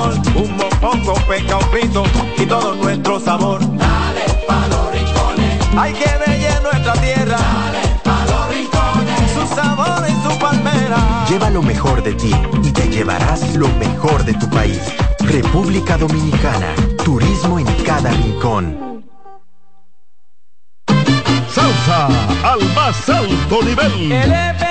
sol, un mopongo, peca, un frito y todo nuestro sabor. Dale pa' los rincones. Hay que ver nuestra tierra. Dale pa' los rincones. Su sabor y su palmera. Lleva lo mejor de ti y te llevarás lo mejor de tu país. República Dominicana. Turismo en cada rincón. Salsa al más alto nivel.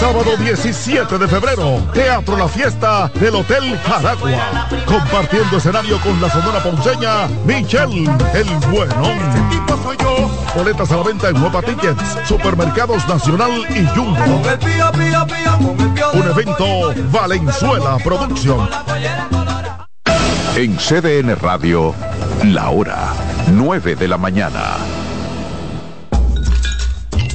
Sábado 17 de febrero, Teatro La Fiesta del Hotel Jaragua. Compartiendo escenario con la Sonora Ponceña, Michelle El Buenón. Boletas a la venta en Nueva Tickets, Supermercados Nacional y Jumbo. Un evento Valenzuela Producción. En CDN Radio, la hora 9 de la mañana.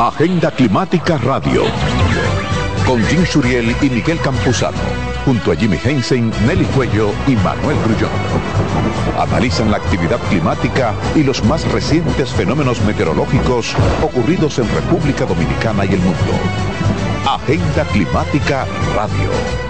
Agenda Climática Radio. Con Jim Suriel y Miguel Campuzano. Junto a Jimmy Hensen, Nelly Cuello y Manuel Grullón. Analizan la actividad climática y los más recientes fenómenos meteorológicos ocurridos en República Dominicana y el mundo. Agenda Climática Radio.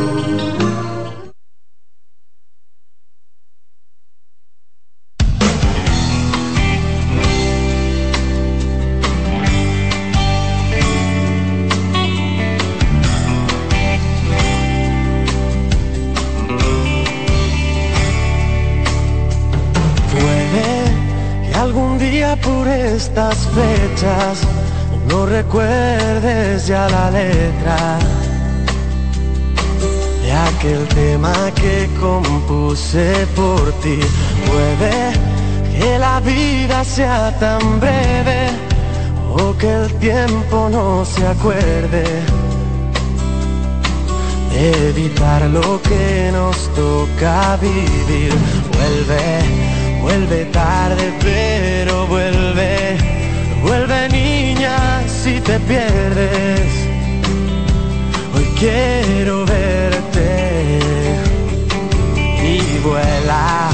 Recuerdes ya la letra de aquel tema que compuse por ti. Puede que la vida sea tan breve o que el tiempo no se acuerde de evitar lo que nos toca vivir. Vuelve, vuelve tarde, pero vuelve, vuelve si te pierdes. Hoy quiero verte. Y vuela,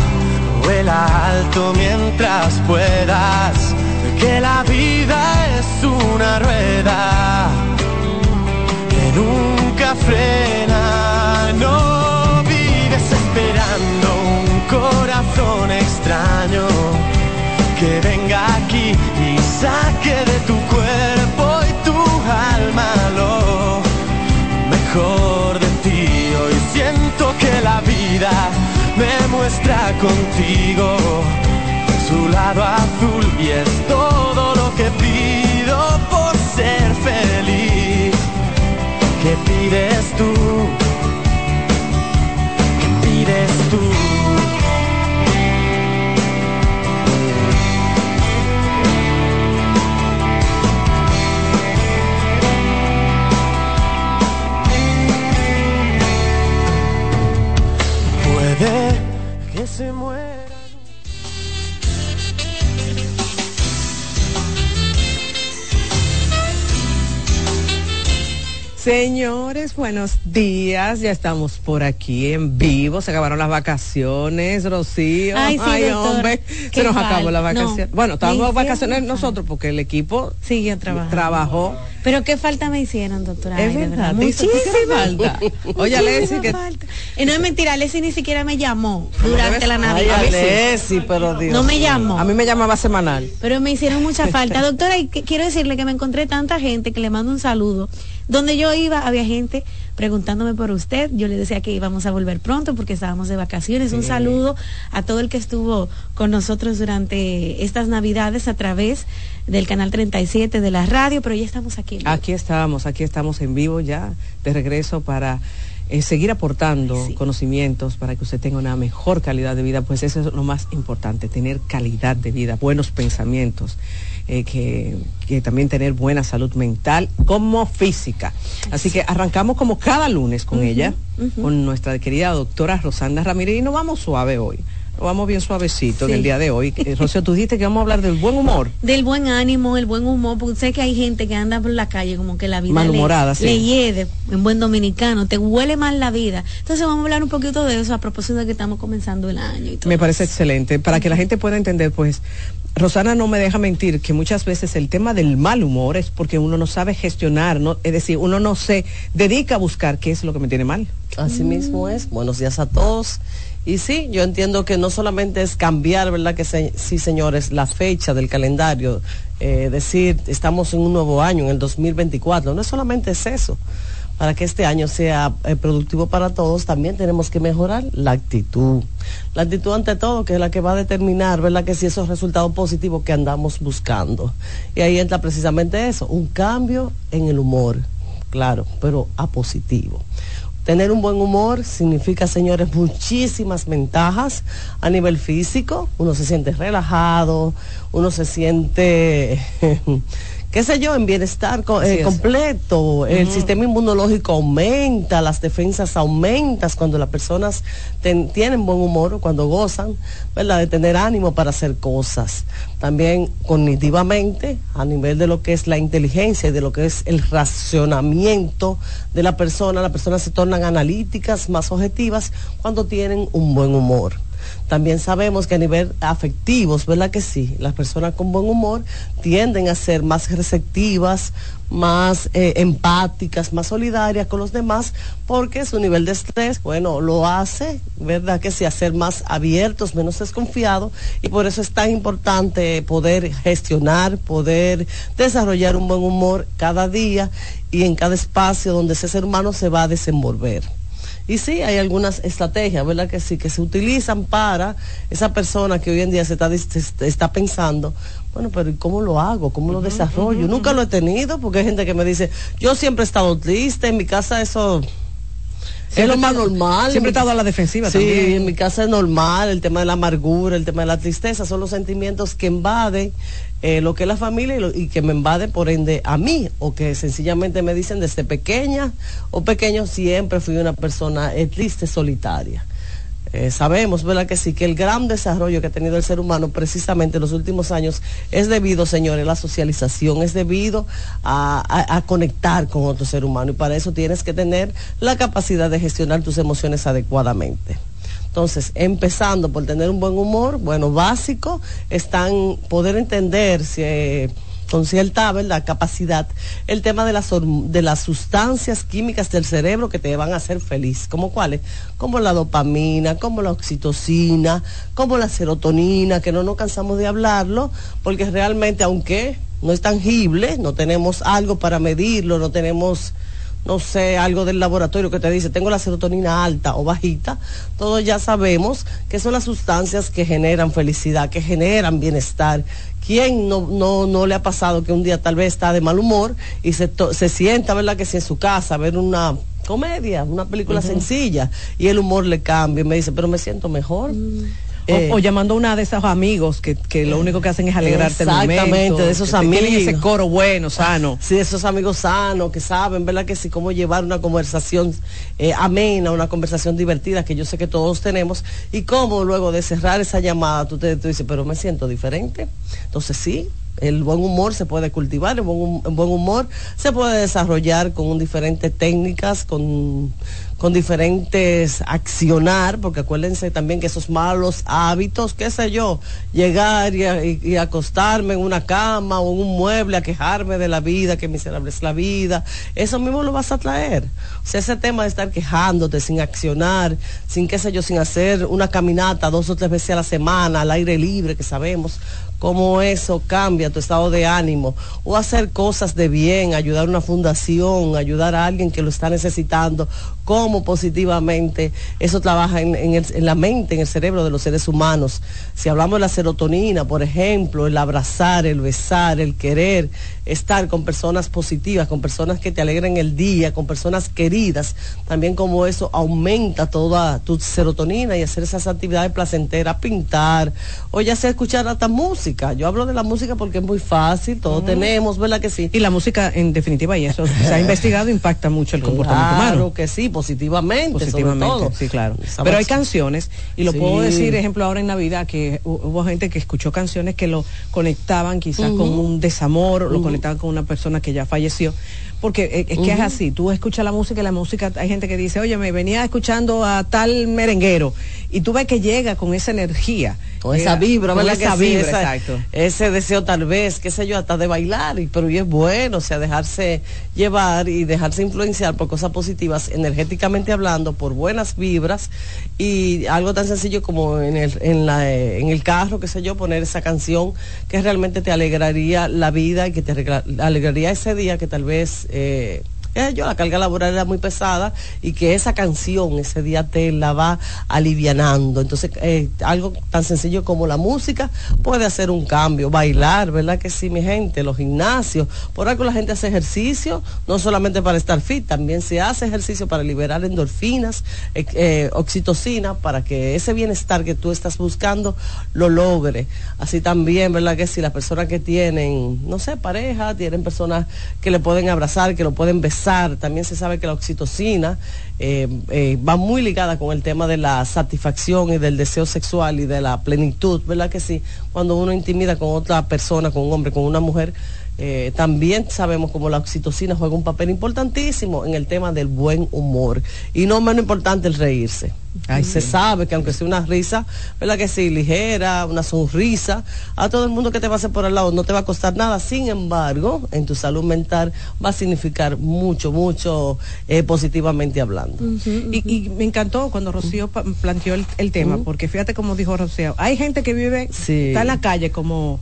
vuela alto mientras puedas, que la vida es una rueda que nunca frena, no vives esperando un corazón extraño que venga aquí y saque de tu cuerpo y tu alma lo mejor de ti. Hoy siento que la vida me muestra contigo su lado azul y es todo lo que pido por ser feliz. ¿Qué pides tú? Señores, buenos días. Ya estamos por aquí en vivo. Se acabaron las vacaciones, Rocío. Ay, sí, doctor. hombre. Se nos mal. acabó la vacación. No. Bueno, estábamos vacaciones nosotros porque el equipo Sigue trabajando. trabajó. Pero qué falta me hicieron, doctora. Es Ay, verdad, Muchísima falta. Oye, Alessi, que- falta. Y no es mentira, Alessi ni siquiera me llamó durante la Ay, Navidad. Alessi, pero Dios No me llamó. A mí me llamaba semanal. Pero me hicieron mucha falta. Doctora, y que- quiero decirle que me encontré tanta gente que le mando un saludo. Donde yo iba, había gente preguntándome por usted. Yo le decía que íbamos a volver pronto porque estábamos de vacaciones. Un saludo a todo el que estuvo con nosotros durante estas Navidades a través del canal 37 de la radio, pero ya estamos aquí. Aquí estamos, aquí estamos en vivo ya, de regreso para eh, seguir aportando Sí. conocimientos para que usted tenga una mejor calidad de vida, pues eso es lo más importante, tener calidad de vida, buenos pensamientos, eh, que, que también tener buena salud mental como física. Así que arrancamos como cada lunes con ella, con nuestra querida doctora Rosanda Ramírez, y nos vamos suave hoy. Vamos bien suavecito en Sí. el día de hoy. Eh, Rocío, tú dijiste que vamos a hablar del buen humor. del buen ánimo, el buen humor, porque sé que hay gente que anda por la calle como que la vida Malhumorada, le, sí. le hiede, en buen dominicano, te huele mal la vida. Entonces vamos a hablar un poquito de eso a propósito de que estamos comenzando el año y todo. Me parece excelente. Para que la gente pueda entender, pues, Rosana no me deja mentir que muchas veces el tema del mal humor es porque uno no sabe gestionar, ¿no? es decir, uno no se dedica a buscar qué es lo que me tiene mal. Así mismo es. Buenos días a todos. Y sí, yo entiendo que no solamente es cambiar, ¿verdad? Que sí, señores, la fecha del calendario, eh, decir, estamos en un nuevo año, en el 2024. No solamente es eso. Para que este año sea eh, productivo para todos, también tenemos que mejorar la actitud. La actitud ante todo, que es la que va a determinar, ¿verdad? Que si esos resultados positivos que andamos buscando. Y ahí entra precisamente eso, un cambio en el humor, claro, pero a positivo. Tener un buen humor significa, señores, muchísimas ventajas a nivel físico. Uno se siente relajado, uno se siente, qué sé yo, en bienestar eh, completo. El sistema inmunológico aumenta, las defensas aumentan cuando las personas ten- tienen buen humor cuando gozan, ¿verdad? De tener ánimo para hacer cosas. También cognitivamente, a nivel de lo que es la inteligencia y de lo que es el racionamiento de la persona, las personas se tornan analíticas, más objetivas cuando tienen un buen humor. También sabemos que a nivel afectivos, ¿verdad que sí? Las personas con buen humor tienden a ser más receptivas, más eh, empáticas, más solidarias con los demás, porque su nivel de estrés, bueno, lo hace, ¿verdad que sí? A ser más abiertos, menos desconfiados, y por eso es tan importante poder gestionar, poder desarrollar un buen humor cada día y en cada espacio donde ese ser humano se va a desenvolver. Y sí, hay algunas estrategias, ¿verdad? Que sí, que se utilizan para esa persona que hoy en día se está, se está pensando, bueno, pero ¿y ¿cómo lo hago? ¿Cómo lo desarrollo? Nunca lo he tenido porque hay gente que me dice, yo siempre he estado triste, en mi casa eso es lo más normal. Siempre he estado a la defensiva sí, también. en mi casa es normal, el tema de la amargura, el tema de la tristeza, son los sentimientos que invaden eh, lo que es la familia y, que me invaden por ende a mí, o que sencillamente me dicen desde pequeña o pequeño siempre fui una persona eh, triste, solitaria. Eh, sabemos, ¿verdad que sí? Que el gran desarrollo que ha tenido el ser humano precisamente en los últimos años es debido, señores, a la socialización, es debido a- a conectar con otro ser humano y para eso tienes que tener la capacidad de gestionar tus emociones adecuadamente. Entonces, empezando por tener un buen humor, bueno, básico, están poder entender eh, con cierta ¿verdad? capacidad el tema de las, de las sustancias químicas del cerebro que te van a hacer feliz. ¿Como cuáles? Como la dopamina, como la oxitocina, como la serotonina, que no nos cansamos de hablarlo, porque realmente, aunque no es tangible, no tenemos algo para medirlo, no tenemos no sé, algo del laboratorio que te dice, tengo la serotonina alta o bajita, todos ya sabemos que son las sustancias que generan felicidad, que generan bienestar. ¿Quién no, no, no le ha pasado que un día tal vez está de mal humor y se, se sienta, ¿verdad? Que si en su casa a ver una comedia, una película sencilla y el humor le cambia y me dice, pero me siento mejor. Eh, o, o llamando a una de esos amigos que, que lo único que hacen es alegrarte el momento. Exactamente, de esos amigos. ese coro bueno, sano. Sí, esos amigos sanos que saben, ¿verdad? Que sí, cómo llevar una conversación eh, amena, una conversación divertida que yo sé que todos tenemos y cómo luego de cerrar esa llamada tú te tú dices, pero me siento diferente. Entonces sí, el buen humor se puede cultivar, el buen, buen humor se puede desarrollar con diferentes técnicas, con, con diferentes accionar, porque acuérdense también que esos malos hábitos, qué sé yo, llegar y- y acostarme en una cama o en un mueble a quejarme de la vida, que miserable es la vida, eso mismo lo vas a traer. O sea, ese tema de estar quejándote sin accionar, sin qué sé yo, sin hacer una caminata dos o tres veces a la semana, al aire libre, que sabemos cómo eso cambia tu estado de ánimo, o hacer cosas de bien, ayudar a una fundación, ayudar a alguien que lo está necesitando, cómo positivamente eso trabaja en, en el- en la mente, en el cerebro de los seres humanos. Si hablamos de la serotonina, por ejemplo, el abrazar, el besar, el querer, estar con personas positivas, con personas que te alegren el día, con personas queridas, también como eso aumenta toda tu serotonina y hacer esas actividades placenteras, pintar, o ya sea escuchar hasta música. Yo hablo de la música porque es muy fácil, todos tenemos, ¿verdad que sí? Y la música, en definitiva, y eso se ha investigado, impacta mucho el comportamiento humano. Claro que sí, positivamente, positivamente, sobre todo. sí, claro. Pero hay canciones, y lo Sí. puedo decir, ejemplo, ahora en Navidad, que hu- hubo gente que escuchó canciones que lo conectaban quizás con un desamor, lo conectaban con una persona que ya falleció. Porque eh, es que es así, tú escuchas la música y la música, hay gente que dice, oye, me venía escuchando a tal merenguero, y tú ves que llega con esa energía. Con esa vibra, con ¿verdad? esa que sí? vibra, Esa- exacto. Ese deseo tal vez, qué sé yo, hasta de bailar, y, pero y es bueno, o sea, dejarse llevar y dejarse influenciar por cosas positivas, energéticamente hablando, por buenas vibras, y algo tan sencillo como en el, en la, eh, en el carro, qué sé yo, poner esa canción que realmente te alegraría la vida y que te alegraría ese día que tal vez... eh, yo, la carga laboral era muy pesada y que esa canción ese día te la va alivianando. Entonces, eh, algo tan sencillo como la música puede hacer un cambio. Bailar, ¿verdad que sí, mi gente? Los gimnasios. Por algo la gente hace ejercicio, no solamente para estar fit, también se hace ejercicio para liberar endorfinas, eh, eh, oxitocina, para que ese bienestar que tú estás buscando lo logre. Así también, ¿verdad que si las personas que tienen, no sé, pareja, tienen personas que le pueden abrazar, que lo pueden besar, también se sabe que la oxitocina eh, eh, va muy ligada con el tema de la satisfacción y del deseo sexual y de la plenitud, ¿verdad que sí? Cuando uno intimida con otra persona, con un hombre, con una mujer, eh, también sabemos como la oxitocina juega un papel importantísimo en el tema del buen humor y no menos importante el reírse. Ay, se sí. sabe que aunque sea una risa, ¿verdad que sí? Ligera, una sonrisa, a todo el mundo que te va a hacer por al lado no te va a costar nada. Sin embargo, en tu salud mental va a significar mucho, mucho eh, positivamente hablando. Y, y me encantó cuando Rocío planteó el, el tema, porque fíjate como dijo Rocío, hay gente que vive, Sí. está en la calle como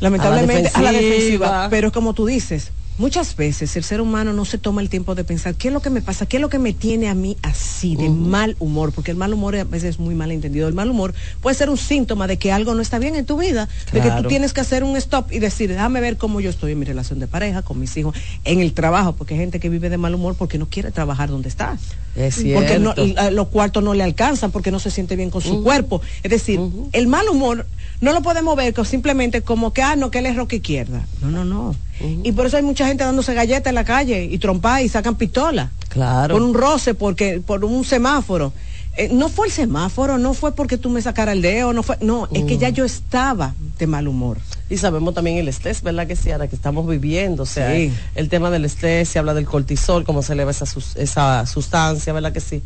lamentablemente a la, defensiva. defensiva, pero es como tú dices, muchas veces el ser humano no se toma el tiempo de pensar qué es lo que me pasa, qué es lo que me tiene a mí así, de mal humor, porque el mal humor a veces es muy mal entendido. El mal humor puede ser un síntoma de que algo no está bien en tu vida, de que tú tienes que hacer un stop y decir, déjame ver cómo yo estoy en mi relación de pareja, con mis hijos, en el trabajo, porque hay gente que vive de mal humor porque no quiere trabajar donde está. Es Porque no- los cuartos no le alcanzan, porque no se siente bien con su cuerpo. Es decir, el mal humor no lo podemos ver simplemente como que, ah, no, que él es roca izquierda. No, no, no. Y por eso hay mucha gente dándose galletas en la calle y trompa y sacan pistola. Claro. Por un roce, porque, por un semáforo. Eh, no fue el semáforo, no fue porque tú me sacaras el dedo, no fue, no, es que ya yo estaba de mal humor. Y sabemos también el estrés, ¿verdad que sí? Ahora que estamos viviendo, o sea, Sí. el tema del estrés, se habla del cortisol, cómo se eleva esa, esa sustancia, ¿verdad que sí?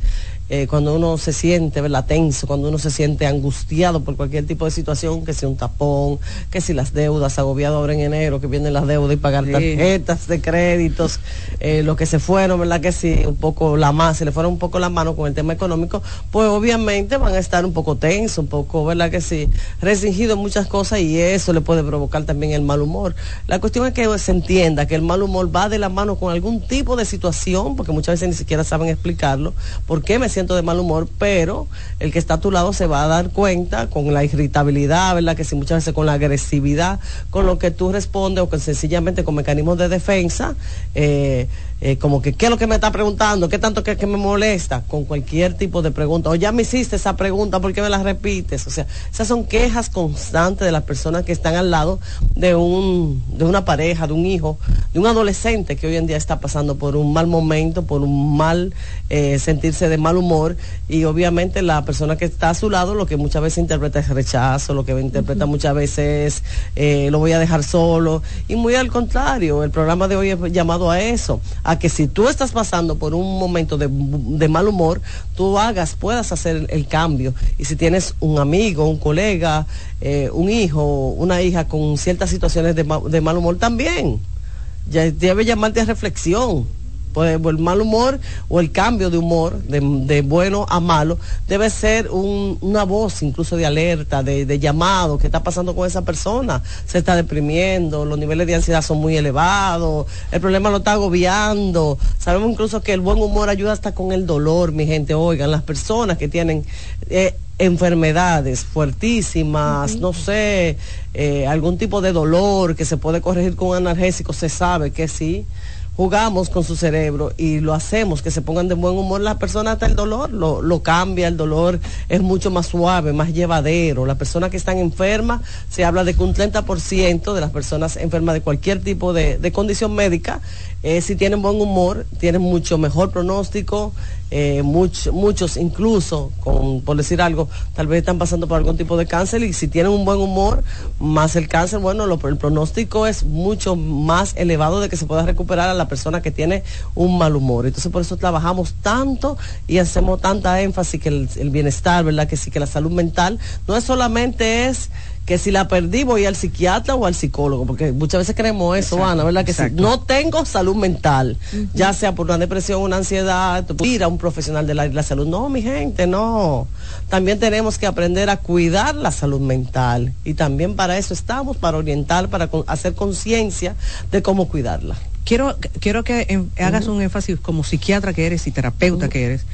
Eh, cuando uno se siente, ¿verdad? Tenso, cuando uno se siente angustiado por cualquier tipo de situación, que si un tapón, que si las deudas, agobiado ahora en enero, que vienen las deudas y pagar Sí. tarjetas de créditos, eh, lo que se fueron, ¿verdad que sí? Un poco la más, se le fueron un poco la mano con el tema económico, pues obviamente van a estar un poco tensos, un poco, ¿verdad que sí? Restringidos en muchas cosas y eso le puede provocar también el mal humor. La cuestión es que se entienda que el mal humor va de la mano con algún tipo de situación, porque muchas veces ni siquiera saben explicarlo, por qué me siento de mal humor, pero el que está a tu lado se va a dar cuenta con la irritabilidad, ¿verdad? Que si muchas veces con la agresividad, con lo que tú respondes o que sencillamente con mecanismos de defensa, eh, eh, como que qué es lo que me está preguntando, qué tanto que, que me molesta, con cualquier tipo de pregunta, o ya me hiciste esa pregunta, ¿por qué me la repites? O sea, esas son quejas constantes de las personas que están al lado de un, de una pareja, de un hijo, de un adolescente que hoy en día está pasando por un mal momento, por un mal eh, sentirse de mal humor, y obviamente la persona que está a su lado lo que muchas veces interpreta es rechazo, lo que interpreta muchas veces es eh, lo voy a dejar solo, y muy al contrario, el programa de hoy es llamado a eso, a que si tú estás pasando por un momento de, de mal humor, tú hagas, puedas hacer el, cambio. Y si tienes un amigo, un colega, eh, un hijo, una hija con ciertas situaciones de, de mal humor también, ya debe llamarte a reflexión. Pues el mal humor o el cambio de humor, de, de bueno a malo, debe ser un- una voz incluso de alerta, de, de llamado, ¿qué está pasando con esa persona? Se está deprimiendo, los niveles de ansiedad son muy elevados, el problema lo está agobiando. Sabemos incluso que el buen humor ayuda hasta con el dolor, mi gente. Oigan, las personas que tienen eh, enfermedades fuertísimas, no sé, eh, algún tipo de dolor que se puede corregir con analgésico, se sabe que sí. Jugamos con su cerebro y lo hacemos que se pongan de buen humor las personas hasta el dolor lo, lo cambia, el dolor es mucho más suave, más llevadero. Las personas que están enfermas, se habla de que un 30% de las personas enfermas de cualquier tipo de, de condición médica, eh, si tienen buen humor, tienen mucho mejor pronóstico, eh, much- muchos incluso, con, por decir algo, tal vez están pasando por algún tipo de cáncer y si tienen un buen humor, más el cáncer, bueno, lo- el pronóstico es mucho más elevado de que se pueda recuperar a la persona que tiene un mal humor. Entonces por eso trabajamos tanto y hacemos tanta énfasis que el, el bienestar, ¿verdad? Que sí, que la salud mental no es solamente es que si la perdí voy al psiquiatra o al psicólogo, porque muchas veces creemos eso, Exacto, Ana, ¿verdad? Que si no tengo salud mental, ya sea por una depresión, una ansiedad, ir a un profesional de la, la salud. No, mi gente, no. También tenemos que aprender a cuidar la salud mental. Y también para eso estamos, para orientar, para con- hacer conciencia de cómo cuidarla. quiero, quiero que em, hagas un énfasis como psiquiatra que eres y terapeuta que eres,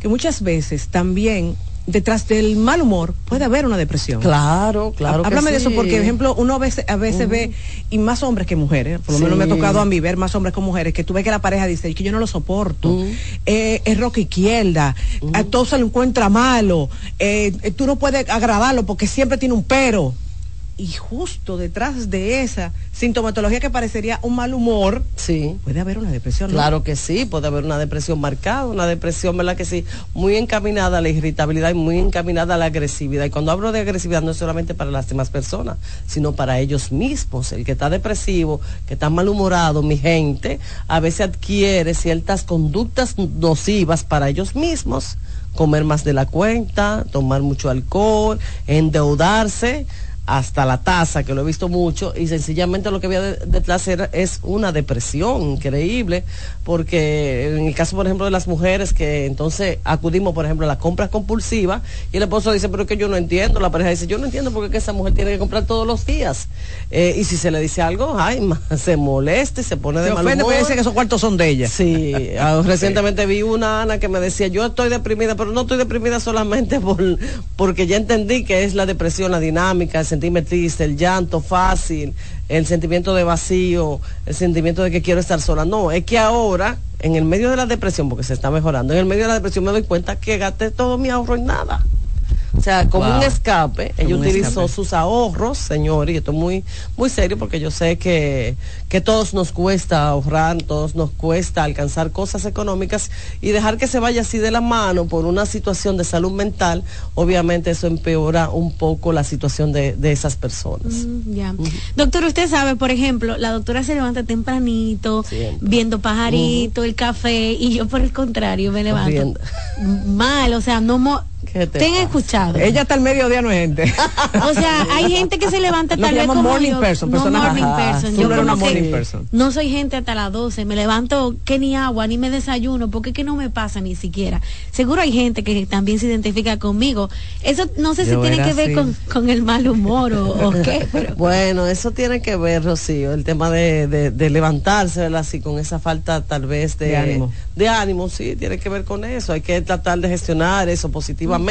que muchas veces también detrás del mal humor puede haber una depresión. Claro, claro. que Háblame de eso porque, por ejemplo, uno a veces, a veces ve, y más hombres que mujeres, por lo menos me ha tocado a mí ver más hombres que mujeres, que tú ves que la pareja dice, "Es que yo no lo soporto, eh, es roca izquierda, a todo se lo encuentra malo, eh, tú no puedes agradarlo porque siempre tiene un pero. Y justo detrás de esa sintomatología que parecería un mal humor, Sí. puede haber una depresión. ¿no? Claro que sí, puede haber una depresión marcada, una depresión, ¿verdad que sí? Muy encaminada a la irritabilidad y muy encaminada a la agresividad. Y cuando hablo de agresividad no es solamente para las demás personas, sino para ellos mismos. El que está depresivo, que está malhumorado, mi gente, a veces adquiere ciertas conductas nocivas para ellos mismos. Comer más de la cuenta, tomar mucho alcohol, endeudarse hasta la taza, que lo he visto mucho, y sencillamente lo que había de- detrás era- es una depresión increíble, porque en el caso, por ejemplo, de las mujeres que entonces acudimos, por ejemplo, a las compras compulsivas, y el esposo dice, pero es que yo no entiendo, la pareja dice, yo no entiendo por qué esa mujer tiene que comprar todos los días. Eh, y si se le dice algo, ay, ma, se molesta y se pone de Se mal humor. dice que esos cuartos son de ella. Sí, ah, recientemente vi una Ana que me decía, yo estoy deprimida, pero no estoy deprimida solamente por, porque ya entendí que es la depresión, la dinámica, el sentirme triste, el llanto fácil, el sentimiento de vacío, el sentimiento de que quiero estar sola. No, es que ahora, en el medio de la depresión, porque se está mejorando, en el medio de la depresión me doy cuenta que gasté todo mi ahorro en nada. O sea, como Wow. un escape, Como ella un utilizó escape. sus ahorros, señor, y esto es muy, muy serio porque yo sé que, que todos nos cuesta ahorrar, todos nos cuesta alcanzar cosas económicas y dejar que se vaya así de la mano por una situación de salud mental, obviamente eso empeora un poco la situación de, de esas personas. Mm, Ya. Doctor, usted sabe, por ejemplo, la doctora se levanta tempranito, viendo pajarito, el café, y yo por el contrario me levanto Corriendo. mal, o sea, no mo ¿Qué te Ten pasa? escuchado. Ella hasta el mediodía no es gente. O sea, hay gente que se levanta tal vez como morning yo. person, no personas- morning Ajá, person. tú Yo como que morning person. no soy gente hasta las 12. Me levanto que ni agua, ni me desayuno, porque es que no me pasa ni siquiera. Seguro hay gente que también se identifica conmigo. Eso no sé si Yo tiene que ver con, con el mal humor o, o qué, pero Bueno, eso tiene que ver, Rocío, el tema de, de, de levantarse, ¿verdad? Así con esa falta tal vez de, De ánimo. de ánimo, sí, tiene que ver con eso. Hay que tratar de gestionar eso positivamente,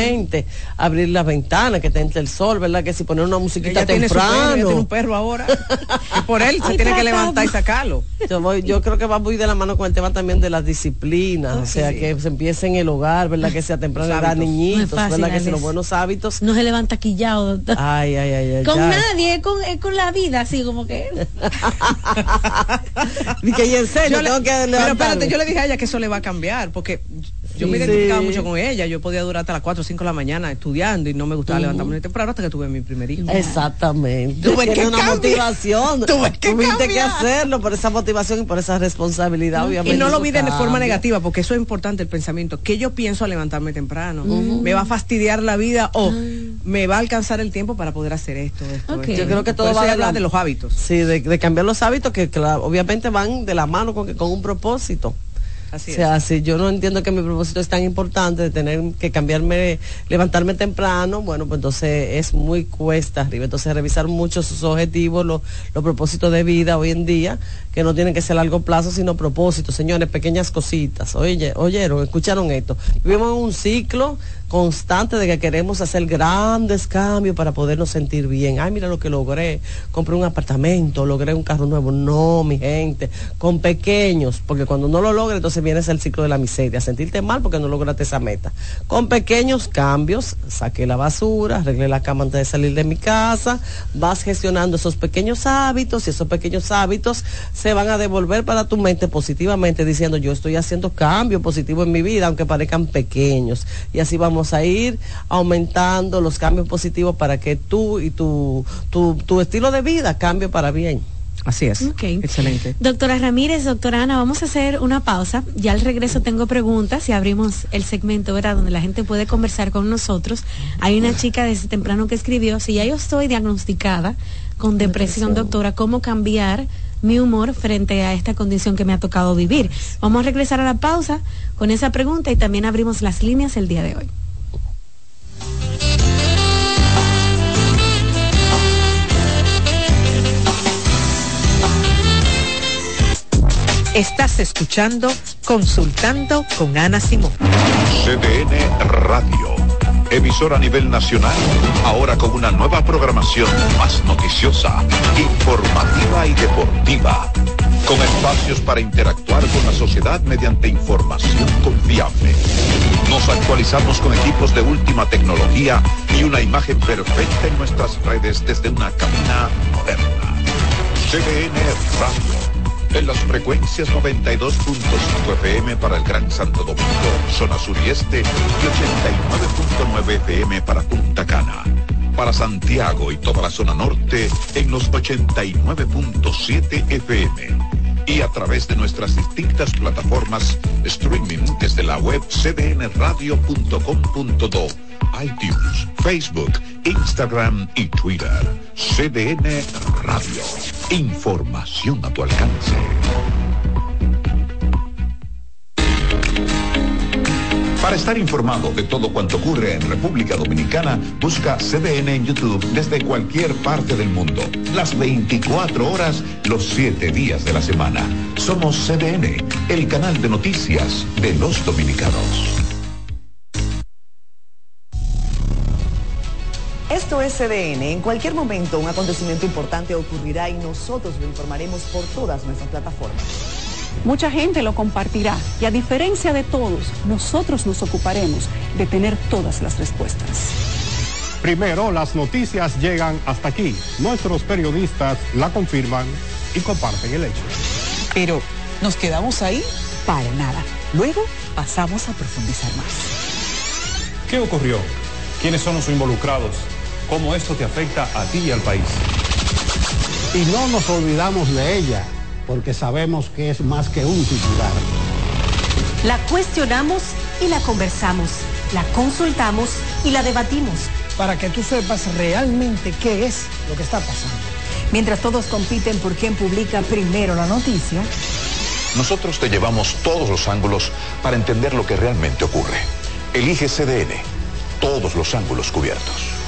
abrir las ventanas, que te entre el sol, ¿verdad? Que si poner una musiquita Ella tiene su perro, ella temprano. tiene un perro ahora. Y por él se Ay, tiene que levantar y sacarlo. Yo, voy- yo creo que va muy de la mano con el tema también de las disciplinas, o sea, sí. que se empiece en el hogar, ¿verdad? Que sea temprano Los edad, niñitos, No es fácil, ¿verdad? Que Alex. los buenos hábitos. no se levanta quillado, doctor. Ay, ay, ay, ay. con ya. nadie, es con, es con la vida, así como que. Dije, y en serio, Yo le- tengo que pero espérate, yo le dije a ella que eso le va a cambiar, porque yo me identificaba Sí. mucho con ella. Yo podía durar hasta las 4 o 5 de la mañana estudiando y no me gustaba levantarme temprano hasta que tuve mi primer hijo. Exactamente. Tuve que una cambiar. motivación. Tuve que Tuviste que hacerlo por esa motivación y por esa responsabilidad, obviamente. Y no lo vi de forma negativa, porque eso es importante el pensamiento. ¿Qué yo pienso al levantarme temprano? ¿Me va a fastidiar la vida o me va a alcanzar el tiempo para poder hacer esto? esto, Ok. esto? Yo creo que todo va ella de la- habla de los hábitos. Sí, de, de cambiar los hábitos que obviamente van de la mano con, con un propósito. Así o sea, si yo no entiendo que mi propósito es tan importante de tener que cambiarme, levantarme temprano, bueno, pues entonces es muy cuesta arriba. Entonces revisar mucho sus objetivos, los, los propósitos de vida hoy en día, que no tienen que ser a largo plazo, sino propósitos, señores, pequeñas cositas. Oye, oyeron, escucharon esto. Vivimos en un ciclo constante de que queremos hacer grandes cambios para podernos sentir bien. Ay, mira lo que logré. Compré un apartamento, logré un carro nuevo. No, mi gente, con pequeños, porque cuando no lo logras, entonces vienes el ciclo de la miseria, sentirte mal porque no lograste esa meta. Con pequeños cambios, saqué la basura, arreglé la cama antes de salir de mi casa, vas gestionando esos pequeños hábitos y esos pequeños hábitos se van a devolver para tu mente positivamente diciendo yo estoy haciendo cambios positivos en mi vida, aunque parezcan pequeños. Y así vamos a ir aumentando los cambios positivos para que tú y tu, tu, tu estilo de vida cambie para bien. Así es. Ok. Excelente. Doctora Ramírez, doctora Ana, vamos a hacer una pausa. Ya al regreso tengo preguntas y abrimos el segmento, ¿verdad? Donde la gente puede conversar con nosotros. Hay una chica desde temprano que escribió, si ya yo estoy diagnosticada con depresión, doctora, ¿cómo cambiar mi humor frente a esta condición que me ha tocado vivir? Vamos a regresar a la pausa con esa pregunta y también abrimos las líneas el día de hoy. Estás escuchando Consultando con Ana Simón. CDN Radio. Emisora a nivel nacional, ahora con una nueva programación más noticiosa, informativa y deportiva. Con espacios para interactuar con la sociedad mediante información confiable. Nos actualizamos con equipos de última tecnología y una imagen perfecta en nuestras redes desde una cabina moderna. CDN Radio. En las frecuencias 92.5 FM para el Gran Santo Domingo, zona sur y este, y 89.9 FM para Punta Cana. Para Santiago y toda la zona norte en los 89.7 FM. y a través de nuestras distintas plataformas streaming desde la web cdnradio.com.do, iTunes, Facebook, Instagram y Twitter. CDN Radio. Información a tu alcance. Para estar informado de todo cuanto ocurre en República Dominicana, busca CDN en YouTube desde cualquier parte del mundo. Las 24 horas, los 7 días de la semana. Somos CDN, el canal de noticias de los dominicanos. Esto es CDN. En cualquier momento un acontecimiento importante ocurrirá y nosotros lo informaremos por todas nuestras plataformas. Mucha gente lo compartirá y a diferencia de todos, nosotros nos ocuparemos de tener todas las respuestas. Primero, las noticias llegan hasta aquí. Nuestros periodistas la confirman y comparten el hecho. Pero, ¿nos quedamos ahí? Para nada. Luego pasamos a profundizar más. ¿Qué ocurrió? ¿Quiénes son los involucrados? ¿Cómo esto te afecta a ti y al país? Y no nos olvidamos de ella porque sabemos que es más que un titular. La cuestionamos y la conversamos, la consultamos y la debatimos. Para que tú sepas realmente qué es lo que está pasando. Mientras todos compiten por quién publica primero la noticia. Nosotros te llevamos todos los ángulos para entender lo que realmente ocurre. Elige CDN. Todos los ángulos cubiertos.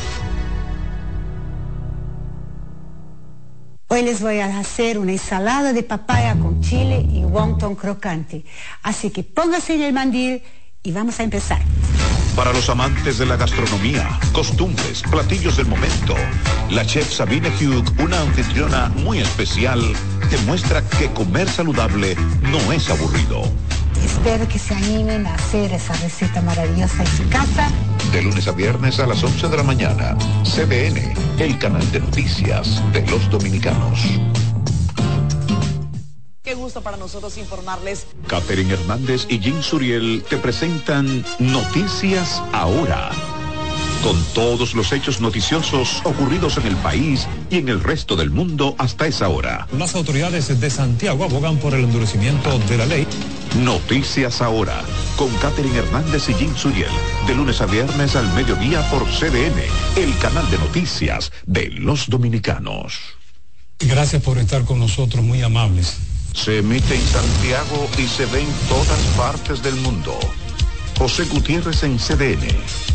Hoy les voy a hacer una ensalada de papaya con chile y wonton crocante. Así que póngase en el mandil y vamos a empezar. Para los amantes de la gastronomía, costumbres, platillos del momento, la chef Sabine Hugh, una anfitriona muy especial, demuestra que comer saludable no es aburrido. Espero que se animen a hacer esa receta maravillosa en su casa. De lunes a viernes a las 11 de la mañana, CDN, el canal de noticias de los dominicanos. Qué gusto para nosotros informarles. Catherine Hernández y Jim Suriel te presentan Noticias Ahora. Con todos los hechos noticiosos ocurridos en el país y en el resto del mundo hasta esa hora. Las autoridades de Santiago abogan por el endurecimiento de la ley. Noticias Ahora, con Catherine Hernández y Jim Suriel, de lunes a viernes al mediodía por CDN, el canal de noticias de los dominicanos. Gracias por estar con nosotros, muy amables. Se emite en Santiago y se ve en todas partes del mundo. José Gutiérrez en CDN.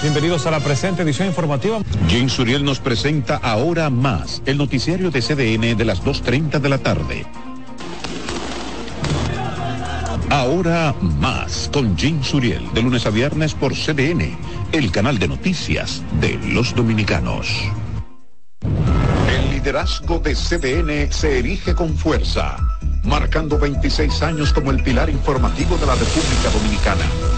Bienvenidos a la presente edición informativa. Jim Suriel nos presenta ahora más el noticiario de CDN de las 2.30 de la tarde. Ahora más con Jim Suriel de lunes a viernes por CDN, el canal de noticias de los dominicanos. El liderazgo de CDN se erige con fuerza, marcando 26 años como el pilar informativo de la República Dominicana.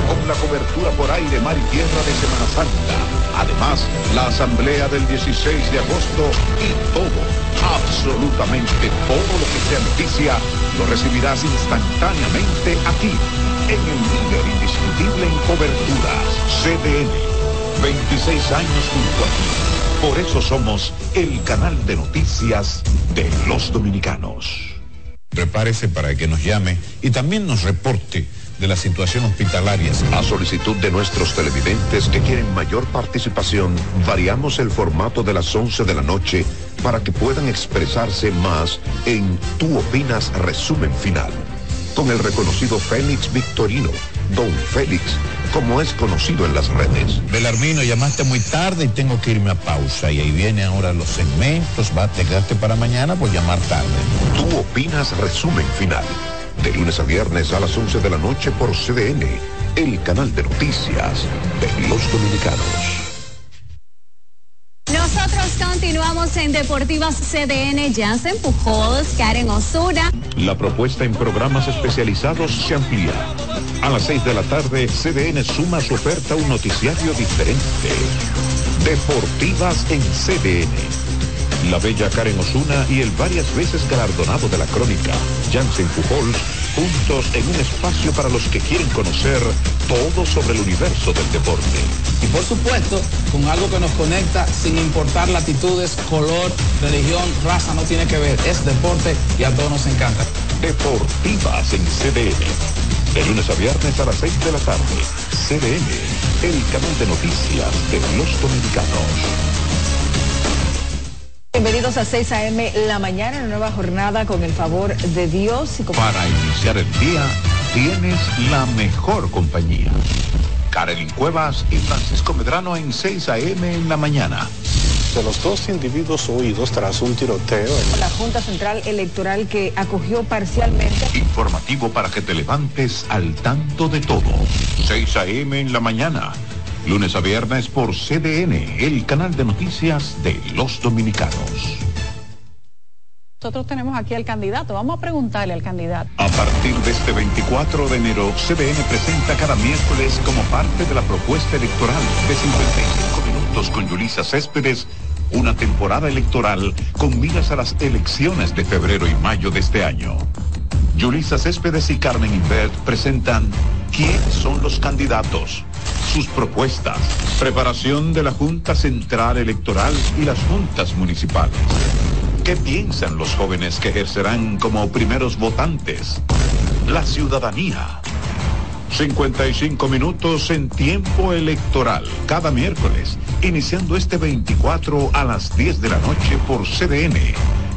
con la cobertura por aire, mar y tierra de Semana Santa. Además, la asamblea del 16 de agosto y todo, absolutamente todo lo que sea noticia, lo recibirás instantáneamente aquí en el líder indiscutible en coberturas, CDN. 26 años junto a ti. Por eso somos el canal de noticias de los dominicanos. Prepárese para que nos llame y también nos reporte de la situación hospitalaria. A solicitud de nuestros televidentes que quieren mayor participación, variamos el formato de las 11 de la noche para que puedan expresarse más en Tú opinas resumen final con el reconocido Fénix Victorino, Don Félix, como es conocido en las redes. Belarmino, llamaste muy tarde y tengo que irme a pausa. Y ahí viene ahora los segmentos. Va a quedarte para mañana por llamar tarde. Tú opinas resumen final. De lunes a viernes a las 11 de la noche por CDN, el canal de noticias de los dominicanos. Nosotros continuamos en Deportivas CDN, Jansen Pujols, Karen Osuna. La propuesta en programas especializados se amplía. A las 6 de la tarde, CDN suma a su oferta un noticiario diferente. Deportivas en CDN. La bella Karen Osuna y el varias veces galardonado de la crónica, Jansen Pujols, juntos en un espacio para los que quieren conocer todo sobre el universo del deporte. Y por supuesto, con algo que nos conecta sin importar latitudes, color, religión, raza, no tiene que ver. Es deporte y a todos nos encanta. Deportivas en CDN. De lunes a viernes a las 6 de la tarde. CDN, el canal de noticias de los dominicanos. Bienvenidos a 6 a.m. la mañana, una nueva jornada con el favor de Dios. Y con... Para iniciar el día, tienes la mejor compañía. Karen Cuevas y Francisco Medrano en 6 a.m. en la mañana. De los dos individuos huidos tras un tiroteo. En... La Junta Central Electoral que acogió parcialmente. Informativo para que te levantes al tanto de todo. 6 a.m. en la mañana. Lunes a viernes por CDN, el canal de noticias de los dominicanos. Nosotros tenemos aquí al candidato. Vamos a preguntarle al candidato. A partir de este 24 de enero, CDN presenta cada miércoles como parte de la propuesta electoral de 55 minutos con Yulisa Céspedes, una temporada electoral con miras a las elecciones de febrero y mayo de este año. Yulisa Céspedes y Carmen Invert presentan quiénes son los candidatos, sus propuestas, preparación de la Junta Central Electoral y las juntas municipales. ¿Qué piensan los jóvenes que ejercerán como primeros votantes? La ciudadanía. 55 minutos en tiempo electoral, cada miércoles, iniciando este 24 a las 10 de la noche por CDN,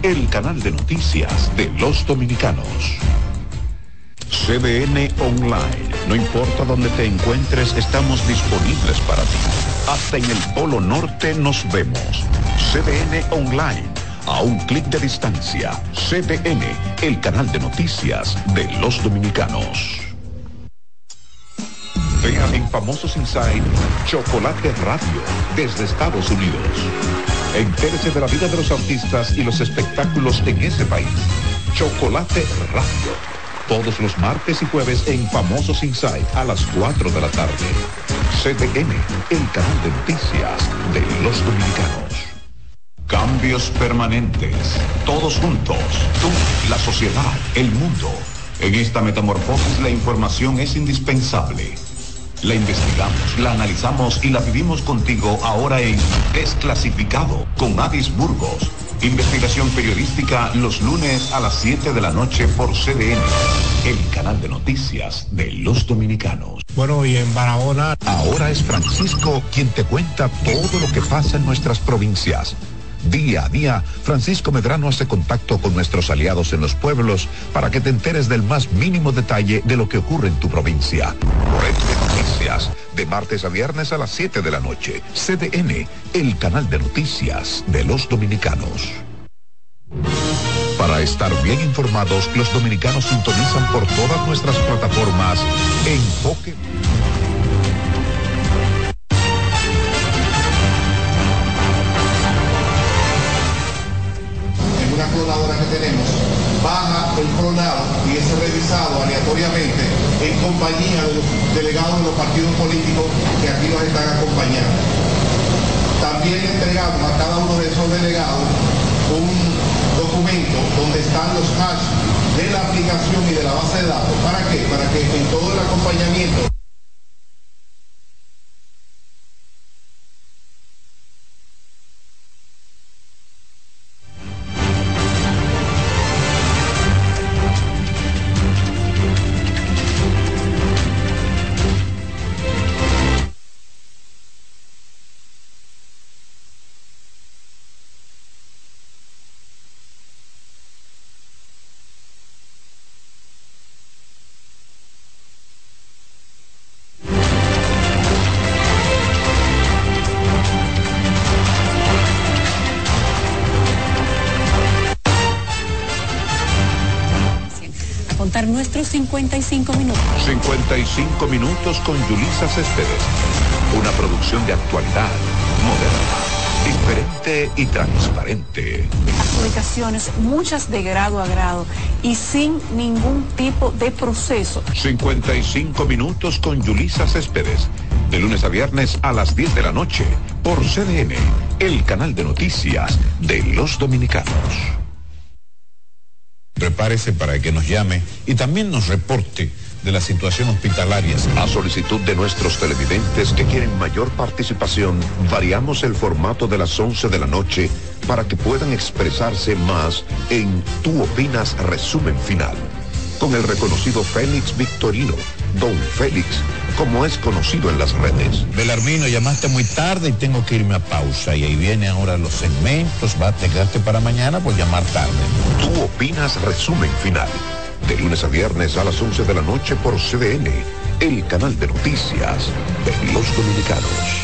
el canal de noticias de los dominicanos. CDN Online. No importa dónde te encuentres, estamos disponibles para ti. Hasta en el Polo Norte nos vemos. CDN Online. A un clic de distancia. CDN, el canal de noticias de los dominicanos. Vean en Famosos Inside Chocolate Radio desde Estados Unidos. Entérese de la vida de los artistas y los espectáculos en ese país. Chocolate Radio. Todos los martes y jueves en Famosos Inside a las 4 de la tarde. CDN, el canal de noticias de los dominicanos. Cambios permanentes. Todos juntos. Tú, la sociedad, el mundo. En esta metamorfosis la información es indispensable. La investigamos, la analizamos y la vivimos contigo ahora en Desclasificado con Adis Burgos. Investigación periodística los lunes a las 7 de la noche por CDN, el canal de noticias de los dominicanos. Bueno, y en Barahona. Ahora es Francisco quien te cuenta todo lo que pasa en nuestras provincias. Día a día, Francisco Medrano hace contacto con nuestros aliados en los pueblos para que te enteres del más mínimo detalle de lo que ocurre en tu provincia. Por Ende Noticias, de martes a viernes a las 7 de la noche. CDN, el canal de noticias de los dominicanos. Para estar bien informados, los dominicanos sintonizan por todas nuestras plataformas Enfoque. Tenemos, baja el clonado y es revisado aleatoriamente en compañía de los delegados de los partidos políticos que aquí nos están acompañando. También entregamos a cada uno de esos delegados un documento donde están los hash de la aplicación y de la base de datos. ¿Para qué? Para que en todo el acompañamiento 55 minutos. 55 minutos con Yulisa Céspedes. Una producción de actualidad, moderna, diferente y transparente. Adjudicaciones, muchas de grado a grado y sin ningún tipo de proceso. 55 minutos con Yulisa Céspedes. De lunes a viernes a las 10 de la noche por CDN, el canal de noticias de los dominicanos. Prepárese para que nos llame y también nos reporte de la situación hospitalaria. A solicitud de nuestros televidentes que quieren mayor participación, variamos el formato de las 11 de la noche para que puedan expresarse más en Tú opinas resumen final. Con el reconocido Félix Victorino, Don Félix, como es conocido en las redes. Belarmino, llamaste muy tarde y tengo que irme a pausa. Y ahí viene ahora los segmentos. Va a quedarte para mañana por llamar tarde. Tú opinas resumen final. De lunes a viernes a las 11 de la noche por CDN, el canal de noticias de los dominicanos.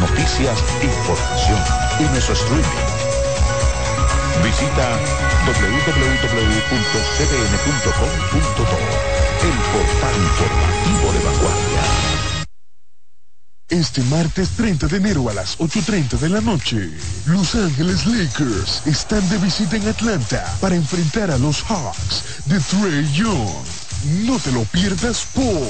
Noticias, información y nuestro streaming. Visita www.cdn.com.do, el portal informativo de vanguardia. Este martes 30 de enero a las 8.30 de la noche, Los Ángeles Lakers están de visita en Atlanta para enfrentar a los Hawks de Trey Young. No te lo pierdas por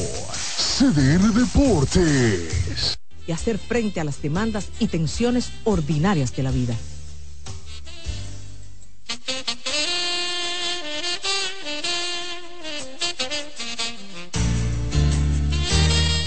CDN Deportes. Y hacer frente a las demandas y tensiones ordinarias de la vida.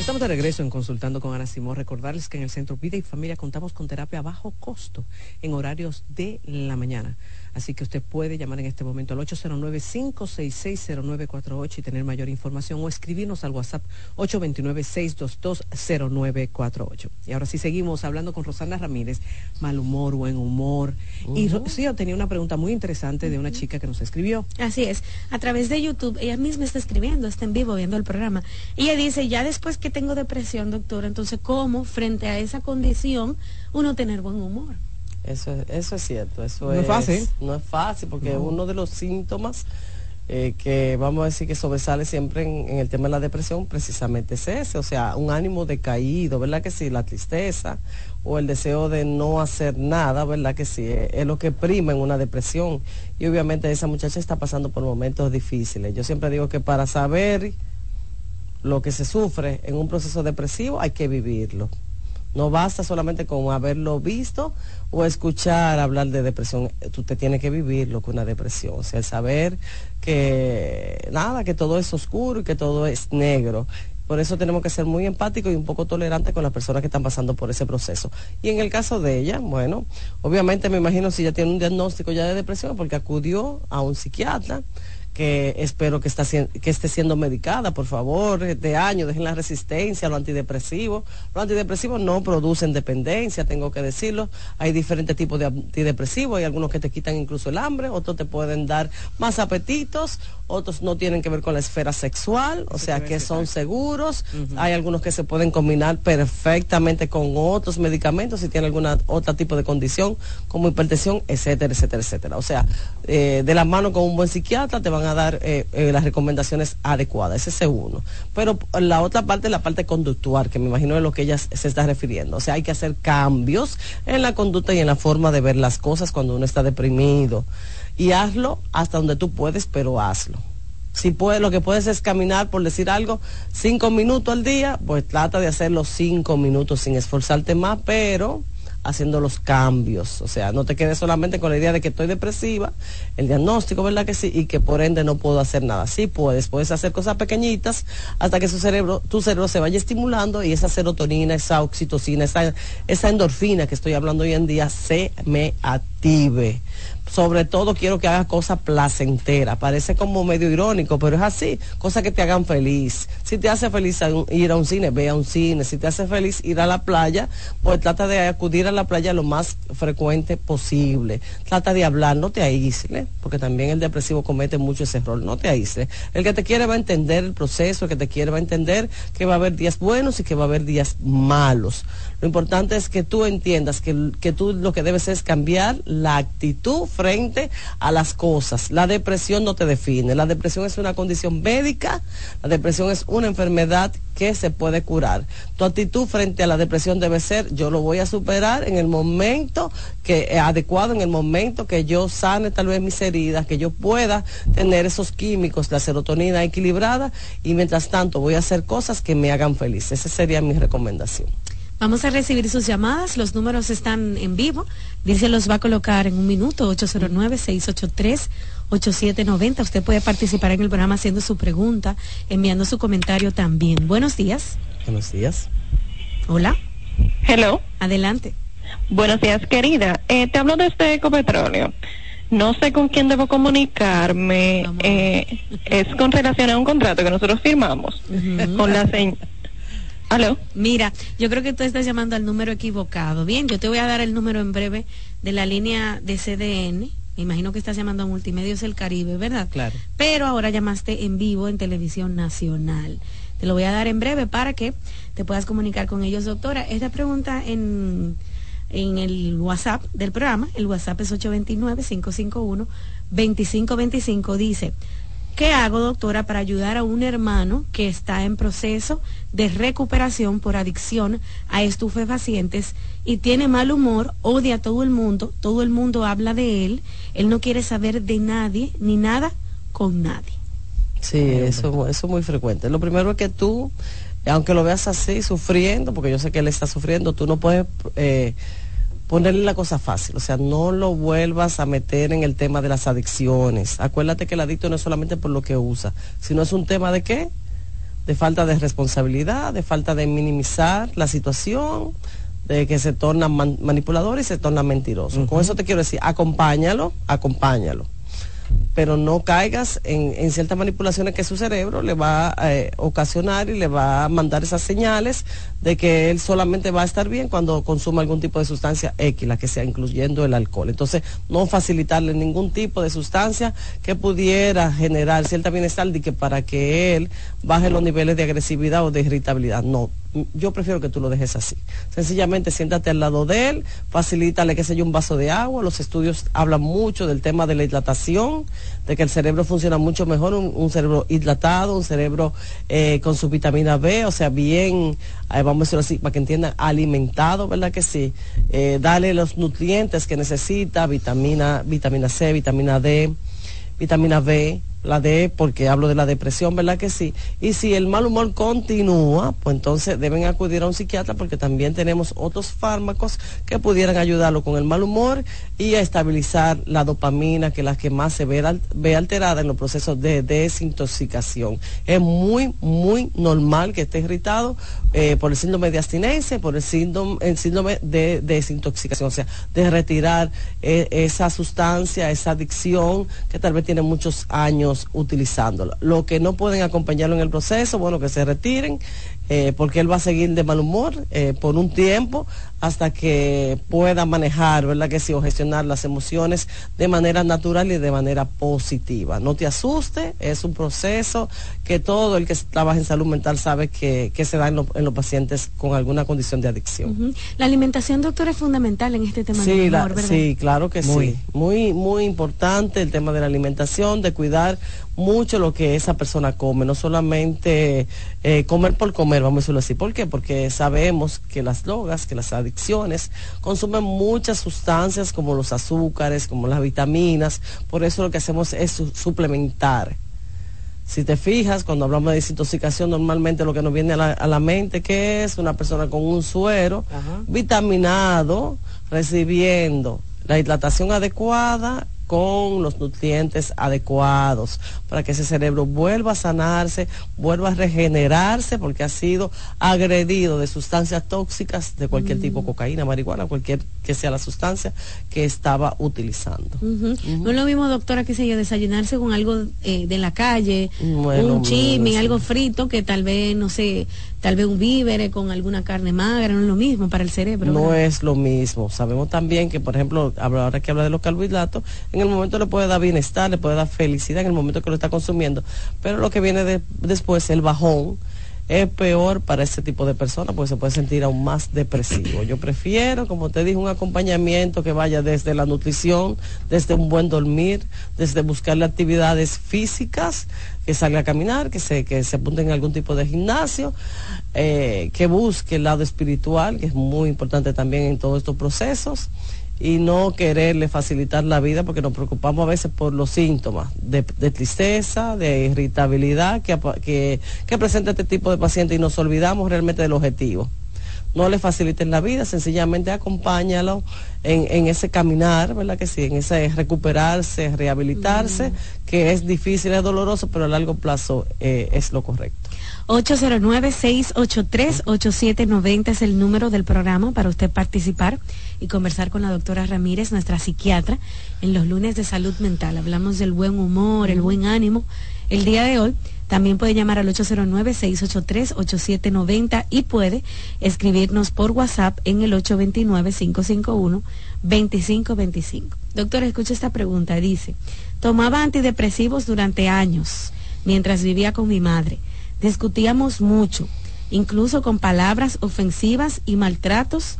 Estamos de regreso en Consultando con Ana Simón. Recordarles que en el Centro Vida y Familia contamos con terapia a bajo costo en horarios de la mañana. Así que usted puede llamar en este momento al 809-566-0948 y tener mayor información o escribirnos al WhatsApp 829-622-0948. Y ahora sí seguimos hablando con Rosana Ramírez, mal humor, buen humor. Y Ujú. Rocío tenía una pregunta muy interesante de una chica que nos escribió. Así es, a través de YouTube, ella misma está escribiendo, está en vivo viendo el programa. Ella dice, ya después que tengo depresión, doctor, entonces, ¿cómo frente a esa condición uno tener buen humor? Eso, es- eso es cierto, eso No es fácil. No es fácil porque No. uno de los síntomas eh, que vamos a decir que sobresale siempre en, en el tema de la depresión precisamente es ese, o sea, un ánimo decaído, ¿verdad que sí? La tristeza o el deseo de no hacer nada, ¿verdad que sí? Es, es lo que prima en una depresión y obviamente esa muchacha está pasando por momentos difíciles. Yo siempre digo que para saber lo que se sufre en un proceso depresivo hay que vivirlo. No basta solamente con haberlo visto o escuchar hablar de depresión. Tú te tienes que vivir lo que una depresión. O sea, el saber que nada, que todo es oscuro y que todo es negro. Por eso tenemos que ser muy empáticos y un poco tolerantes con las personas que están pasando por ese proceso. Y en el caso de ella, bueno, obviamente me imagino si ella tiene un diagnóstico ya de depresión porque acudió a un psiquiatra que espero que, está, que esté siendo medicada, por favor, de año, dejen la resistencia, los antidepresivos. Los antidepresivos no producen dependencia, tengo que decirlo. Hay diferentes tipos de antidepresivos, hay algunos que te quitan incluso el hambre, otros te pueden dar más apetitos, otros no tienen que ver con la esfera sexual, o sea que son seguros. Hay algunos que se pueden combinar perfectamente con otros medicamentos si tiene alguna otro tipo de condición, como hipertensión, etcétera, etcétera, etcétera. O sea, eh, de la mano con un buen psiquiatra te van a dar eh, eh, las recomendaciones adecuadas, ese es uno. Pero la otra parte es la parte conductual, que me imagino es lo que ella se está refiriendo. O sea, hay que hacer cambios en la conducta y en la forma de ver las cosas cuando uno está deprimido. Y hazlo hasta donde tú puedes, pero hazlo. Si puedes, lo que puedes es caminar, por decir algo, cinco minutos al día, pues trata de hacerlo cinco minutos sin esforzarte más, pero haciendo los cambios. O sea, no te quedes solamente con la idea de que estoy depresiva, el diagnóstico, ¿verdad que sí? Y que por ende no puedo hacer nada. Sí puedes, puedes hacer cosas pequeñitas hasta que cerebro, tu cerebro se vaya estimulando y esa serotonina, esa oxitocina, esa, esa endorfina que estoy hablando hoy en día se me active. Sobre todo quiero que hagas cosas placenteras. Parece como medio irónico, pero es así. Cosas que te hagan feliz. Si te hace feliz ir a un cine, ve a un cine. Si te hace feliz ir a la playa, pues trata de acudir a la playa lo más frecuente posible. Trata de hablar, no te aísles, porque también el depresivo comete mucho ese error. No te aísles. El que te quiere va a entender el proceso, el que te quiere va a entender que va a haber días buenos y que va a haber días malos. Lo importante es que tú entiendas que, que tú lo que debes es cambiar la actitud frente a las cosas. La depresión no te define. La depresión es una condición médica. La depresión es una enfermedad que se puede curar. Tu actitud frente a la depresión debe ser, yo lo voy a superar en el momento que eh, adecuado, en el momento que yo sane tal vez mis heridas, que yo pueda tener esos químicos, la serotonina equilibrada y mientras tanto voy a hacer cosas que me hagan feliz. Esa sería mi recomendación. Vamos a recibir sus llamadas, los números están en vivo. Dice los va a colocar en un minuto, 809-683-8790. Usted puede participar en el programa haciendo su pregunta, enviando su comentario también. Buenos días. Buenos días. Hola. Hello. Adelante. Buenos días, querida. Eh, te hablo este Ecopetróleo. No sé con quién debo comunicarme. Eh, es con relación a un contrato que nosotros firmamos con la señora ¿Aló? Mira, yo creo que tú estás llamando al número equivocado. Bien, yo te voy a dar el número en breve de la línea de CDN. Me imagino que estás llamando a Multimedios del Caribe, ¿verdad? Claro. Pero ahora llamaste en vivo en Televisión Nacional. Te lo voy a dar en breve para que te puedas comunicar con ellos, doctora. Esta pregunta en, en el WhatsApp del programa, el WhatsApp es 829-551-2525, dice, ¿Qué hago, doctora, para ayudar a un hermano que está en proceso de recuperación por adicción a estupefacientes y tiene mal humor, odia a todo el mundo, todo el mundo habla de él, él no quiere saber de nadie ni nada con nadie? Sí, eso, es muy frecuente. Lo primero es que tú, aunque lo veas así, sufriendo, porque yo sé que él está sufriendo, tú no puedes... Eh, ponerle la cosa fácil, o sea, no lo vuelvas a meter en el tema de las adicciones. Acuérdate que el adicto no es solamente por lo que usa, sino es un tema de qué? De falta de responsabilidad, de falta de minimizar la situación, de que se torna manipulador y se torna mentiroso. Con eso te quiero decir, acompáñalo, acompáñalo pero no caigas en, ciertas manipulaciones que su cerebro le va a eh, ocasionar y le va a mandar esas señales de que él solamente va a estar bien cuando consuma algún tipo de sustancia X, la que sea, incluyendo el alcohol. Entonces, no facilitarle ningún tipo de sustancia que pudiera generar cierta bienestar de que para que él baje los niveles de agresividad o de irritabilidad. No, yo prefiero que tú lo dejes así. Sencillamente siéntate al lado de él, facilítale, que sé un vaso de agua. Los estudios hablan mucho del tema de la hidratación, de que el cerebro funciona mucho mejor, un, cerebro hidratado, un cerebro eh, con su vitamina B, o sea, bien, eh, vamos a decirlo así, para que entiendan, alimentado, ¿verdad que sí? Eh, dale los nutrientes que necesita, vitamina, vitamina C, vitamina D, vitamina B, la D, porque hablo de la depresión, ¿verdad que sí? Y si el mal humor continúa, pues entonces deben acudir a un psiquiatra porque también tenemos otros fármacos que pudieran ayudarlo con el mal humor y a estabilizar la dopamina, que es la que más se ve, ve alterada en los procesos de desintoxicación. Es muy, muy normal que esté irritado eh, por el síndrome de abstinencia, por el síndrome, el síndrome de, desintoxicación, o sea, de retirar eh, esa sustancia, esa adicción que tal vez tiene muchos años utilizándolo. Lo que no pueden acompañarlo en el proceso, bueno, que se retiren, eh, porque él va a seguir de mal humor eh, por un tiempo hasta que pueda manejar, ¿verdad? Que sí, o gestionar las emociones de manera natural y de manera positiva. No te asuste, es un proceso que todo el que trabaja en salud mental sabe que, se da en, los pacientes con alguna condición de adicción. La alimentación, doctor, es fundamental en este tema sí, ¿verdad? Sí, claro que sí. Muy, muy importante el tema de la alimentación, de cuidar mucho lo que esa persona come, no solamente eh, comer por comer, vamos a decirlo así. ¿Por qué? Porque sabemos que las drogas, que las adicciones consumen muchas sustancias como los azúcares, como las vitaminas, por eso lo que hacemos es suplementar. Si te fijas, cuando hablamos de desintoxicación, normalmente lo que nos viene a la, mente que es una persona con un suero vitaminado, recibiendo la hidratación adecuada con los nutrientes adecuados para que ese cerebro vuelva a sanarse, vuelva a regenerarse porque ha sido agredido de sustancias tóxicas de cualquier tipo, cocaína, marihuana, cualquier que sea la sustancia que estaba utilizando. No es lo mismo, doctora, que sé yo, desayunarse con algo eh, de la calle, Bueno, un chimi, algo frito, que tal vez, no sé, tal vez un vívere con alguna carne magra, no es lo mismo para el cerebro. No ¿verdad? es lo mismo. Sabemos también que, por ejemplo, ahora que habla de los carbohidratos, en el momento le puede dar bienestar, le puede dar felicidad en el momento que lo está consumiendo, pero lo que viene de- después, el bajón, es peor para ese tipo de personas porque se puede sentir aún más depresivo. Yo prefiero, como te dije, un acompañamiento que vaya desde la nutrición, desde un buen dormir, desde buscarle actividades físicas, que salga a caminar, que se, que se apunte en algún tipo de gimnasio, eh, que busque el lado espiritual, que es muy importante también en todos estos procesos y no quererle facilitar la vida porque nos preocupamos a veces por los síntomas de, de tristeza, de irritabilidad que, que, que presenta este tipo de paciente y nos olvidamos realmente del objetivo. No le faciliten la vida, sencillamente acompáñalo en, en ese caminar, ¿verdad que sí? En ese recuperarse, rehabilitarse, que es difícil, es doloroso, pero a largo plazo eh, es lo correcto. 809-683-8790 es el número del programa para usted participar y conversar con la doctora Ramírez, nuestra psiquiatra, en los lunes de salud mental. Hablamos del buen humor, el buen ánimo. El día de hoy también puede llamar al 809-683-8790 y puede escribirnos por WhatsApp en el 829-551-2525. Doctora, escucha esta pregunta. Dice, tomaba antidepresivos durante años mientras vivía con mi madre. Discutíamos mucho, incluso con palabras ofensivas y maltratos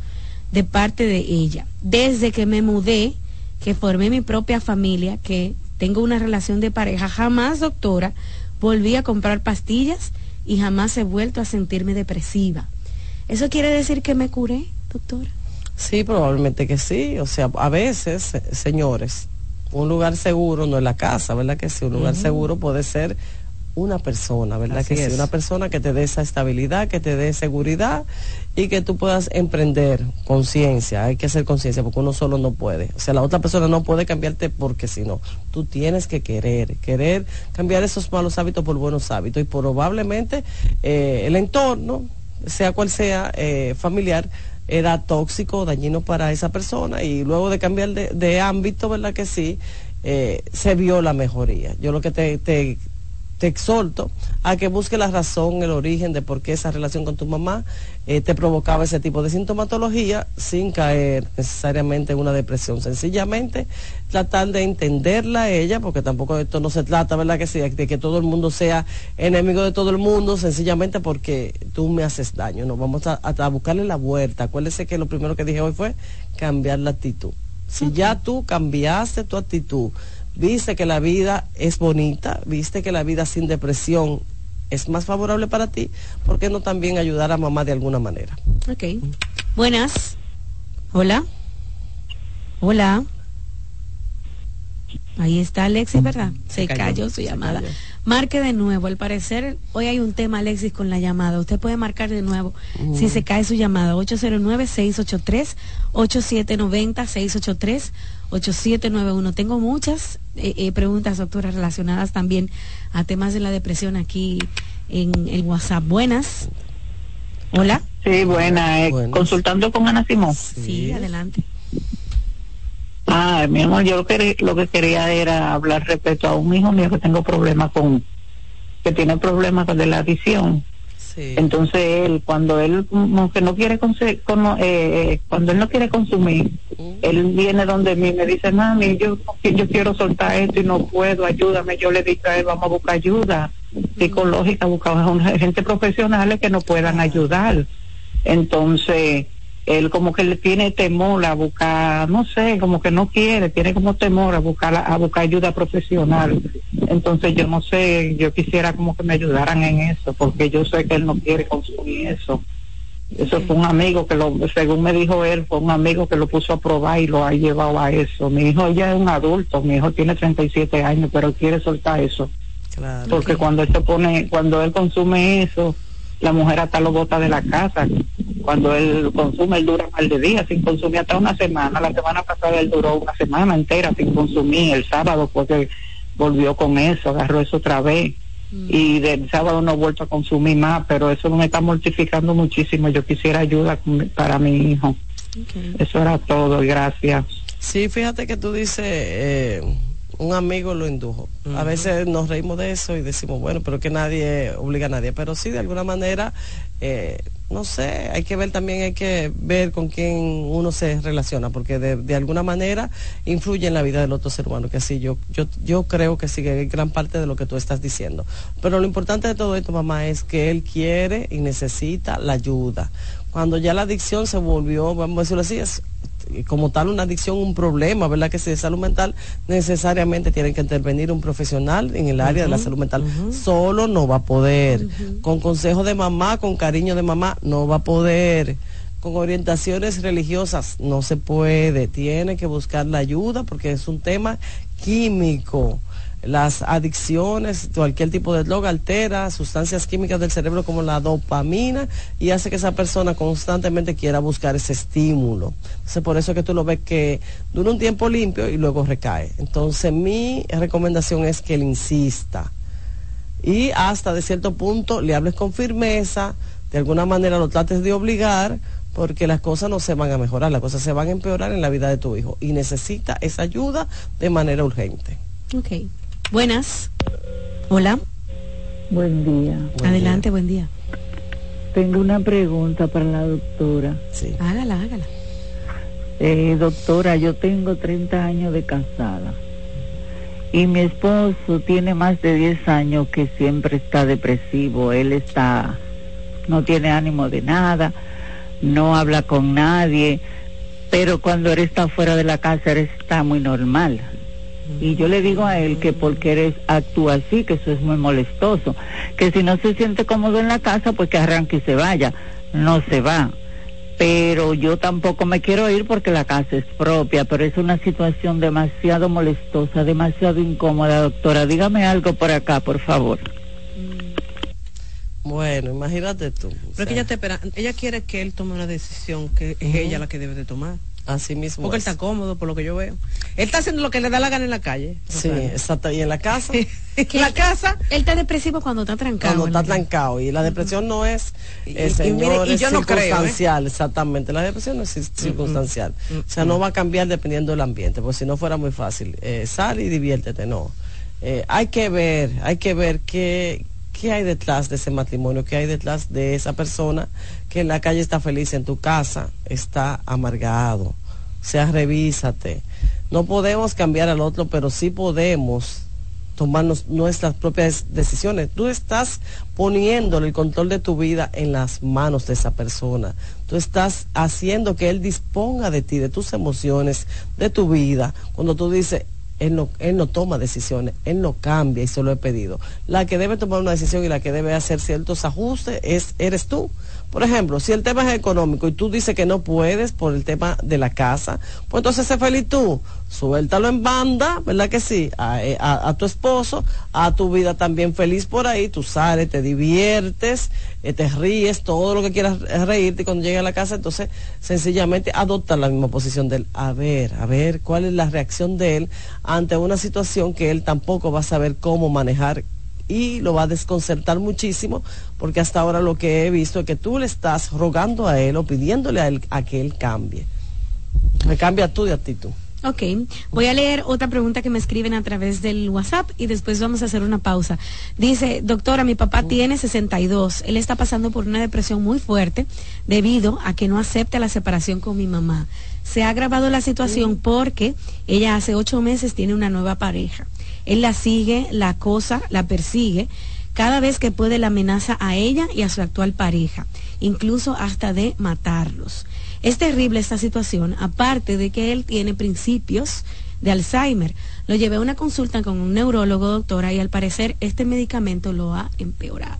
de parte de ella. Desde que me mudé, que formé mi propia familia, que tengo una relación de pareja, jamás, doctora, volví a comprar pastillas y jamás he vuelto a sentirme depresiva. ¿Eso quiere decir que me curé, doctora? Sí, probablemente que sí. O sea, a veces, se- señores, un lugar seguro no es la casa, ¿verdad que sí? Un lugar seguro puede ser una persona, ¿verdad Así que es. sí? Una persona que te dé esa estabilidad, que te dé seguridad y que tú puedas emprender conciencia. Hay que hacer conciencia porque uno solo no puede. O sea, la otra persona no puede cambiarte porque si no, tú tienes que querer, querer cambiar esos malos hábitos por buenos hábitos y probablemente eh, el entorno, sea cual sea, eh, familiar, era tóxico o dañino para esa persona y luego de cambiar de, de ámbito, ¿verdad que sí? Eh, se vio la mejoría. Yo lo que te, te, te exhorto a que busques la razón, el origen de por qué esa relación con tu mamá eh, te provocaba ese tipo de sintomatología sin caer necesariamente en una depresión. Sencillamente tratar de entenderla a ella, porque tampoco esto no se trata, ¿verdad? Que sí, de que todo el mundo sea enemigo de todo el mundo, sencillamente porque tú me haces daño. No, vamos a, a- a buscarle la vuelta. Acuérdese que lo primero que dije hoy fue cambiar la actitud. Si ya tú cambiaste tu actitud, viste que la vida es bonita, viste que la vida sin depresión es más favorable para ti, ¿por qué no también ayudar a mamá de alguna manera? Ok. Buenas. Hola. Hola. Ahí está Alexis, ¿verdad? Se, cayó, cayó, su se llamada. cayó. Marque de nuevo. Al parecer, hoy hay un tema, Alexis, con la llamada. Usted puede marcar de nuevo si Mm. se cae su llamada. 809-683-8790, 683-8791. Tengo muchas eh, eh, preguntas, doctora, relacionadas también a temas de la depresión aquí en el WhatsApp. Buenas. Hola. Sí, buena. eh, Consultando con Ana Simón. Sí, adelante. Ah, mi amor, yo lo que, lo que quería era hablar respecto a un hijo mío que tengo problemas con, que tiene problemas con de la adicción. Entonces él, cuando él como que no quiere cono- eh, eh, cuando él no quiere consumir, él viene donde mí y me dice, mami, yo, yo quiero soltar esto y no puedo, ayúdame. Yo le digo a él, vamos a buscar ayuda psicológica, a una gente profesionales que nos puedan ayudar. Entonces, él como que le tiene temor a buscar, no sé, como que no quiere, tiene como temor a buscar a buscar ayuda profesional. Entonces yo no sé, yo quisiera como que me ayudaran en eso, porque yo sé que él no quiere consumir eso. Eso fue un amigo que lo, según me dijo él, fue un amigo que lo puso a probar y lo ha llevado a eso. Mi hijo ya es un adulto, mi hijo tiene 37 años, pero quiere soltar eso. Porque cuando él se pone, cuando él consume eso, la mujer hasta lo bota de la casa cuando él consume, él dura par de días sin consumir hasta una semana. La semana pasada él duró una semana entera sin consumir. El sábado porque volvió con eso, agarró eso otra vez. Mm. Y del sábado no ha vuelto a consumir más, pero eso me está mortificando muchísimo. Yo quisiera ayuda para mi hijo. Eso era todo, y gracias. Sí, fíjate que tú dices, eh, un amigo lo indujo. A veces nos reímos de eso y decimos, bueno, pero que nadie obliga a nadie. Pero sí, de alguna manera, eh, no sé, hay que ver también, hay que ver con quién uno se relaciona, porque de, alguna manera influye en la vida del otro ser humano, que así yo, yo, yo creo que sigue gran parte de lo que tú estás diciendo. Pero lo importante de todo esto, mamá, es que él quiere y necesita la ayuda. Cuando ya la adicción se volvió, vamos a decirlo así, es como tal una adicción, un problema, ¿verdad? Que si de salud mental necesariamente tiene que intervenir un profesional en el área de la salud mental. Solo no va a poder. Con consejo de mamá, con cariño de mamá, no va a poder. Con orientaciones religiosas no se puede. Tiene que buscar la ayuda porque es un tema químico las adicciones, cualquier tipo de droga altera sustancias químicas del cerebro como la dopamina y hace que esa persona constantemente quiera buscar ese estímulo. Entonces por eso es que tú lo ves que dura un tiempo limpio y luego recae. Entonces mi recomendación es que él insista y hasta de cierto punto le hables con firmeza, de alguna manera lo trates de obligar porque las cosas no se van a mejorar, las cosas se van a empeorar en la vida de tu hijo y necesita esa ayuda de manera urgente. Okay. Buenas. Hola. Buen día. Adelante, buen día. Tengo una pregunta para la doctora. Sí. Hágala, hágala. Eh, doctora, yo tengo 30 años de casada y mi esposo tiene más de 10 años que siempre está depresivo. Él está, no tiene ánimo de nada, no habla con nadie, pero cuando él está fuera de la casa, él está muy normal y yo le digo a él que porque eres actúa así, que eso es muy molestoso, que si no se siente cómodo en la casa, pues que arranque y se vaya. No se va. Pero yo tampoco me quiero ir porque la casa es propia, pero es una situación demasiado molestosa, demasiado incómoda, doctora. Dígame algo por acá, por favor. Bueno, imagínate tú. Pero que ella te espera, ella quiere que él tome una decisión que es ella la que debe de tomar. Así mismo. Porque él está cómodo, por lo que yo veo. Él está haciendo lo que le da la gana en la calle. Sí, exacto. Y en la casa. en la casa. Él está depresivo cuando está trancado. Cuando está trancado. Y la depresión no es, eh, señor, y, yo no creo, ¿eh? exactamente. La depresión no es circunstancial. O sea, no va a cambiar dependiendo del ambiente, porque si no fuera muy fácil. Eh, sal y diviértete, no. Eh, hay que ver, hay que ver qué, qué hay detrás de ese matrimonio, qué hay detrás de esa persona que en la calle está feliz, en tu casa está amargado. O sea, revísate. No podemos cambiar al otro, pero sí podemos tomarnos nuestras propias decisiones. Tú estás poniéndole el control de tu vida en las manos de esa persona. Tú estás haciendo que él disponga de ti, de tus emociones, de tu vida. Cuando tú dices, él no, él no toma decisiones, él no cambia y se lo he pedido. La que debe tomar una decisión y la que debe hacer ciertos ajustes es, eres tú. Por ejemplo, si el tema es económico y tú dices que no puedes por el tema de la casa, pues entonces sé feliz tú. Suéltalo en banda, ¿verdad que sí? Eh, a, tu esposo, a tu vida también feliz por ahí, tú sales, te diviertes, eh, te ríes, todo lo que quieras reírte y cuando llegue a la casa, entonces sencillamente adopta la misma posición de él. A ver, a ver cuál es la reacción de él ante una situación que él tampoco va a saber cómo manejar y lo va a desconcertar muchísimo porque hasta ahora lo que he visto es que tú le estás rogando a él o pidiéndole a él a que él cambie. Me cambia tú de actitud. Ok, voy a leer otra pregunta que me escriben a través del WhatsApp y después vamos a hacer una pausa. Dice, doctora, mi papá tiene 62, él está pasando por una depresión muy fuerte debido a que no acepta la separación con mi mamá. Se ha agravado la situación porque ella hace ocho meses tiene una nueva pareja. Él la sigue, la acosa, la persigue. Cada vez que puede la amenaza a ella y a su actual pareja, incluso hasta de matarlos. Es terrible esta situación, aparte de que él tiene principios de Alzheimer. Lo llevé a una consulta con un neurólogo, doctora, y al parecer este medicamento lo ha empeorado.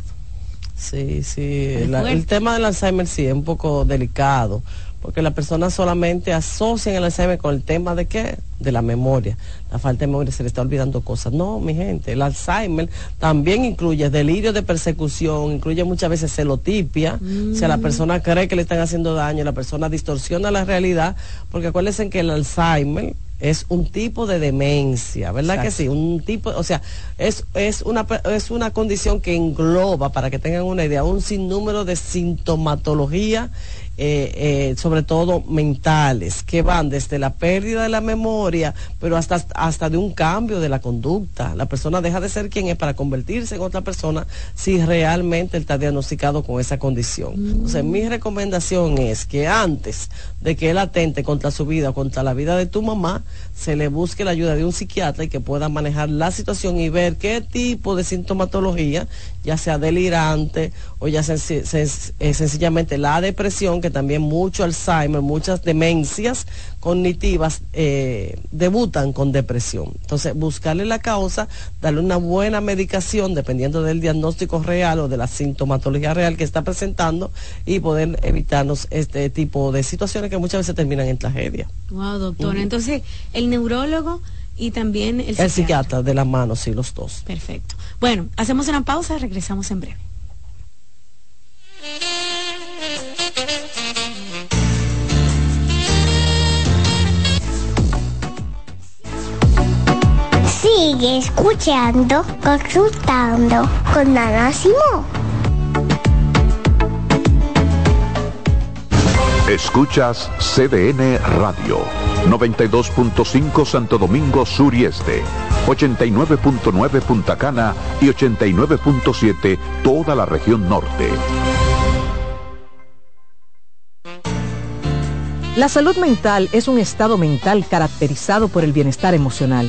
Sí, sí, el tema del Alzheimer sí es un poco delicado, porque las personas solamente asocian el Alzheimer con el tema de qué? De la memoria. La falta de memoria se le está olvidando cosas. No, mi gente, el Alzheimer también incluye delirio de persecución, incluye muchas veces celotipia. O sea, la mm. persona cree que le están haciendo daño, la persona distorsiona la realidad, porque acuérdense que el Alzheimer es un tipo de demencia, ¿verdad que sí? Un tipo, o sea, es, es, una, es una condición que engloba, para que tengan una idea, un sinnúmero de sintomatología eh, eh, sobre todo mentales, que van desde la pérdida de la memoria, pero hasta, hasta de un cambio de la conducta. La persona deja de ser quien es para convertirse en otra persona si realmente está diagnosticado con esa condición. Entonces, mi recomendación es que antes de que él atente contra su vida o contra la vida de tu mamá, se le busque la ayuda de un psiquiatra y que pueda manejar la situación y ver qué tipo de sintomatología, ya sea delirante o ya sea eh, sencillamente la depresión, que también mucho Alzheimer, muchas demencias cognitivas eh, debutan con depresión. Entonces, buscarle la causa, darle una buena medicación dependiendo del diagnóstico real o de la sintomatología real que está presentando y poder evitarnos este tipo de situaciones que muchas veces terminan en tragedia. Wow, doctora. Entonces, el neurólogo y también el psiquiatra. El psiquiatra de las manos, sí, los dos. Perfecto. Bueno, hacemos una pausa, regresamos en breve. Sigue escuchando, consultando con Ana Escuchas CDN Radio, 92.5 Santo Domingo Sur y Este, 89.9 Punta Cana y 89.7 toda la región norte. La salud mental es un estado mental caracterizado por el bienestar emocional,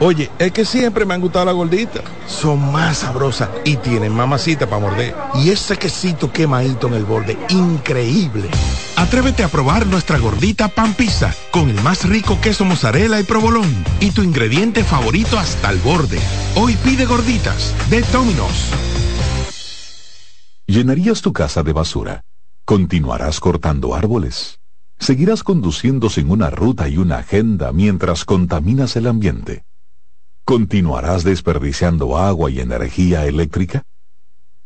Oye, es que siempre me han gustado las gorditas. Son más sabrosas y tienen mamacita para morder. Y ese quesito quemadito en el borde, increíble. Atrévete a probar nuestra gordita pan pizza con el más rico queso mozzarella y provolón y tu ingrediente favorito hasta el borde. Hoy pide gorditas de Domino's. ¿Llenarías tu casa de basura? ¿Continuarás cortando árboles? ¿Seguirás conduciendo en una ruta y una agenda mientras contaminas el ambiente? ¿Continuarás desperdiciando agua y energía eléctrica?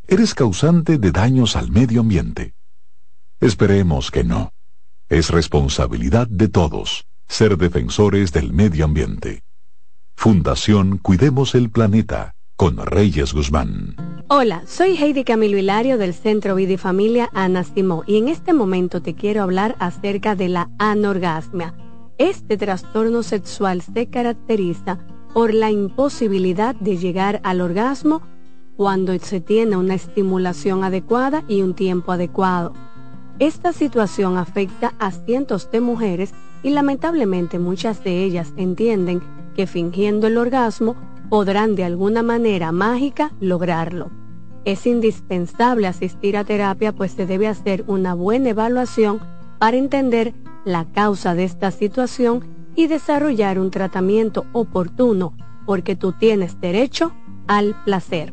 Eres causante de daños al medio ambiente. Esperemos que no. Es responsabilidad de todos ser defensores del medio ambiente. Fundación Cuidemos el Planeta con Reyes Guzmán. Hola, soy Heidi Camilo Hilario del Centro Vida y Familia Ana Simó y en este momento te quiero hablar acerca de la anorgasmia. Este trastorno sexual se caracteriza por la imposibilidad de llegar al orgasmo cuando se tiene una estimulación adecuada y un tiempo adecuado. Esta situación afecta a cientos de mujeres y lamentablemente muchas de ellas entienden que fingiendo el orgasmo podrán de alguna manera mágica lograrlo. Es indispensable asistir a terapia pues se debe hacer una buena evaluación para entender la causa de esta situación y desarrollar un tratamiento oportuno porque tú tienes derecho al placer.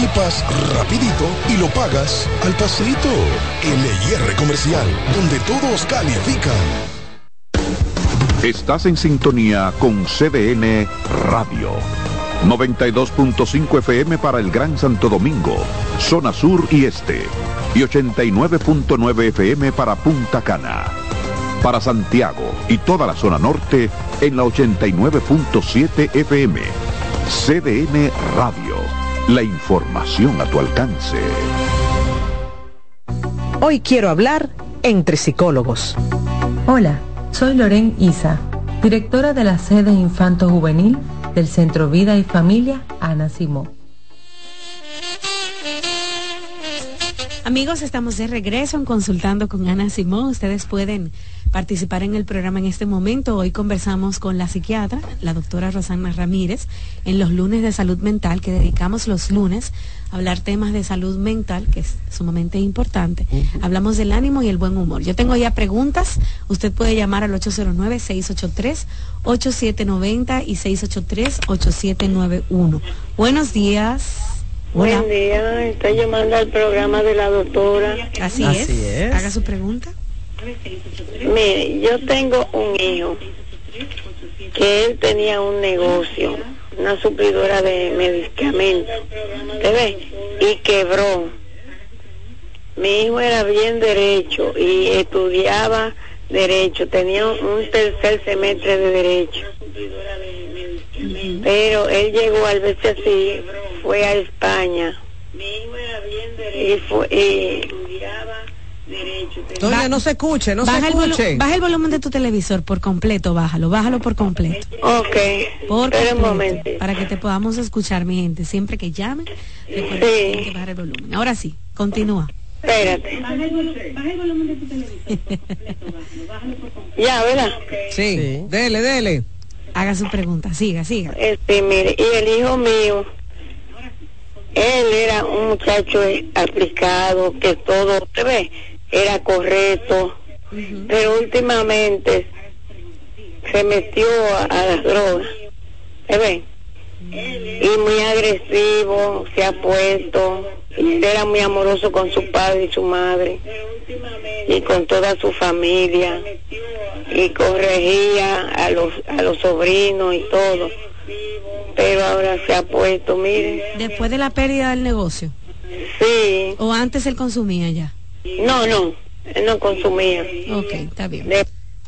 equipas rapidito y lo pagas al pasito. LIR Comercial, donde todos califican. Estás en sintonía con CDN Radio. 92.5 FM para el Gran Santo Domingo, zona sur y este. Y 89.9 FM para Punta Cana. Para Santiago y toda la zona norte en la 89.7 FM. CDN Radio. La información a tu alcance. Hoy quiero hablar entre psicólogos. Hola, soy Loren Isa, directora de la sede Infanto Juvenil del Centro Vida y Familia Ana Simó. Amigos, estamos de regreso en Consultando con Ana Simón. Ustedes pueden participar en el programa en este momento. Hoy conversamos con la psiquiatra, la doctora Rosana Ramírez, en los lunes de salud mental, que dedicamos los lunes a hablar temas de salud mental, que es sumamente importante. Hablamos del ánimo y el buen humor. Yo tengo ya preguntas. Usted puede llamar al 809-683-8790 y 683-8791. Buenos días. Buen día, estoy llamando al programa de la doctora. Así, es. Haga su pregunta. Mire, yo tengo un hijo que él tenía un negocio, una suplidora de medicamentos, ¿te ves? Y quebró. Mi hijo era bien derecho y estudiaba derecho, tenía un tercer semestre de derecho. Pero él llegó al veces así, fue a España. Y fue, y, Doña, no se escuche, no se escuche. baja el volumen de tu televisor por completo, bájalo, bájalo por completo. Ok, por un momento. Para que te podamos escuchar, mi gente. Siempre que llame, recuerda que tienen que bajar el volumen. Ahora sí, continúa. Espérate. Baja el volumen de tu televisor. Ya, ¿verdad? Sí, dele, dele. Haga su pregunta, siga, siga. Este, mire, y el hijo mío, él era un muchacho aplicado, que todo, ¿te ve? Era correcto, pero últimamente se metió a, a las drogas, ¿te ve? Y muy agresivo se ha puesto, y era muy amoroso con su padre y su madre, y con toda su familia, y corregía a los, a los sobrinos y todo pero ahora se ha puesto, mire. Después de la pérdida del negocio. Sí. ¿O antes él consumía ya? No, no, él no consumía. Ok, está bien.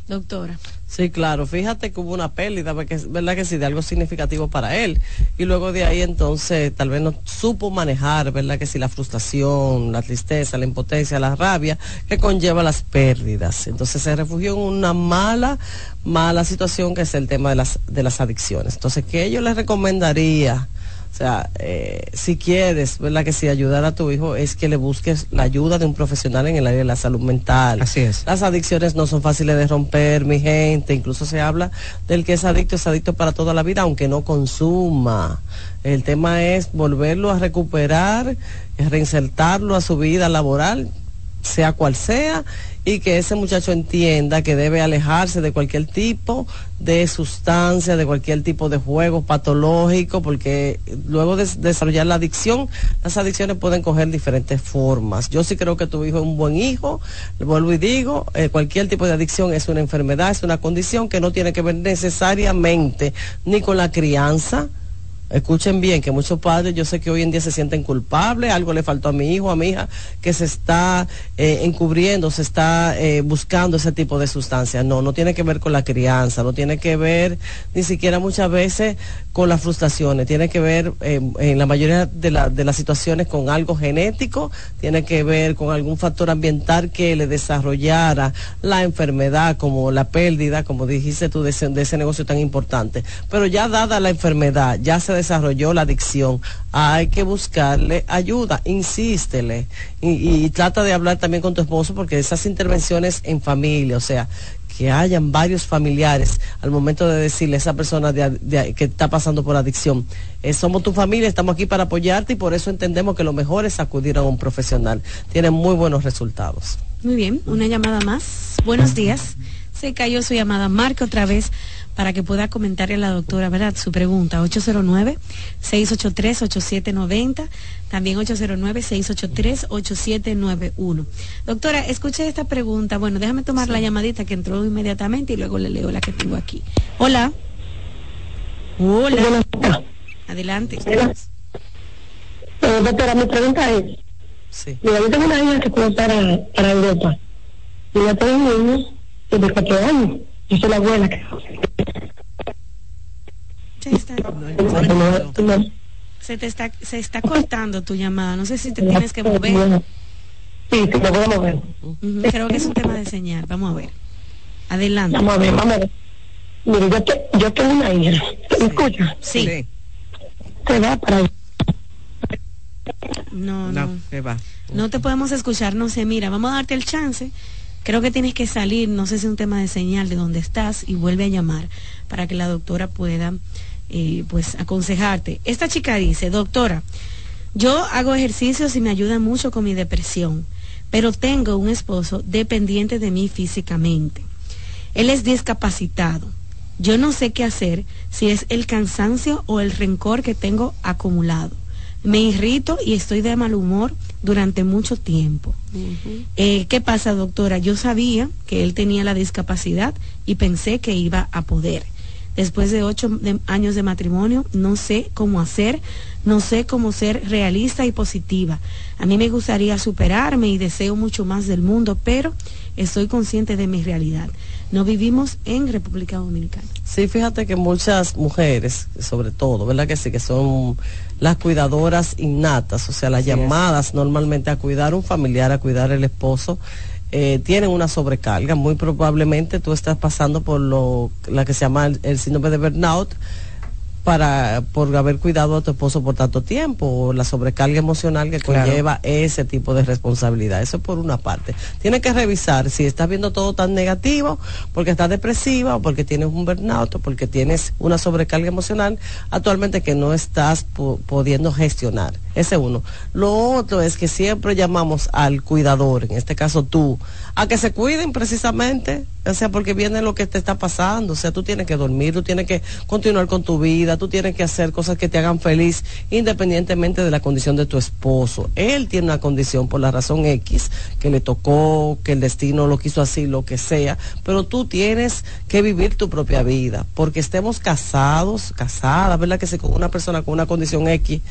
Doctora. Sí, claro, fíjate que hubo una pérdida, porque verdad que sí, de algo significativo para él. Y luego de ahí entonces tal vez no supo manejar, verdad que sí, la frustración, la tristeza, la impotencia, la rabia que conlleva las pérdidas. Entonces se refugió en una mala, mala situación que es el tema de las, de las adicciones. Entonces, ¿qué yo le recomendaría? O sea, eh, si quieres, ¿verdad? Que si ayudar a tu hijo es que le busques la ayuda de un profesional en el área de la salud mental. Así es. Las adicciones no son fáciles de romper, mi gente. Incluso se habla del que es adicto, es adicto para toda la vida, aunque no consuma. El tema es volverlo a recuperar, reinsertarlo a su vida laboral, sea cual sea, y que ese muchacho entienda que debe alejarse de cualquier tipo de sustancia, de cualquier tipo de juego patológico, porque luego de desarrollar la adicción, las adicciones pueden coger diferentes formas. Yo sí creo que tu hijo es un buen hijo, vuelvo y digo, eh, cualquier tipo de adicción es una enfermedad, es una condición que no tiene que ver necesariamente ni con la crianza, Escuchen bien que muchos padres, yo sé que hoy en día se sienten culpables, algo le faltó a mi hijo, a mi hija, que se está eh, encubriendo, se está eh, buscando ese tipo de sustancias. No, no tiene que ver con la crianza, no tiene que ver ni siquiera muchas veces con las frustraciones, tiene que ver eh, en la mayoría de, de las situaciones con algo genético, tiene que ver con algún factor ambiental que le desarrollara la enfermedad, como la pérdida, como dijiste tú, de ese, de ese negocio tan importante. Pero ya dada la enfermedad, ya se desarrolló la adicción, hay que buscarle ayuda, insístele y, trata de hablar también con tu esposo porque esas intervenciones en familia, o sea, que hayan varios familiares al momento de decirle a esa persona que está pasando por adicción, eh, somos tu familia, estamos aquí para apoyarte y por eso entendemos que lo mejor es acudir a un profesional. Tiene muy buenos resultados. Muy bien, una llamada más. Buenos días. Se cayó su llamada. Marca otra vez para que pueda comentarle a la doctora, ¿verdad? Su pregunta, 809-683-8790, también 809-683-8791. Doctora, escuche esta pregunta. Bueno, déjame tomar la llamadita que entró inmediatamente y luego le leo la que tengo aquí. Hola. Hola. Adelante. Eh, doctora, mi pregunta es, sí. mira, yo tengo una hija que fue para, para Europa y ya tengo un niño de cuatro años yo soy la abuela que... Se, te está, se está cortando tu llamada. No sé si te tienes que mover. Sí, sí, me voy a mover. Creo que es un tema de señal. Vamos a ver. Adelante. Vamos a ver, vamos a ver. Mire, yo, te, yo tengo una hija. ¿Me escucha? Sí. Se va para No, no. No, va. no te podemos escuchar, no sé. Mira, vamos a darte el chance creo que tienes que salir, no sé si es un tema de señal de dónde estás y vuelve a llamar para que la doctora pueda eh, pues aconsejarte. Esta chica dice, doctora, yo hago ejercicios y me ayuda mucho con mi depresión, pero tengo un esposo dependiente de mí físicamente. Él es discapacitado. Yo no sé qué hacer si es el cansancio o el rencor que tengo acumulado. Me irrito y estoy de mal humor durante mucho tiempo. Eh, ¿Qué pasa, doctora? Yo sabía que él tenía la discapacidad y pensé que iba a poder. Después de ocho años de matrimonio, no sé cómo hacer, no sé cómo ser realista y positiva. A mí me gustaría superarme y deseo mucho más del mundo, pero estoy consciente de mi realidad. No vivimos en República Dominicana. Sí, fíjate que muchas mujeres, sobre todo, ¿verdad que sí? Que son las cuidadoras innatas, o sea, las llamadas normalmente a cuidar un familiar, a cuidar el esposo, eh, tienen una sobrecarga. Muy probablemente tú estás pasando por lo la que se llama el síndrome de burnout para por haber cuidado a tu esposo por tanto tiempo o la sobrecarga emocional que conlleva ese tipo de responsabilidad. Eso por una parte. Tienes que revisar si estás viendo todo tan negativo porque estás depresiva o porque tienes un burnout o porque tienes una sobrecarga emocional actualmente que no estás pudiendo gestionar. Ese uno. Lo otro es que siempre llamamos al cuidador, en este caso tú, a que se cuiden precisamente, o sea, porque viene lo que te está pasando, o sea, tú tienes que dormir, tú tienes que continuar con tu vida, tú tienes que hacer cosas que te hagan feliz, independientemente de la condición de tu esposo. Él tiene una condición por la razón X, que le tocó, que el destino lo quiso así, lo que sea, pero tú tienes que vivir tu propia vida, porque estemos casados, casadas, ¿verdad? Que si con una persona con una condición X,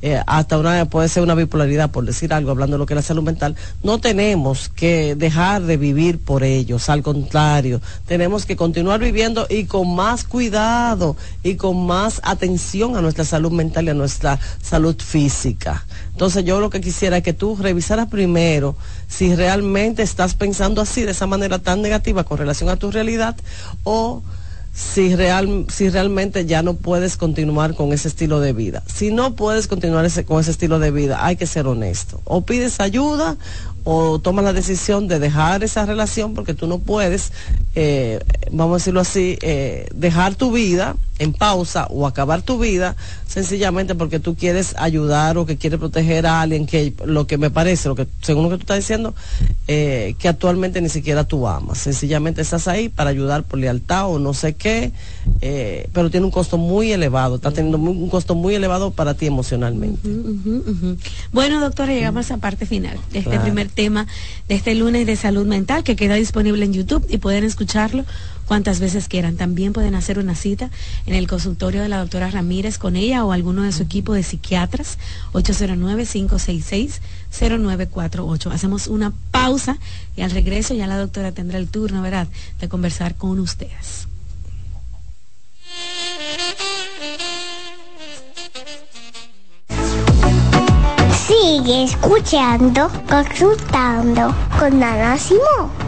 eh, hasta una, puede ser una bipolaridad, por decir algo, hablando de lo que es la salud mental, no tenemos que dejar de vivir por ellos, al contrario, tenemos que continuar viviendo y con más cuidado y con más atención a nuestra salud mental y a nuestra salud física. Entonces yo lo que quisiera es que tú revisaras primero si realmente estás pensando así, de esa manera tan negativa con relación a tu realidad o si, real, si realmente ya no puedes continuar con ese estilo de vida. Si no puedes continuar ese, con ese estilo de vida, hay que ser honesto. O pides ayuda o tomas la decisión de dejar esa relación porque tú no puedes, eh, vamos a decirlo así, eh, dejar tu vida en pausa o acabar tu vida sencillamente porque tú quieres ayudar o que quieres proteger a alguien que lo que me parece, lo que según lo que tú estás diciendo, eh, que actualmente ni siquiera tú amas. Sencillamente estás ahí para ayudar por lealtad o no sé qué, eh, pero tiene un costo muy elevado, está teniendo un costo muy elevado para ti emocionalmente. Bueno, doctora, llegamos a parte final de este primer tema de este lunes de salud mental que queda disponible en YouTube y pueden escucharlo cuantas veces quieran. También pueden hacer una cita en el consultorio de la doctora Ramírez con ella o alguno de su equipo de psiquiatras, 809-566-0948. Hacemos una pausa y al regreso ya la doctora tendrá el turno, ¿verdad?, de conversar con ustedes. Sigue escuchando, consultando con Ana Simón.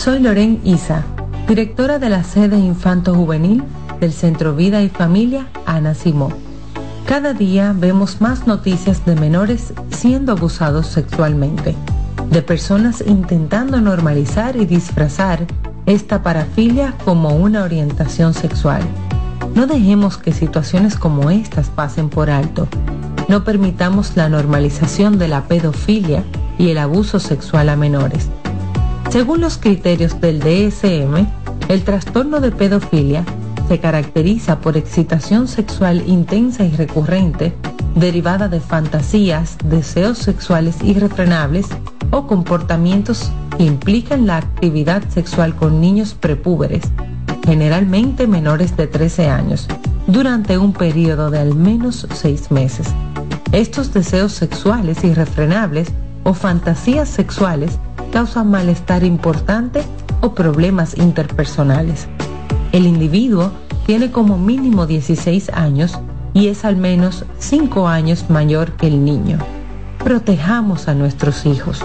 soy Loren Isa, directora de la sede Infanto Juvenil del Centro Vida y Familia Ana Simó. Cada día vemos más noticias de menores siendo abusados sexualmente, de personas intentando normalizar y disfrazar esta parafilia como una orientación sexual. No dejemos que situaciones como estas pasen por alto. No permitamos la normalización de la pedofilia y el abuso sexual a menores. Según los criterios del DSM, el trastorno de pedofilia se caracteriza por excitación sexual intensa y recurrente derivada de fantasías, deseos sexuales irrefrenables o comportamientos que implican la actividad sexual con niños prepúberes, generalmente menores de 13 años, durante un periodo de al menos 6 meses. Estos deseos sexuales irrefrenables o fantasías sexuales causan malestar importante o problemas interpersonales. El individuo tiene como mínimo 16 años y es al menos 5 años mayor que el niño. Protejamos a nuestros hijos.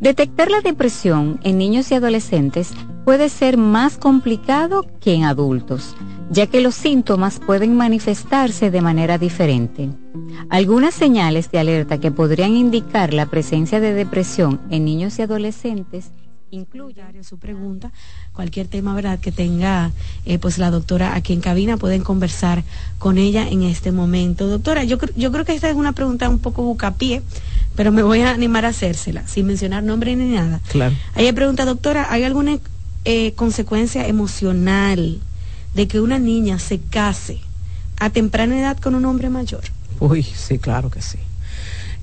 Detectar la depresión en niños y adolescentes puede ser más complicado que en adultos, ya que los síntomas pueden manifestarse de manera diferente. Algunas señales de alerta que podrían indicar la presencia de depresión en niños y adolescentes incluye su pregunta, cualquier tema verdad que tenga eh, pues la doctora aquí en cabina pueden conversar con ella en este momento. Doctora, yo, yo creo que esta es una pregunta un poco bucapié, pero me voy a animar a hacérsela, sin mencionar nombre ni nada. Claro. Ella pregunta, doctora, ¿hay alguna eh, consecuencia emocional de que una niña se case a temprana edad con un hombre mayor? Uy, sí, claro que sí.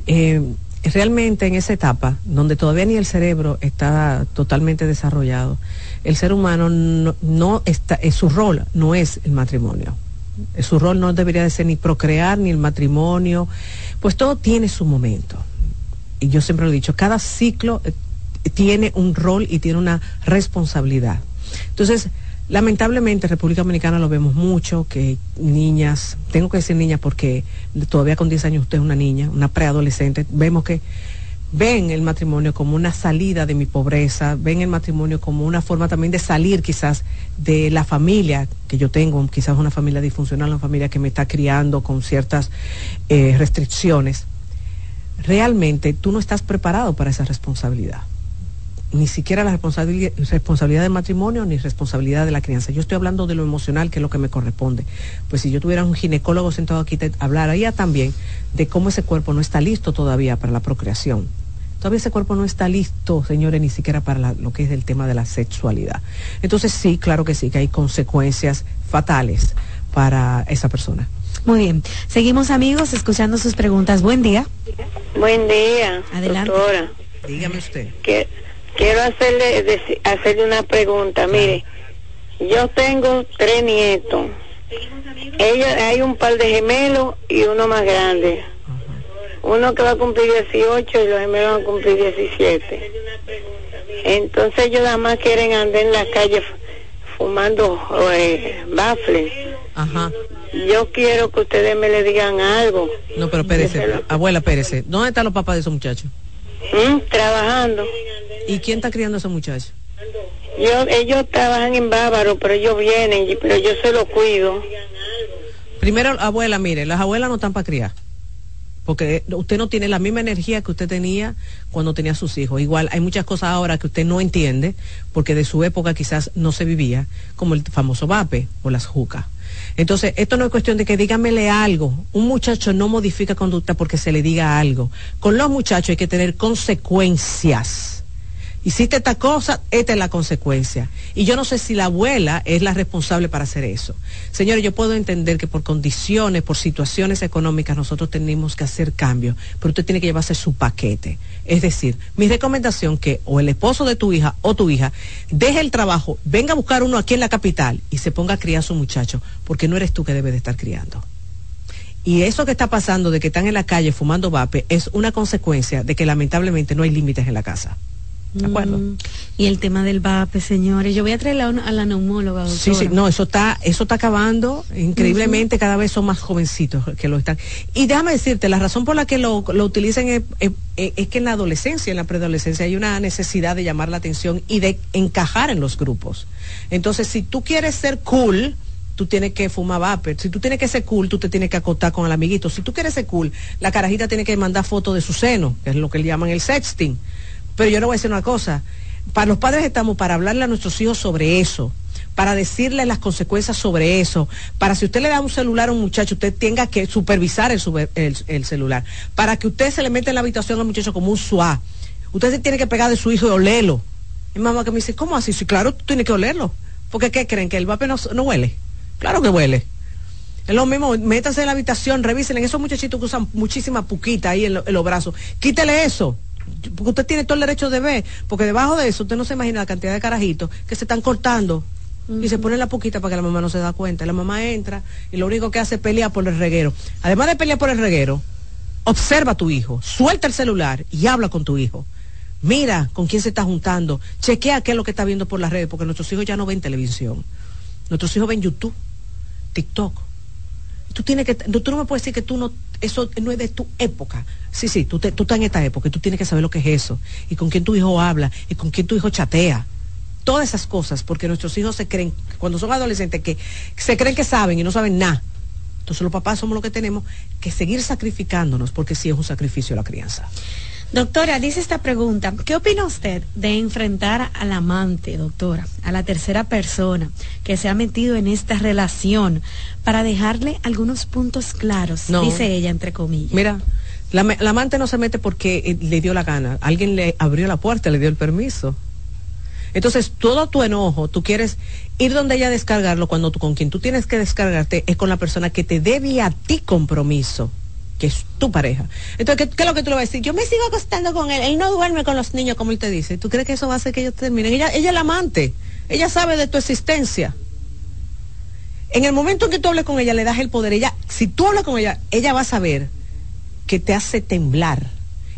Eh, realmente en esa etapa, donde todavía ni el cerebro está totalmente desarrollado, el ser humano no, está, es su rol no es el matrimonio. Su rol no debería de ser ni procrear ni el matrimonio, pues todo tiene su momento y yo siempre lo he dicho, cada ciclo eh, tiene un rol y tiene una responsabilidad. Entonces, lamentablemente en República Dominicana lo vemos mucho, que niñas, tengo que decir niñas porque todavía con 10 años usted es una niña, una preadolescente, vemos que ven el matrimonio como una salida de mi pobreza, ven el matrimonio como una forma también de salir quizás de la familia que yo tengo, quizás una familia disfuncional, una familia que me está criando con ciertas eh, restricciones realmente tú no estás preparado para esa responsabilidad. Ni siquiera la responsabilidad, responsabilidad del matrimonio ni responsabilidad de la crianza. Yo estoy hablando de lo emocional, que es lo que me corresponde. Pues si yo tuviera un ginecólogo sentado aquí, te hablaría también de cómo ese cuerpo no está listo todavía para la procreación. Todavía ese cuerpo no está listo, señores, ni siquiera para lo que es el tema de la sexualidad. Entonces sí, claro que sí, que hay consecuencias fatales para esa persona. Muy bien. Seguimos amigos escuchando sus preguntas. Buen día. Buen día. Adelante. Doctora. Dígame usted. Quiero hacerle, hacerle una pregunta. Mire, yo tengo tres nietos. Ella, hay un par de gemelos y uno más grande. Uno que va a cumplir 18 y los gemelos van a cumplir 17. Entonces ellos nada más quieren andar en la calle fumando eh, baffles. Ajá. Yo quiero que ustedes me le digan algo. No, pero Pérez, abuela Pérez, ¿dónde están los papás de esos muchachos? ¿Mm? Trabajando. ¿Y quién está criando a esos muchachos? Yo, ellos trabajan en Bávaro, pero ellos vienen, pero yo se los cuido. Primero, abuela, mire, las abuelas no están para criar porque usted no tiene la misma energía que usted tenía cuando tenía sus hijos. Igual hay muchas cosas ahora que usted no entiende, porque de su época quizás no se vivía, como el famoso vape o las jucas. Entonces, esto no es cuestión de que dígamele algo. Un muchacho no modifica conducta porque se le diga algo. Con los muchachos hay que tener consecuencias hiciste esta cosa, esta es la consecuencia. Y yo no sé si la abuela es la responsable para hacer eso. Señores, yo puedo entender que por condiciones, por situaciones económicas, nosotros tenemos que hacer cambios, pero usted tiene que llevarse su paquete. Es decir, mi recomendación que o el esposo de tu hija o tu hija deje el trabajo, venga a buscar uno aquí en la capital y se ponga a criar a su muchacho, porque no eres tú que debes de estar criando. Y eso que está pasando de que están en la calle fumando vape es una consecuencia de que lamentablemente no hay límites en la casa. ¿De acuerdo? Mm. y el tema del VAPE, señores. Yo voy a traer a, la neumóloga. Doctora. Sí, sí, no, eso está, eso está acabando. Increíblemente, cada vez son más jovencitos que lo están. Y déjame decirte, la razón por la que lo, lo utilizan es, que en la adolescencia, en la preadolescencia, hay una necesidad de llamar la atención y de encajar en los grupos. Entonces, si tú quieres ser cool, tú tienes que fumar vapor. Si tú tienes que ser cool, tú te tienes que acotar con el amiguito. Si tú quieres ser cool, la carajita tiene que mandar fotos de su seno, que es lo que le llaman el sexting. Pero yo le voy a decir una cosa, para los padres estamos para hablarle a nuestros hijos sobre eso, para decirle las consecuencias sobre eso, para si usted le da un celular a un muchacho, usted tenga que supervisar el, celular, para que usted se le meta en la habitación al muchacho como un suá. Usted se tiene que pegar de su hijo y olerlo. Mi mamá que me dice, ¿cómo así? Sí, claro, tú tienes que olerlo. Porque ¿qué creen? ¿Que el vape no, huele? Claro que huele. Es lo mismo, métase en la habitación, revisen esos muchachitos que usan muchísima puquita ahí en, en los brazos. Quítele eso porque usted tiene todo el derecho de ver, porque debajo de eso usted no se imagina la cantidad de carajitos que se están cortando y se pone la poquita para que la mamá no se da cuenta. La mamá entra y lo único que hace es pelear por el reguero. Además de pelear por el reguero, observa a tu hijo, suelta el celular y habla con tu hijo. Mira con quién se está juntando, chequea qué es lo que está viendo por las redes, porque nuestros hijos ya no ven televisión. Nuestros hijos ven YouTube, TikTok, tú tienes que, tú no me puedes decir que tú no, eso no es de tu época. Sí, sí, tú, tú estás en esta época y tú tienes que saber lo que es eso, y con quién tu hijo habla, y con quién tu hijo chatea. Todas esas cosas, porque nuestros hijos se creen, cuando son adolescentes, que se creen que saben y no saben nada. Entonces los papás somos los que tenemos que seguir sacrificándonos, porque sí es un sacrificio la crianza. Doctora, dice esta pregunta, ¿qué opina usted de enfrentar al amante, doctora, a la tercera persona que se ha metido en esta relación para dejarle algunos puntos claros, dice ella entre comillas? Mira, la, amante no se mete porque eh, le dio la gana, alguien le abrió la puerta, le dio el permiso. Entonces, todo tu enojo, tú quieres ir donde ella descargarlo cuando tú con quien tú tienes que descargarte es con la persona que te debe a ti compromiso que es tu pareja. Entonces, ¿qué, es lo que tú le vas a decir? Yo me sigo acostando con él, él no duerme con los niños como él te dice. ¿Tú crees que eso va a hacer que ellos terminen? Ella, ella es la amante, ella sabe de tu existencia. En el momento en que tú hables con ella, le das el poder. Ella, si tú hablas con ella, ella va a saber que te hace temblar.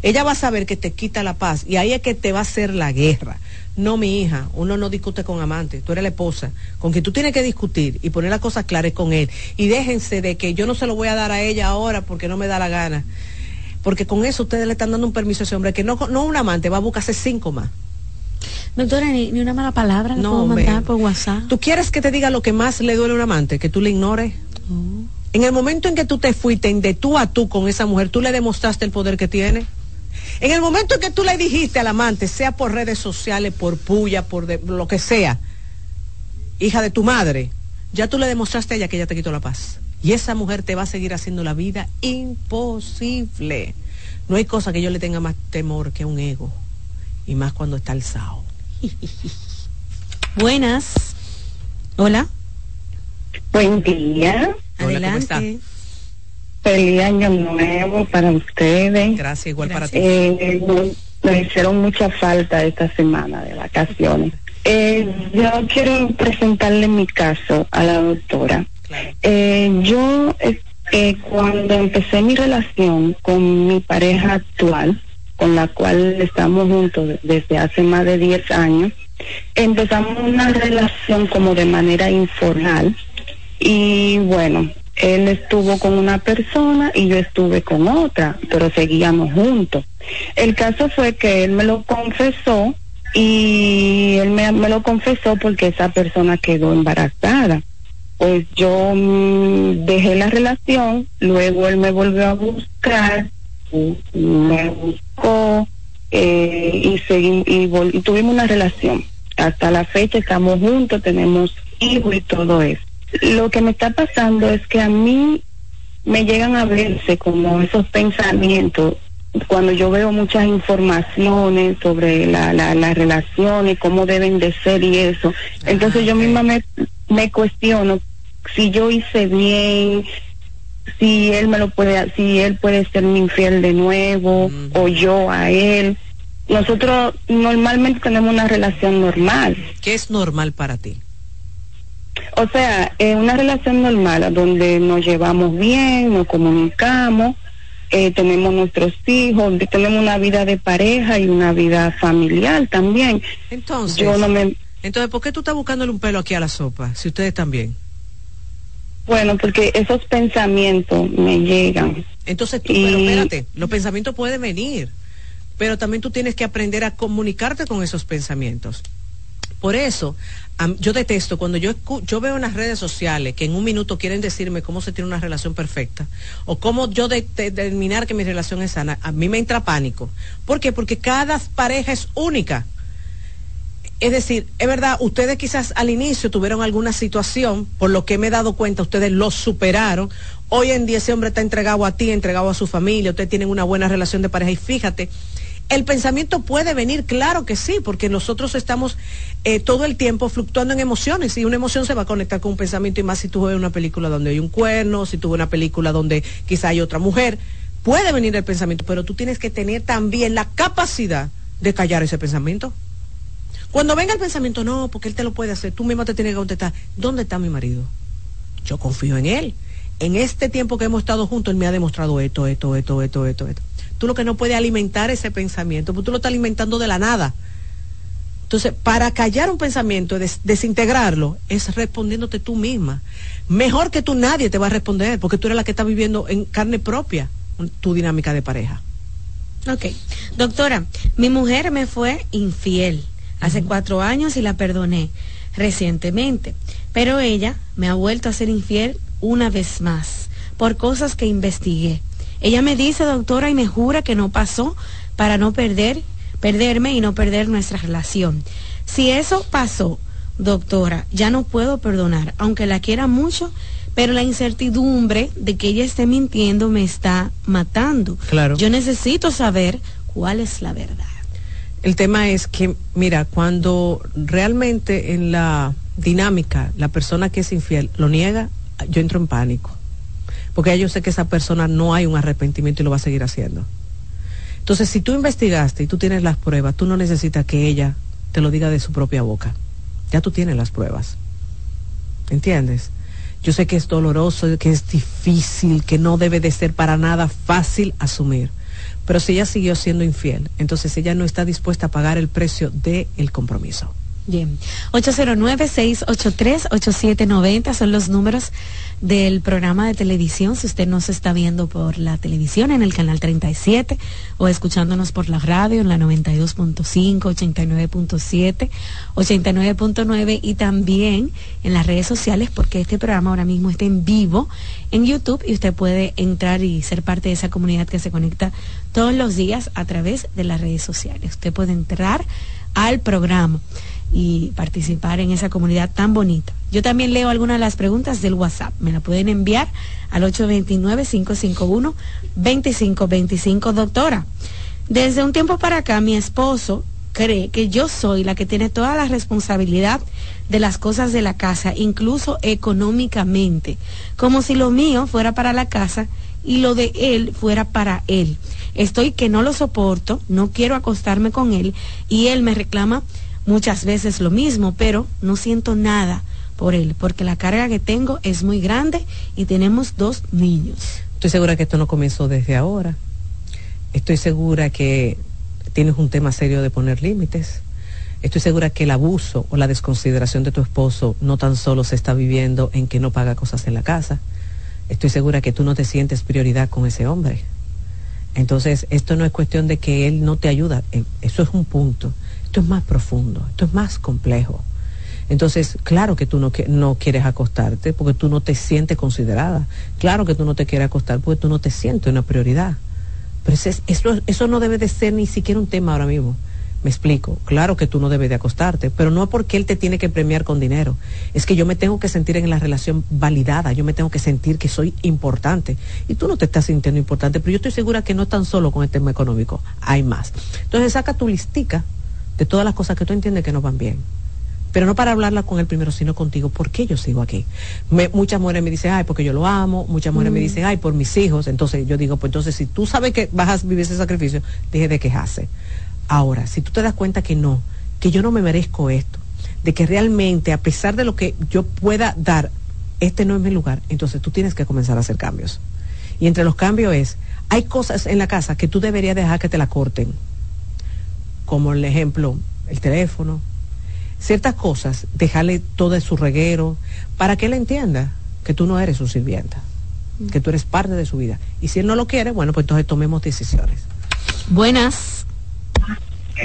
Ella va a saber que te quita la paz y ahí es que te va a hacer la guerra. No, mi hija, uno no discute con amante, tú eres la esposa, con quien tú tienes que discutir y poner las cosas claras con él. Y déjense de que yo no se lo voy a dar a ella ahora porque no me da la gana. Porque con eso ustedes le están dando un permiso a ese hombre que no, no un amante, va a buscarse cinco más. Doctora, ni, una mala palabra no, puedo mandar por WhatsApp. ¿Tú quieres que te diga lo que más le duele a un amante? Que tú le ignores. Oh. En el momento en que tú te fuiste de tú a tú con esa mujer, tú le demostraste el poder que tiene. En el momento en que tú le dijiste al amante, sea por redes sociales, por puya, por lo que sea, hija de tu madre, ya tú le demostraste a ella que ella te quitó la paz. Y esa mujer te va a seguir haciendo la vida imposible. No hay cosa que yo le tenga más temor que un ego. Y más cuando está alzado. Buenas. Hola. Buen día. Adelante. Feliz año nuevo para ustedes. Gracias, igual para ti. Eh, me hicieron mucha falta esta semana de vacaciones. Eh, yo quiero presentarle mi caso a la doctora. Eh, yo, cuando empecé mi relación con mi pareja actual, con la cual estamos juntos desde hace más de 10 años, empezamos una relación como de manera informal y bueno, él estuvo con una persona y yo estuve con otra, pero seguíamos juntos. El caso fue que él me lo confesó y él me, lo confesó porque esa persona quedó embarazada. Pues yo mm, dejé la relación, luego él me volvió a buscar, me buscó eh, y, seguí, y tuvimos una relación. Hasta la fecha estamos juntos, tenemos hijos y todo eso. Lo que me está pasando es que a mí me llegan a verse como esos pensamientos cuando yo veo muchas informaciones sobre la, la, la relación y cómo deben de ser y eso. Entonces yo misma me, me cuestiono si yo hice bien, si él me lo puede, si él puede ser mi infiel de nuevo o yo a él. Nosotros normalmente tenemos una relación normal. ¿Qué es normal para ti? O sea, eh, una relación normal donde nos llevamos bien, nos comunicamos, eh, tenemos nuestros hijos, tenemos una vida de pareja y una vida familiar también. Entonces, yo no me... entonces, ¿por qué tú estás buscándole un pelo aquí a la sopa? Si ustedes también. Bueno, porque esos pensamientos me llegan. Entonces tú, pero espérate, los pensamientos pueden venir, pero también tú tienes que aprender a comunicarte con esos pensamientos. Por eso, yo detesto cuando yo, yo veo en las redes sociales que en un minuto quieren decirme cómo se tiene una relación perfecta o cómo yo determinar que mi relación es sana, a mí me entra pánico. ¿Por qué? Porque cada pareja es única. Es decir, es verdad, ustedes quizás al inicio tuvieron alguna situación, por lo que me he dado cuenta, ustedes lo superaron. Hoy en día ese hombre está entregado a ti, entregado a su familia, ustedes tienen una buena relación de pareja y fíjate el pensamiento puede venir, claro que sí, porque nosotros estamos eh, todo el tiempo fluctuando en emociones y una emoción se va a conectar con un pensamiento y más si tú ves una película donde hay un cuerno, si tú ves una película donde quizá hay otra mujer, puede venir el pensamiento, pero tú tienes que tener también la capacidad de callar ese pensamiento. Cuando venga el pensamiento, no, porque él te lo puede hacer, tú mismo te tienes que contestar, ¿dónde está mi marido? Yo confío en él. En este tiempo que hemos estado juntos, él me ha demostrado esto, esto, esto, esto, esto, esto tú lo que no puedes alimentar ese pensamiento, porque tú lo estás alimentando de la nada. Entonces, para callar un pensamiento, desintegrarlo, es respondiéndote tú misma. Mejor que tú nadie te va a responder, porque tú eres la que está viviendo en carne propia tu dinámica de pareja. Ok. Doctora, mi mujer me fue infiel hace cuatro años y la perdoné recientemente, pero ella me ha vuelto a ser infiel una vez más por cosas que investigué. Ella me dice, doctora, y me jura que no pasó para no perder, perderme y no perder nuestra relación. Si eso pasó, doctora, ya no puedo perdonar, aunque la quiera mucho, pero la incertidumbre de que ella esté mintiendo me está matando. Claro. Yo necesito saber cuál es la verdad. El tema es que, mira, cuando realmente en la dinámica la persona que es infiel lo niega, yo entro en pánico porque yo sé que esa persona no hay un arrepentimiento y lo va a seguir haciendo. Entonces, si tú investigaste y tú tienes las pruebas, tú no necesitas que ella te lo diga de su propia boca. Ya tú tienes las pruebas. ¿Entiendes? Yo sé que es doloroso, que es difícil, que no debe de ser para nada fácil asumir. Pero si ella siguió siendo infiel, entonces ella no está dispuesta a pagar el precio del compromiso. Bien, 809-683-8790 son los números del programa de televisión. Si usted nos está viendo por la televisión en el canal 37 o escuchándonos por la radio en la 92.5, 89.7, 89.9 y también en las redes sociales porque este programa ahora mismo está en vivo en YouTube y usted puede entrar y ser parte de esa comunidad que se conecta todos los días a través de las redes sociales. Usted puede entrar al programa y participar en esa comunidad tan bonita. Yo también leo algunas de las preguntas del WhatsApp. Me la pueden enviar al 829-551-2525, doctora. Desde un tiempo para acá, mi esposo cree que yo soy la que tiene toda la responsabilidad de las cosas de la casa, incluso económicamente, como si lo mío fuera para la casa y lo de él fuera para él. Estoy que no lo soporto, no quiero acostarme con él y él me reclama muchas veces lo mismo, pero no siento nada por él, porque la carga que tengo es muy grande y tenemos dos niños. Estoy segura que esto no comenzó desde ahora. Estoy segura que tienes un tema serio de poner límites. Estoy segura que el abuso o la desconsideración de tu esposo no tan solo se está viviendo en que no paga cosas en la casa. Estoy segura que tú no te sientes prioridad con ese hombre. Entonces, esto no es cuestión de que él no te ayuda. Eh, eso es un punto. Esto es más profundo, esto es más complejo. Entonces, claro que tú no, no quieres acostarte porque tú no te sientes considerada. Claro que tú no te quieres acostar porque tú no te sientes una prioridad. Pero eso, eso no debe de ser ni siquiera un tema ahora mismo. Me explico, claro que tú no debes de acostarte, pero no porque él te tiene que premiar con dinero. Es que yo me tengo que sentir en la relación validada, yo me tengo que sentir que soy importante. Y tú no te estás sintiendo importante, pero yo estoy segura que no tan solo con el tema económico, hay más. Entonces saca tu listica de todas las cosas que tú entiendes que no van bien pero no para hablarla con él primero, sino contigo, ¿por qué yo sigo aquí? muchas mujeres me dicen, ay, porque yo lo amo, muchas mujeres me mm. dicen, ay, por mis hijos, entonces yo digo, pues entonces si tú sabes que vas a vivir ese sacrificio, deje de quejarse. Ahora, si tú te das cuenta que no, que yo no me merezco esto, de que realmente, a pesar de lo que yo pueda dar, este no es mi lugar, entonces tú tienes que comenzar a hacer cambios. Y entre los cambios es, hay cosas en la casa que tú deberías dejar que te la corten, como el ejemplo, el teléfono, ciertas cosas, dejarle todo su reguero, para que él entienda que tú no eres su sirvienta, mm. que tú eres parte de su vida. Y si él no lo quiere, bueno, pues entonces tomemos decisiones. Buenas.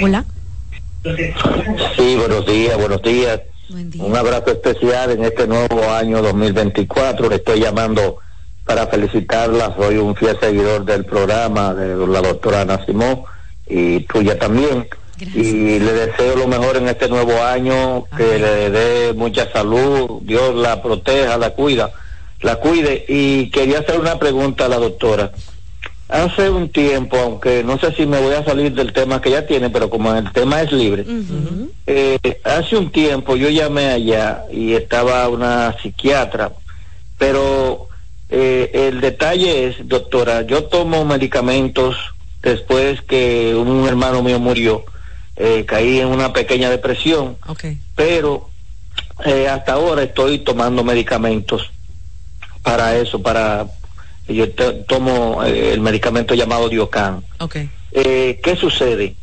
Hola. Sí, buenos días, buenos días. Un abrazo especial en este nuevo año 2024. Le estoy llamando para felicitarla. Soy un fiel seguidor del programa de la doctora Ana Simón y tuya también. Y le deseo lo mejor en este nuevo año, que le dé mucha salud, Dios la proteja, la cuida, la cuide. Y quería hacer una pregunta a la doctora. Hace un tiempo, aunque no sé si me voy a salir del tema que ya tiene, pero como el tema es libre, eh, hace un tiempo yo llamé allá y estaba una psiquiatra, pero eh, el detalle es, doctora, yo tomo medicamentos después que un hermano mío murió eh, caí en una pequeña depresión, pero eh, hasta ahora estoy tomando medicamentos para eso, para yo tomo eh, el medicamento llamado Diocan. ¿Qué sucede?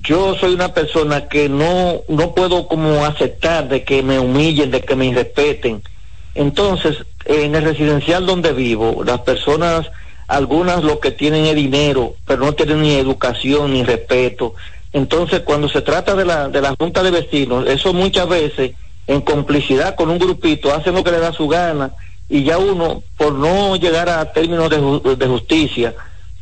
Yo soy una persona que no no puedo como aceptar de que me humillen, de que me irrespeten. Entonces, en el residencial donde vivo, las personas, algunas lo que tienen es dinero, pero no tienen ni educación ni respeto. Entonces, cuando se trata de la, de la Junta de Vecinos, eso muchas veces, en complicidad con un grupito, hacen lo que le da su gana y ya uno, por no llegar a términos de, de justicia,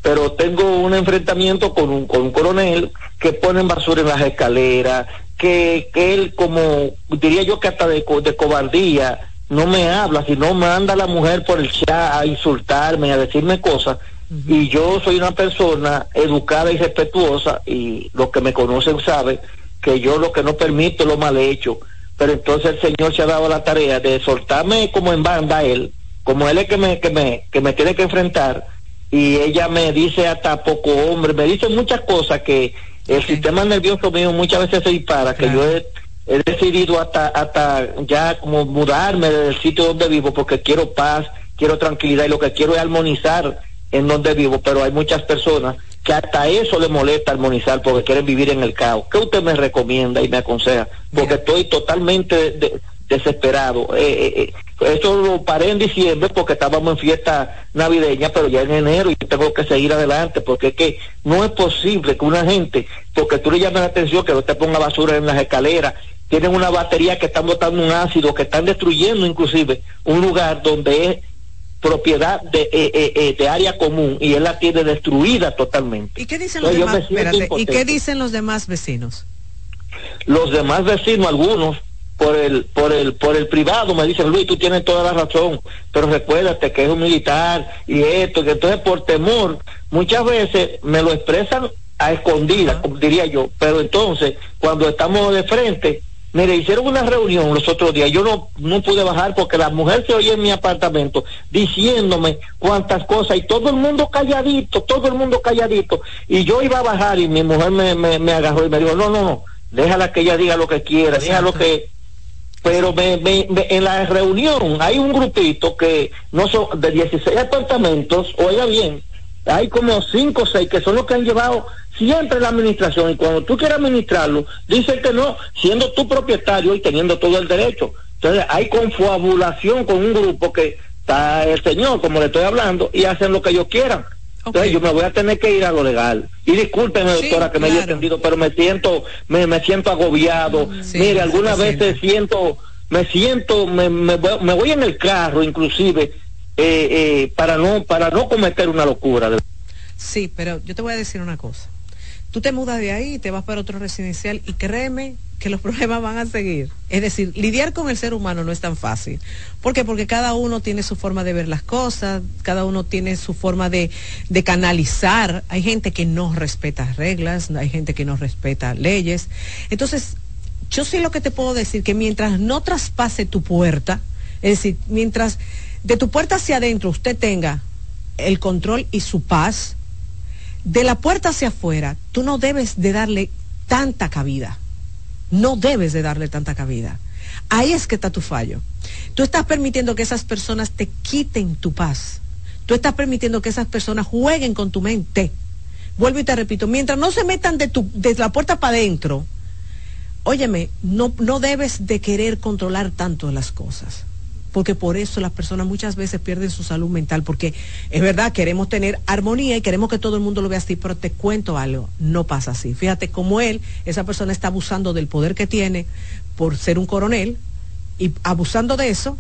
pero tengo un enfrentamiento con un, con un coronel que pone basura en las escaleras, que, que él como, diría yo que hasta de, de cobardía, no me habla, sino manda a la mujer por el chat a insultarme, a decirme cosas y yo soy una persona educada y respetuosa y los que me conocen saben que yo lo que no permito lo mal hecho. Pero entonces el Señor se ha dado la tarea de soltarme como en banda él, como él es que me, que me, que me tiene que enfrentar y ella me dice hasta poco hombre, me dice muchas cosas que el sistema nervioso mío muchas veces se dispara, que yo he, he, decidido hasta, hasta ya como mudarme del sitio donde vivo porque quiero paz, quiero tranquilidad y lo que quiero es armonizar en donde vivo, pero hay muchas personas que hasta eso le molesta armonizar porque quieren vivir en el caos. ¿Qué usted me recomienda y me aconseja? Porque estoy totalmente desesperado. Eh, eh, eh, eso lo paré en diciembre porque estábamos en fiesta navideña, pero ya en enero y tengo que seguir adelante porque es que no es posible que una gente, porque tú le llamas la atención que no te ponga basura en las escaleras, tienen una batería que están botando un ácido, que están destruyendo inclusive un lugar donde es propiedad de, eh, eh, eh, de área común y él la tiene destruida totalmente. ¿Y qué dicen los demás? ¿Y qué dicen los demás vecinos? Los demás vecinos, algunos por el por el por el privado me dicen Luis tú tienes toda la razón pero recuérdate que es un militar y esto que entonces por temor muchas veces me lo expresan a escondidas diría yo pero entonces cuando estamos de frente Mire, hicieron una reunión los otros días. Yo no, no pude bajar porque la mujer se oye en mi apartamento diciéndome cuántas cosas y todo el mundo calladito, todo el mundo calladito. Y yo iba a bajar y mi mujer me, me, agarró y me dijo, no, no, no, déjala que ella diga lo que quiera, déjala que... Pero me, me, en la reunión hay un grupito que no son de 16 apartamentos, oiga bien, hay como cinco o seis que son los que han llevado siempre la administración y cuando tú quieres administrarlo, dicen que no, siendo tú propietario y teniendo todo el derecho. Entonces hay confabulación con un grupo que está el señor, como le estoy hablando, y hacen lo que ellos quieran. Entonces yo me voy a tener que ir a lo legal. Y discúlpeme, doctora, que me haya entendido, pero me siento, me, me siento agobiado. Mire, algunas veces siento, me siento, me, me, me, voy en el carro, inclusive, eh, eh, para no, para no cometer una locura. Sí, pero yo te voy a decir una cosa. Tú te mudas de ahí te vas para otro residencial y créeme que los problemas van a seguir. Es decir, lidiar con el ser humano no es tan fácil. ¿Por qué? Porque cada uno tiene su forma de ver las cosas, cada uno tiene su forma de, de canalizar. Hay gente que no respeta reglas, hay gente que no respeta leyes. Entonces, yo sí lo que te puedo decir, que mientras no traspase tu puerta, es decir, mientras de tu puerta hacia adentro usted tenga el control y su paz, de la puerta hacia afuera, tú no debes de darle tanta cabida no debes de darle tanta cabida. Ahí es que está tu fallo. Tú estás permitiendo que esas personas te quiten tu paz. Tú estás permitiendo que esas personas jueguen con tu mente. Vuelvo y te repito, mientras no se metan de, tu, de la puerta para adentro, óyeme, no, no debes de querer controlar tanto las cosas porque por eso las personas muchas veces pierden su salud mental, porque es verdad, queremos tener armonía y queremos que todo el mundo lo vea así, pero te cuento algo, no pasa así. Fíjate cómo él, esa persona está abusando del poder que tiene por ser un coronel y abusando de eso,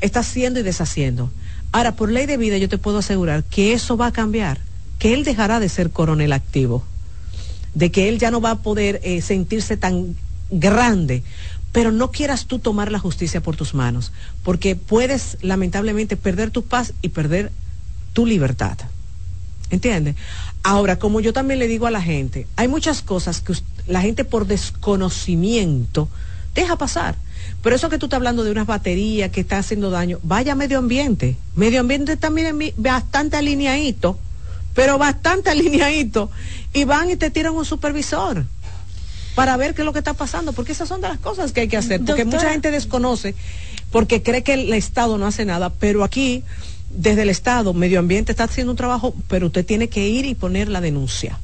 está haciendo y deshaciendo. Ahora, por ley de vida yo te puedo asegurar que eso va a cambiar, que él dejará de ser coronel activo, de que él ya no va a poder eh, sentirse tan grande pero no quieras tú tomar la justicia por tus manos, porque puedes lamentablemente perder tu paz y perder tu libertad. ¿Entiendes? Ahora, como yo también le digo a la gente, hay muchas cosas que la gente por desconocimiento deja pasar. Pero eso que tú estás hablando de unas baterías que está haciendo daño, vaya medio ambiente. Medio ambiente también es bastante alineadito, pero bastante alineadito. Y van y te tiran un supervisor para ver qué es lo que está pasando, porque esas son de las cosas que hay que hacer, porque mucha gente desconoce, porque cree que el Estado no hace nada, pero aquí, desde el Estado, Medio Ambiente está haciendo un trabajo, pero usted tiene que ir y poner la denuncia.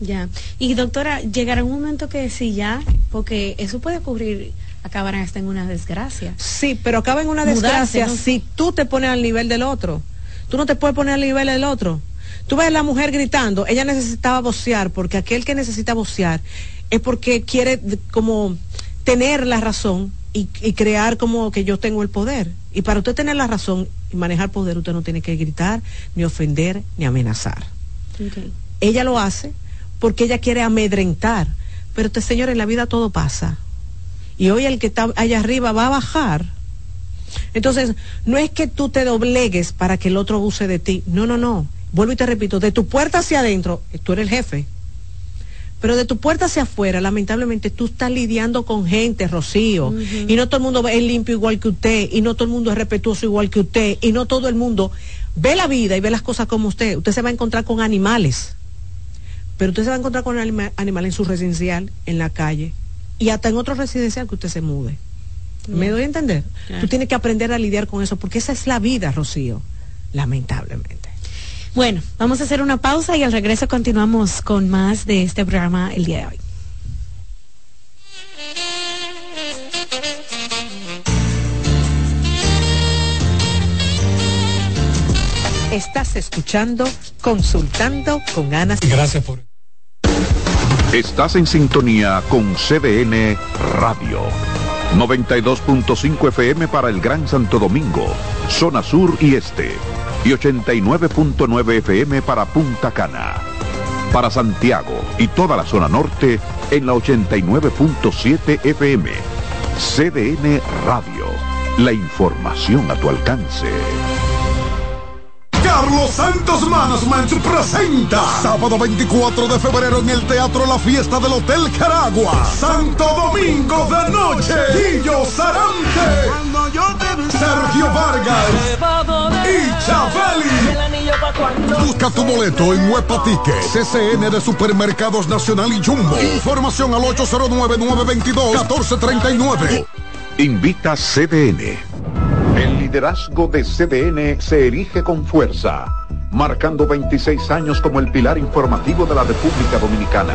Ya. Y doctora, llegará un momento que sí ya, porque eso puede ocurrir, acabarán hasta en una desgracia. Sí, pero acaba en una desgracia si tú te pones al nivel del otro. Tú no te puedes poner al nivel del otro. Tú ves a la mujer gritando, ella necesitaba vocear, porque aquel que necesita vocear es porque quiere como tener la razón y, crear como que yo tengo el poder. Y para usted tener la razón y manejar poder, usted no tiene que gritar, ni ofender, ni amenazar. Ella lo hace porque ella quiere amedrentar. Pero este señor, en la vida todo pasa. Y hoy el que está allá arriba va a bajar. Entonces, no es que tú te doblegues para que el otro use de ti. No, no, no. Vuelvo y te repito, de tu puerta hacia adentro, tú eres el jefe. Pero de tu puerta hacia afuera, lamentablemente, tú estás lidiando con gente, Rocío. Y no todo el mundo es limpio igual que usted. Y no todo el mundo es respetuoso igual que usted. Y no todo el mundo ve la vida y ve las cosas como usted. Usted se va a encontrar con animales. Pero usted se va a encontrar con animales en su residencial, en la calle. Y hasta en otro residencial que usted se mude. ¿Me doy a entender? Tú tienes que aprender a lidiar con eso, porque esa es la vida, Rocío. Lamentablemente. Bueno, vamos a hacer una pausa y al regreso continuamos con más de este programa el día de hoy. Estás escuchando Consultando con Ana. Gracias por. Estás en sintonía con CDN Radio. 92.5 FM para el Gran Santo Domingo, zona sur y este y 89.9 FM para Punta Cana. Para Santiago y toda la zona norte en la 89.7 FM. CDN Radio. La información a tu alcance. Carlos Santos Management presenta sábado 24 de febrero en el Teatro La Fiesta del Hotel Caragua. Santo Domingo de Noche. Guillo Sarante. Sergio Vargas. Y Chabeli. Busca tu boleto en Huepa Ticket. CCN de Supermercados Nacional y Jumbo. Información al 809-922-1439. Invita CDN. El liderazgo de CDN se erige con fuerza marcando 26 años como el pilar informativo de la República Dominicana.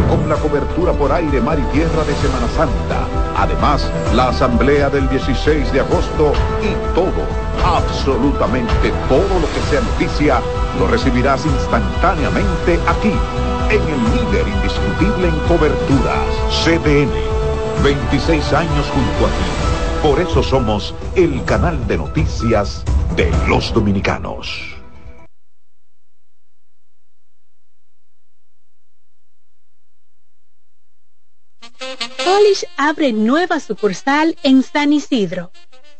con la cobertura por aire, mar y tierra de Semana Santa, además la Asamblea del 16 de agosto y todo, absolutamente todo lo que sea noticia, lo recibirás instantáneamente aquí en el líder indiscutible en coberturas, CDN. 26 años junto a ti. Por eso somos el canal de noticias de los dominicanos. Polish abre nueva sucursal en San Isidro.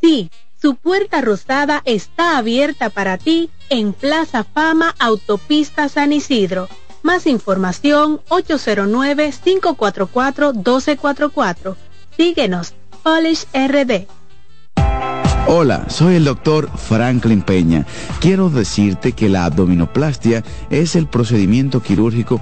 Sí, su puerta rosada está abierta para ti en Plaza Fama Autopista San Isidro más información 809-544-1244. Síguenos, Polish RD. Hola, soy el doctor Franklin Peña. Quiero decirte que la abdominoplastia es el procedimiento quirúrgico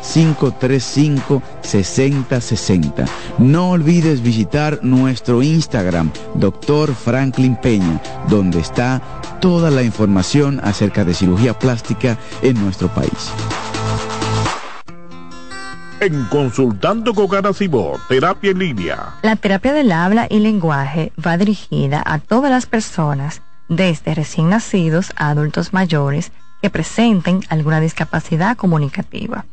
809-535-6060. No olvides visitar nuestro Instagram, Dr. Franklin Peña, donde está toda la información acerca de cirugía plástica en nuestro país en Consultando con Garacimo, Terapia en Línea. La terapia del habla y lenguaje va dirigida a todas las personas, desde recién nacidos a adultos mayores, que presenten alguna discapacidad comunicativa.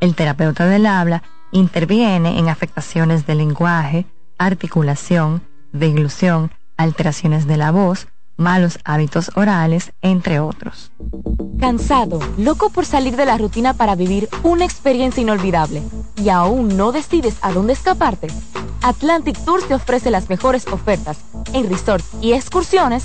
El terapeuta del habla interviene en afectaciones del lenguaje, articulación, deglución, alteraciones de la voz, malos hábitos orales, entre otros. Cansado, loco por salir de la rutina para vivir una experiencia inolvidable y aún no decides a dónde escaparte. Atlantic Tours te ofrece las mejores ofertas en resorts y excursiones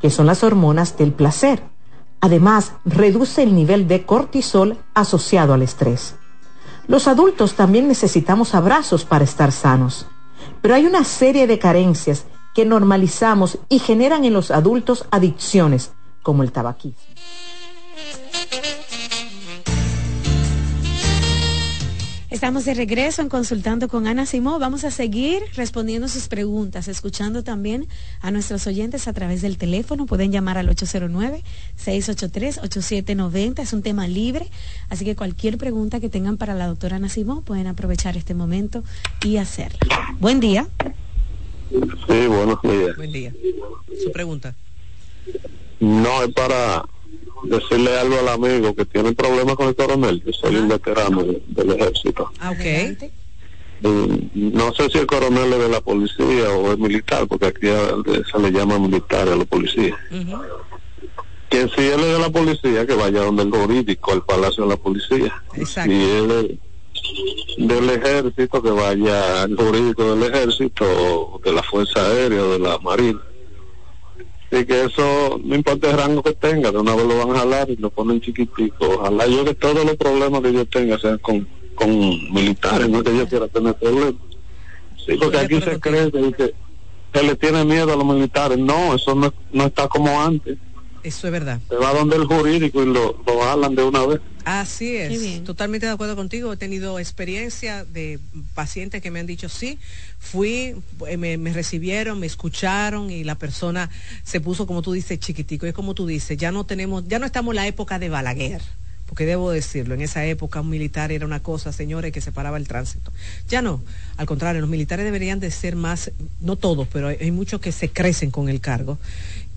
que son las hormonas del placer. Además, reduce el nivel de cortisol asociado al estrés. Los adultos también necesitamos abrazos para estar sanos, pero hay una serie de carencias que normalizamos y generan en los adultos adicciones como el tabaquismo. Estamos de regreso en Consultando con Ana Simó. Vamos a seguir respondiendo sus preguntas, escuchando también a nuestros oyentes a través del teléfono. Pueden llamar al 809-683-8790. Es un tema libre, así que cualquier pregunta que tengan para la doctora Ana Simó pueden aprovechar este momento y hacerla. Buen día. Sí, buenos días. Buen día. Su pregunta. No, es para decirle algo al amigo que tiene problemas con el coronel. Yo soy un veterano del ejército. Ah, ok. no sé si el coronel es de la policía o es militar, porque aquí se le llama militar a la policía. Que si él es de la policía, que vaya donde el jurídico, al palacio de la policía. Exacto. Si él del ejército que vaya al jurídico del ejército de la fuerza aérea o de la marina y que eso no importa el rango que tenga, de una vez lo van a jalar y lo ponen chiquitico. Ojalá yo que todos los problemas que yo tenga sean con, con militares, no que yo quiera tener problemas. Sí, porque aquí se cree que se le tiene miedo a los militares. No, eso no, no está como antes. Eso es verdad. Se va donde el jurídico y lo, lo jalan de una vez. Así es, totalmente de acuerdo contigo. He tenido experiencia de pacientes que me han dicho sí, fui, eh, me, me, recibieron, me escucharon y la persona se puso como tú dices chiquitico. Es como tú dices, ya no tenemos, ya no estamos en la época de Balaguer porque debo decirlo, en esa época un militar era una cosa, señores, que separaba el tránsito. Ya no, al contrario, los militares deberían de ser más, no todos, pero hay, muchos que se crecen con el cargo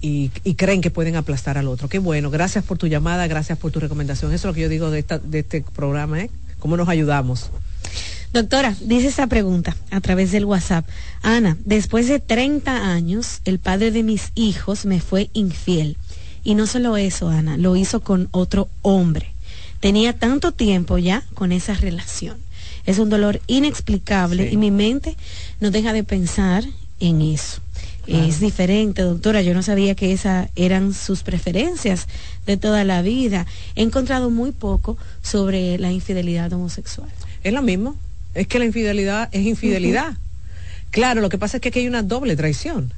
y, creen que pueden aplastar al otro. Qué bueno, gracias por tu llamada, gracias por tu recomendación. Eso es lo que yo digo de, esta, de este programa, ¿eh? ¿Cómo nos ayudamos? Doctora, dice esa pregunta a través del WhatsApp. Ana, después de 30 años, el padre de mis hijos me fue infiel. Y no solo eso, Ana, lo hizo con otro hombre. Tenía tanto tiempo ya con esa relación. Es un dolor inexplicable y mi mente no deja de pensar en eso. Es diferente, doctora. Yo no sabía que esas eran sus preferencias de toda la vida. He encontrado muy poco sobre la infidelidad homosexual. Es lo mismo. Es que la infidelidad es infidelidad. Claro, lo que pasa es que aquí hay una doble traición.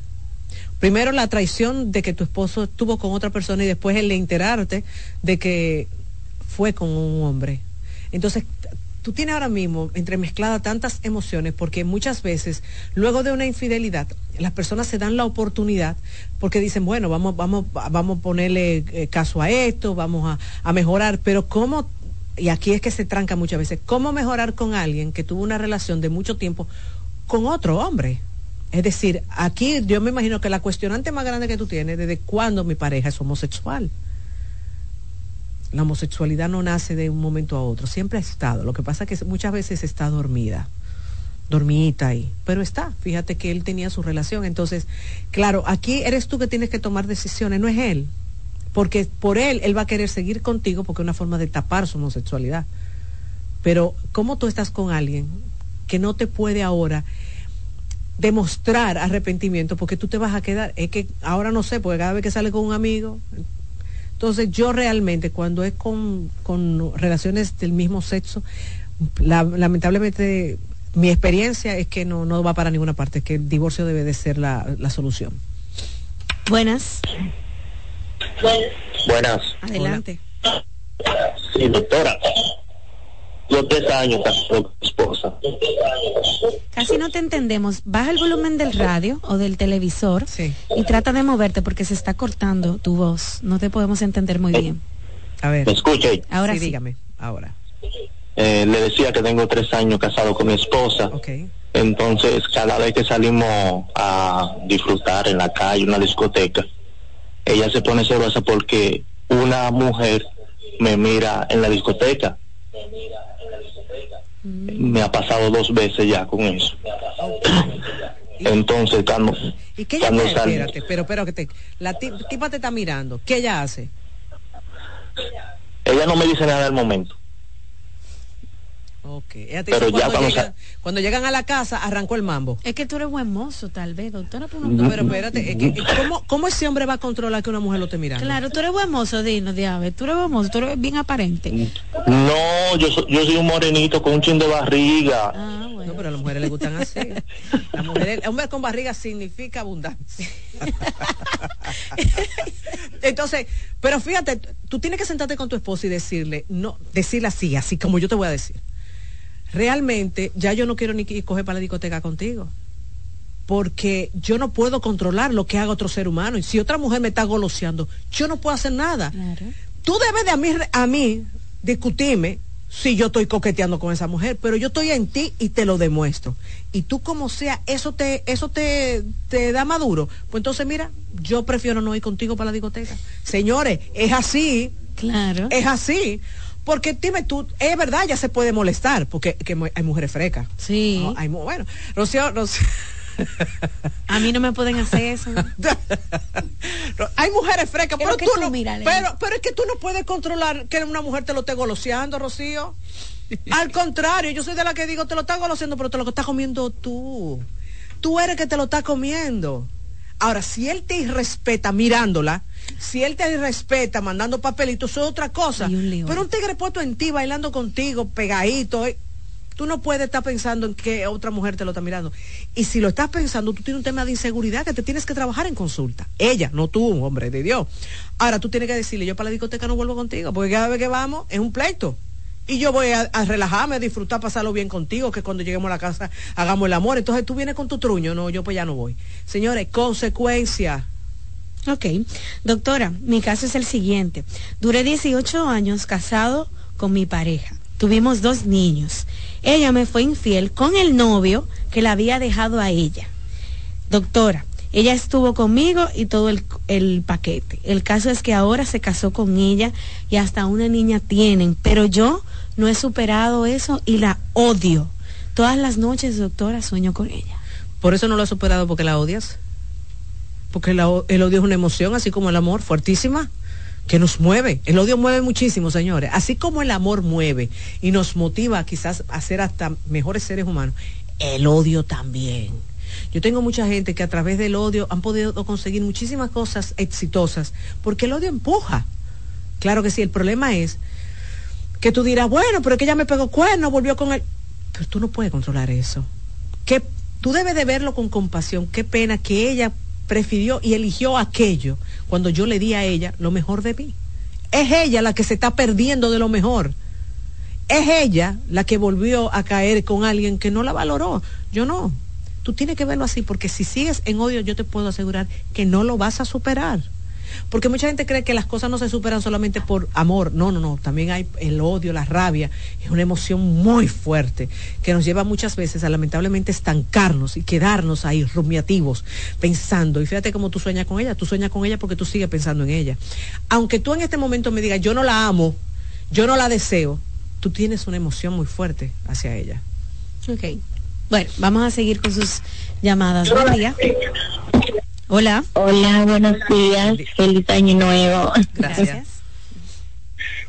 Primero la traición de que tu esposo estuvo con otra persona y después el enterarte de que fue con un hombre. Entonces, tú tienes ahora mismo entremezcladas tantas emociones porque muchas veces, luego de una infidelidad, las personas se dan la oportunidad porque dicen, bueno, vamos, vamos, vamos a ponerle eh, caso a esto, vamos a, a mejorar, pero ¿cómo y aquí es que se tranca muchas veces, ¿cómo mejorar con alguien que tuvo una relación de mucho tiempo con otro hombre? Es decir, aquí yo me imagino que la cuestionante más grande que tú tienes, desde cuándo mi pareja es homosexual la homosexualidad no nace de un momento a otro, siempre ha estado. Lo que pasa es que muchas veces está dormida, dormita ahí, pero está. Fíjate que él tenía su relación. Entonces, claro, aquí eres tú que tienes que tomar decisiones, no es él. Porque por él, él va a querer seguir contigo porque es una forma de tapar su homosexualidad. Pero, ¿cómo tú estás con alguien que no te puede ahora demostrar arrepentimiento porque tú te vas a quedar? Es que ahora no sé, porque cada vez que sale con un amigo, entonces yo realmente cuando es con, relaciones del mismo sexo, lamentablemente mi experiencia es que no, no va para ninguna parte, que el divorcio debe de ser la, la solución. Buenas. Buenas. Adelante. Sí, doctora los tres años con esposa. Casi no te entendemos. Baja el volumen del radio o del televisor y trata de moverte porque se está cortando tu voz. No te podemos entender muy bien. A ver. ¿Me escucha? Ahora sí, dígame. Ahora. Eh, le decía que tengo tres años casado con mi esposa. Entonces, cada vez que salimos a disfrutar en la calle, una discoteca, ella se pone celosa porque una mujer me mira en la discoteca. Me mira me ha pasado dos veces ya con eso. Entonces, cuando, ¿Y qué ella Espérate, pero, pero que te, la tipa te está mirando. ¿Qué ella hace? Ella no me dice nada al momento. Ok. Pero ya cuando, cuando, llegan a la casa, arrancó el mambo. Es que tú eres buen mozo, tal vez, doctora. Pero, espérate, ¿cómo, ¿cómo, ese hombre va a controlar que una mujer lo esté mirando? Claro, tú eres buen mozo, Dino, diablo. Tú eres buen mozo, tú eres bien aparente. No, yo, soy, yo soy un morenito con un chin de barriga. Ah, bueno. No, pero a las mujeres les gustan así. Las mujeres, hombre con barriga significa abundancia. Entonces, pero fíjate, tú tienes que sentarte con tu esposa y decirle, no, decirle así, así como yo te voy a decir realmente ya yo no quiero ni coger para la discoteca contigo. Porque yo no puedo controlar lo que haga otro ser humano. Y si otra mujer me está goloseando, yo no puedo hacer nada. Tú debes de a mí, a mí discutirme si yo estoy coqueteando con esa mujer, pero yo estoy en ti y te lo demuestro. Y tú como sea, eso te, eso te, te da maduro. Pues entonces mira, yo prefiero no ir contigo para la discoteca. Señores, es así. Claro. Es así. Porque dime tú, es verdad, ya se puede molestar, porque hay mujeres frecas. Sí. hay, bueno, Rocío, A mí no me pueden hacer eso. hay mujeres frecas, pero tú, no. pero, pero es que tú no puedes controlar que una mujer te lo esté goloseando, Rocío. Al contrario, yo soy de la que digo, te lo está goloseando, pero te lo está comiendo tú. Tú eres que te lo está comiendo. Ahora, si él te irrespeta mirándola, si él te irrespeta mandando papelitos, eso es otra cosa. Pero un tigre puesto en ti, bailando contigo, pegadito, eh, tú no puedes estar pensando en que otra mujer te lo está mirando. Y si lo estás pensando, tú tienes un tema de inseguridad que te tienes que trabajar en consulta. Ella, no tú, hombre de Dios. Ahora tú tienes que decirle, yo para la discoteca no vuelvo contigo, porque cada vez que vamos es un pleito y yo voy a, relajarme, a disfrutar, pasarlo bien contigo, que cuando lleguemos a la casa hagamos el amor. Entonces tú vienes con tu truño, no, yo pues ya no voy. Señores, consecuencia. Ok, doctora, mi caso es el siguiente. Duré 18 años casado con mi pareja. Tuvimos dos niños. Ella me fue infiel con el novio que la había dejado a ella. Doctora, ella estuvo conmigo y todo el, paquete. El caso es que ahora se casó con ella y hasta una niña tienen, pero yo no he superado eso y la odio. Todas las noches, doctora, sueño con ella. ¿Por eso no lo has superado porque la odias? Porque el odio es una emoción, así como el amor, fuertísima, que nos mueve. El odio mueve muchísimo, señores. Así como el amor mueve y nos motiva quizás a ser hasta mejores seres humanos, el odio también. Yo tengo mucha gente que a través del odio han podido conseguir muchísimas cosas exitosas, porque el odio empuja. Claro que sí, el problema es que tú dirás, bueno, pero es que ella me pegó cuerno, volvió con él. Pero tú no puedes controlar eso. Que tú debes de verlo con compasión. Qué pena que ella prefirió y eligió aquello cuando yo le di a ella lo mejor de mí. Es ella la que se está perdiendo de lo mejor. Es ella la que volvió a caer con alguien que no la valoró. Yo no. Tú tienes que verlo así porque si sigues en odio yo te puedo asegurar que no lo vas a superar. Porque mucha gente cree que las cosas no se superan solamente por amor. No, no, no. También hay el odio, la rabia. Es una emoción muy fuerte que nos lleva muchas veces a lamentablemente estancarnos y quedarnos ahí rumiativos, pensando. Y fíjate cómo tú sueñas con ella. Tú sueñas con ella porque tú sigues pensando en ella. Aunque tú en este momento me digas, yo no la amo, yo no la deseo, tú tienes una emoción muy fuerte hacia ella. Ok. Bueno, vamos a seguir con sus llamadas. Buen día. Hola. Hola, buenos días. Feliz año nuevo. Gracias.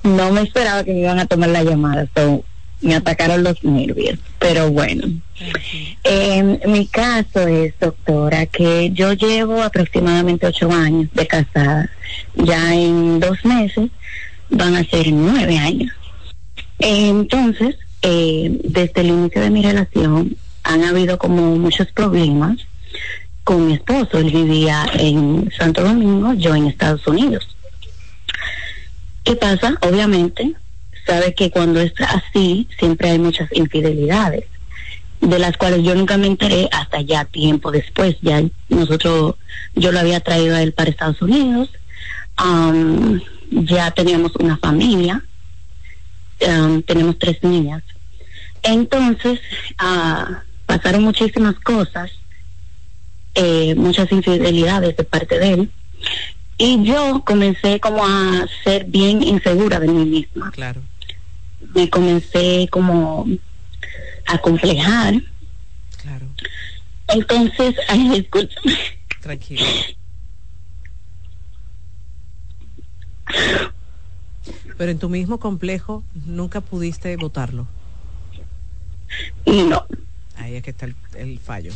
No me esperaba que me iban a tomar la llamada, me atacaron los nervios, pero bueno. Eh, mi caso es, doctora, que yo llevo aproximadamente ocho años de casada. Ya en dos meses van a ser nueve años. Entonces, eh, desde el inicio de mi relación han habido como muchos problemas con mi esposo. Él vivía en Santo Domingo, yo en Estados Unidos. ¿Qué pasa? Obviamente, sabe que cuando es así, siempre hay muchas infidelidades, de las cuales yo nunca me enteré hasta ya tiempo después. Ya nosotros, yo lo había traído a él para Estados Unidos, ya teníamos una familia, tenemos tres niñas. Entonces, uh, pasaron muchísimas cosas eh, muchas infidelidades de parte de él. Y yo comencé como a ser bien insegura de mí misma. Claro. Me comencé como a complejar. Claro. Entonces, ay, discúlpame. Tranquilo. Pero en tu mismo complejo nunca pudiste votarlo. No. Ahí es que está el fallo.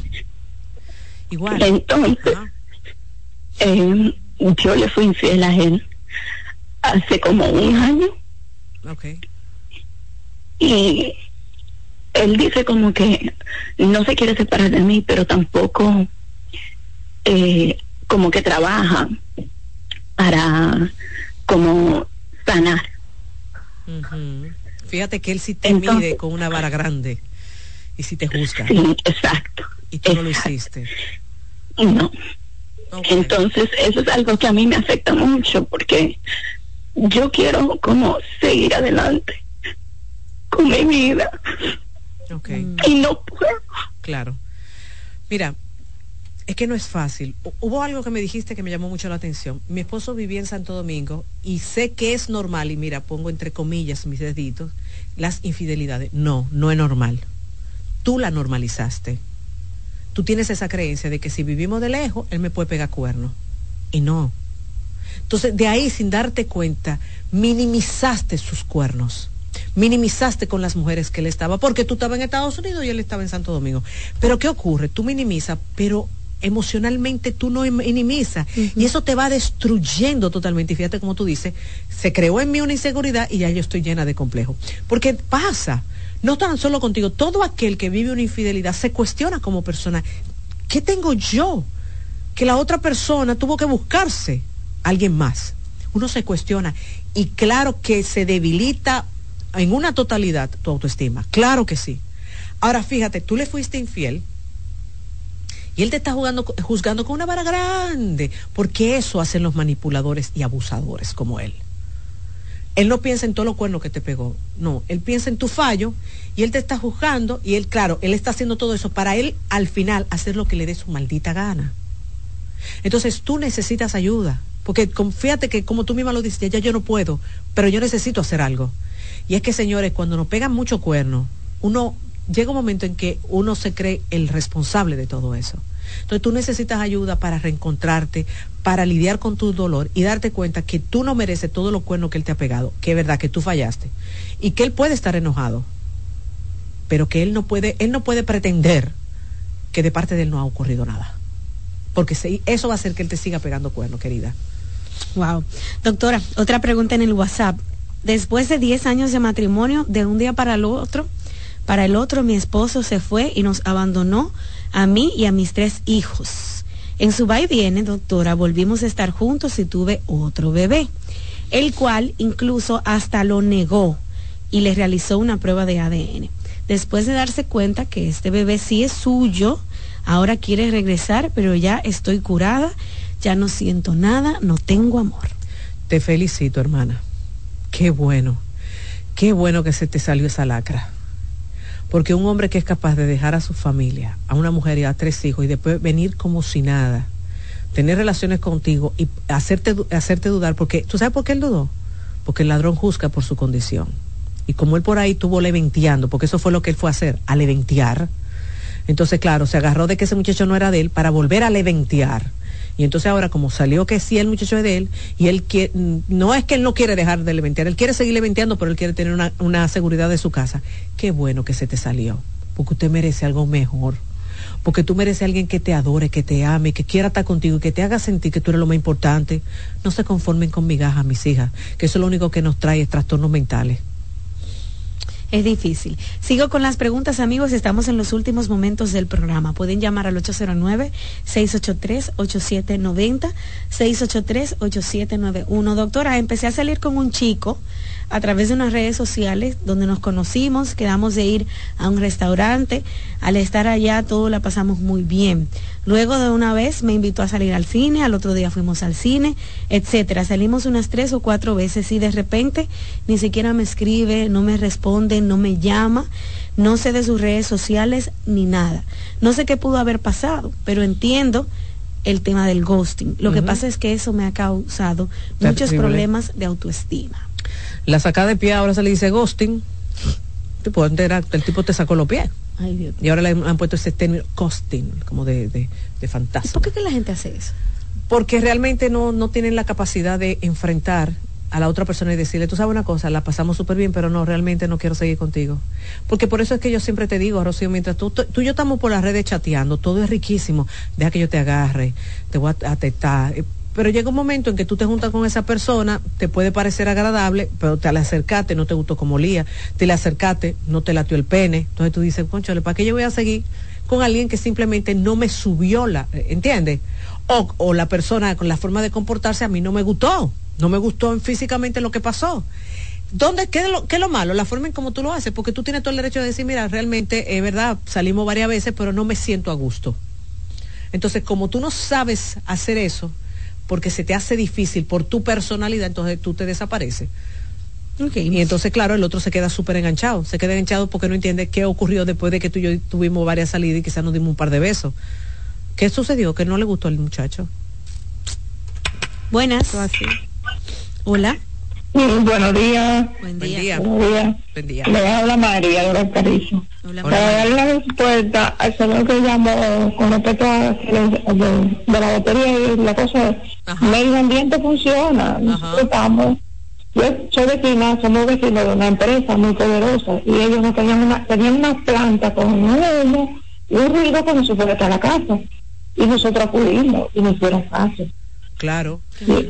Igual. Entonces, eh, yo le fui infiel a él hace como un año. Okay. Y él dice como que no se quiere separar de mí, pero tampoco eh, como que trabaja para como sanar. Fíjate que él sí te mide con una vara grande y si te juzga. Sí, exacto. Y tú no lo hiciste. No. Entonces, eso es algo que a mí me afecta mucho porque yo quiero como seguir adelante con mi vida. Y no puedo. Claro. Mira, es que no es fácil. Hubo algo que me dijiste que me llamó mucho la atención. Mi esposo vivía en Santo Domingo y sé que es normal, y mira, pongo entre comillas mis deditos, las infidelidades. No, no es normal. Tú la normalizaste tú tienes esa creencia de que si vivimos de lejos, él me puede pegar cuerno. Y no. Entonces, de ahí, sin darte cuenta, minimizaste sus cuernos. Minimizaste con las mujeres que él estaba, porque tú estabas en Estados Unidos y él estaba en Santo Domingo. Pero ¿qué ocurre? Tú minimizas, pero emocionalmente tú no minimizas y eso te va destruyendo totalmente. Y fíjate como tú dices, se creó en mí una inseguridad y ya yo estoy llena de complejo. Porque pasa, no tan solo contigo, todo aquel que vive una infidelidad se cuestiona como persona, ¿qué tengo yo? Que la otra persona tuvo que buscarse a alguien más. Uno se cuestiona y claro que se debilita en una totalidad tu autoestima, claro que sí. Ahora fíjate, tú le fuiste infiel, y él te está jugando, juzgando con una vara grande, porque eso hacen los manipuladores y abusadores como él. Él no piensa en todos los cuernos que te pegó, no, él piensa en tu fallo y él te está juzgando y él, claro, él está haciendo todo eso para él al final hacer lo que le dé su maldita gana. Entonces tú necesitas ayuda, porque fíjate que como tú misma lo dices, ya yo no puedo, pero yo necesito hacer algo. Y es que, señores, cuando nos pegan mucho cuerno, uno llega un momento en que uno se cree el responsable de todo eso. Entonces tú necesitas ayuda para reencontrarte, para lidiar con tu dolor y darte cuenta que tú no mereces todo lo cuerno que él te ha pegado, que es verdad que tú fallaste y que él puede estar enojado, pero que él no puede, él no puede pretender que de parte de él no ha ocurrido nada. Porque eso va a hacer que él te siga pegando cuerno, querida. Wow. Doctora, otra pregunta en el WhatsApp. Después de 10 años de matrimonio, de un día para el otro, para el otro, mi esposo se fue y nos abandonó a mí y a mis tres hijos. En su va y viene, doctora, volvimos a estar juntos y tuve otro bebé, el cual incluso hasta lo negó y le realizó una prueba de ADN. Después de darse cuenta que este bebé sí es suyo, ahora quiere regresar, pero ya estoy curada, ya no siento nada, no tengo amor. Te felicito, hermana. Qué bueno, qué bueno que se te salió esa lacra. Porque un hombre que es capaz de dejar a su familia, a una mujer y a tres hijos y después venir como si nada, tener relaciones contigo y hacerte, hacerte dudar, porque ¿tú sabes por qué él dudó? Porque el ladrón juzga por su condición. Y como él por ahí tuvo leventeando, porque eso fue lo que él fue a hacer, a leventear, entonces claro, se agarró de que ese muchacho no era de él para volver a leventear y entonces ahora como salió que sí el muchacho es de él, y él quiere, no es que él no quiere dejar de leventear, él quiere seguir leventeando, pero él quiere tener una, una seguridad de su casa. Qué bueno que se te salió, porque usted merece algo mejor porque tú mereces a alguien que te adore, que te ame, que quiera estar contigo y que te haga sentir que tú eres lo más importante. No se conformen con migajas, mis hijas, que eso es lo único que nos trae es trastornos mentales es difícil. Sigo con las preguntas, amigos. Estamos en los últimos momentos del programa. Pueden llamar al 809-683-8790, 683-8791. Doctora, empecé a salir con un chico a través de unas redes sociales donde nos conocimos, quedamos de ir a un restaurante, al estar allá todo la pasamos muy bien. Luego de una vez me invitó a salir al cine, al otro día fuimos al cine, etcétera. Salimos unas tres o cuatro veces y de repente ni siquiera me escribe, no me responde, no me llama, no sé de sus redes sociales ni nada. No sé qué pudo haber pasado, pero entiendo el tema del ghosting. Lo que pasa es que eso me ha causado muchos problemas de autoestima. La sacada de pie ahora se le dice ghosting. Puedo enterar, el tipo te sacó los pies. y ahora le han puesto ese término ghosting, como de, de, fantasma. ¿Por qué que la gente hace eso? Porque realmente no, no tienen la capacidad de enfrentar a la otra persona y decirle, tú sabes una cosa, la pasamos súper bien, pero no, realmente no quiero seguir contigo. Porque por eso es que yo siempre te digo, Rocío, mientras tú, tú, y yo estamos por las redes chateando, todo es riquísimo, deja que yo te agarre, te voy a atetar, pero llega un momento en que tú te juntas con esa persona, te puede parecer agradable, pero te le acercaste, no te gustó como lía, te le acercaste, no te latió el pene, entonces tú dices, conchale, ¿para qué yo voy a seguir con alguien que simplemente no me subió la, ¿entiendes? O, o la persona con la forma de comportarse a mí no me gustó, no me gustó físicamente lo que pasó. ¿Dónde, qué, es lo, ¿Qué es lo malo? La forma en cómo tú lo haces, porque tú tienes todo el derecho de decir, mira, realmente es verdad, salimos varias veces, pero no me siento a gusto. Entonces, como tú no sabes hacer eso, porque se te hace difícil por tu personalidad, entonces tú te desapareces. Y entonces, claro, el otro se queda súper enganchado. Se queda enganchado porque no entiende qué ocurrió después de que tú y yo tuvimos varias salidas y quizás nos dimos un par de besos. ¿Qué sucedió? Que no le gustó al muchacho. Buenas. Hola. buenos días. Buen día. Buen día. Le habla María de Carizo. Para darle la respuesta al señor que llamó con respecto a de, la batería y la cosa, medio ambiente funciona. Nosotros estamos, yo soy vecina, somos vecinos de una empresa muy poderosa y ellos no tenían una, tenían una planta con un humo y un ruido como si fuera a la casa. y nosotros acudimos y nos hicieron caso. Claro.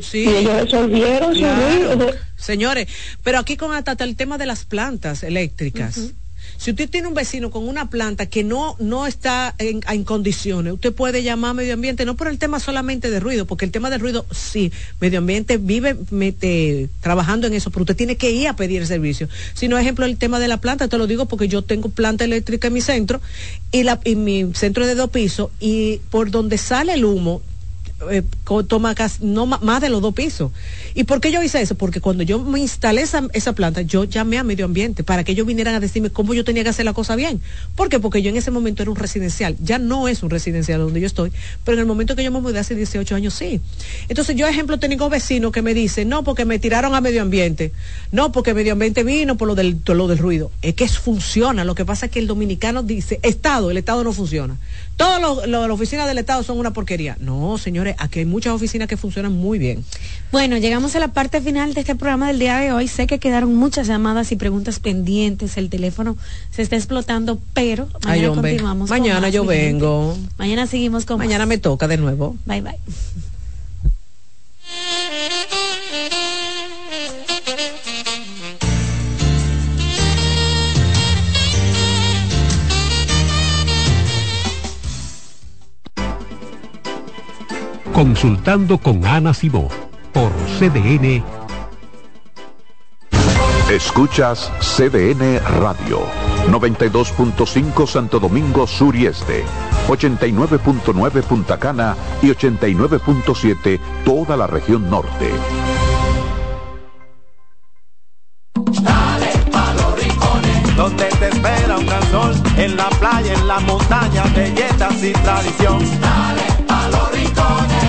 Sí. Y ellos resolvieron su Señores, pero aquí con hasta el tema de las plantas eléctricas. Si usted tiene un vecino con una planta que no, no está en, condiciones, usted puede llamar a medio ambiente, no por el tema solamente de ruido, porque el tema de ruido, sí, medio ambiente vive mete, trabajando en eso, pero usted tiene que ir a pedir el servicio. Si no, ejemplo, el tema de la planta, te lo digo porque yo tengo planta eléctrica en mi centro y, la, y mi centro es de dos pisos y por donde sale el humo, eh, toma casi, no más de los dos pisos. ¿Y por qué yo hice eso? Porque cuando yo me instalé esa, esa, planta, yo llamé a medio ambiente para que ellos vinieran a decirme cómo yo tenía que hacer la cosa bien. ¿Por qué? Porque yo en ese momento era un residencial. Ya no es un residencial donde yo estoy, pero en el momento que yo me mudé hace 18 años, sí. Entonces yo, ejemplo, tengo vecinos que me dicen, no, porque me tiraron a medio ambiente. No, porque medio ambiente vino por lo del, lo del ruido. Es que funciona. Lo que pasa es que el dominicano dice, Estado, el Estado no funciona. Todas las oficinas del Estado son una porquería. No, señores, aquí hay muchas oficinas que funcionan muy bien. Bueno, llegamos a la parte final de este programa del día de hoy. Sé que quedaron muchas llamadas y preguntas pendientes. El teléfono se está explotando, pero mañana continuamos. Mañana yo vengo. Mañana seguimos con Mañana me toca de nuevo. Bye bye. Consultando con Ana Simó por CDN. Escuchas CDN Radio, 92.5 Santo Domingo Sur y Este, 89.9 Punta Cana y 89.7 toda la región norte. Dale pa los rincones, donde te espera un gran sol, en la playa, en la montaña, belletas y tradición. Dale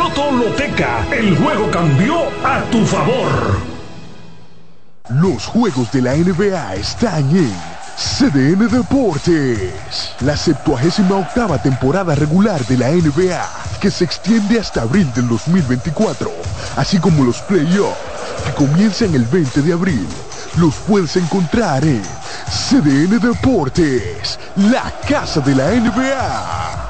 Loto Loteca, el juego cambió a tu favor. Los juegos de la NBA están en CDN Deportes. La 78 octava temporada regular de la NBA, que se extiende hasta abril del 2024, así como los playoffs, que comienzan el 20 de abril. Los puedes encontrar en CDN Deportes, la casa de la NBA.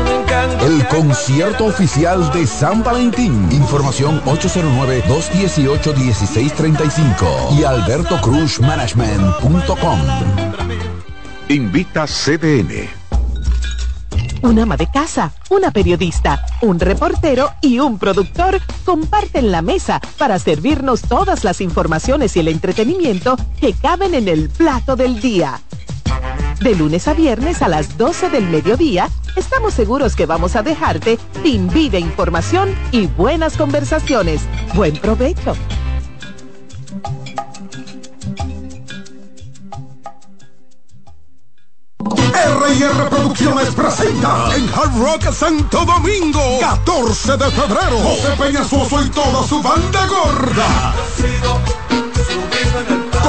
El concierto oficial de San Valentín. Información 809-218-1635 y albertocruzmanagement.com. Invita CDN. Un ama de casa, una periodista, un reportero y un productor comparten la mesa para servirnos todas las informaciones y el entretenimiento que caben en el plato del día. De lunes a viernes a las 12 del mediodía, estamos seguros que vamos a dejarte sin vida, información y buenas conversaciones. Buen provecho. R&R Producciones presenta en Hard Rock Santo Domingo 14 de febrero José Peñasoso y toda su banda gorda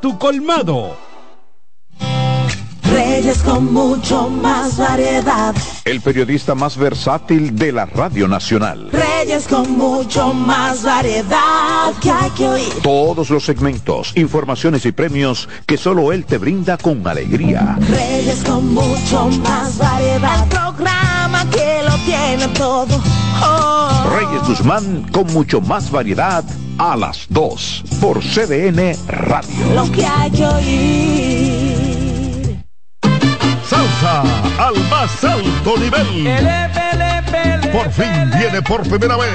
tu colmado. Reyes con mucho más variedad. El periodista más versátil de la Radio Nacional. Reyes con mucho más variedad que hay que oír. Todos los segmentos, informaciones y premios que solo él te brinda con alegría. Reyes con mucho más variedad. programa que lo tiene todo. Oh. Reyes Guzmán con mucho más variedad a las 2 por CDN Radio. Lo que hay que oír. Salsa al más alto nivel. Por fin viene por primera vez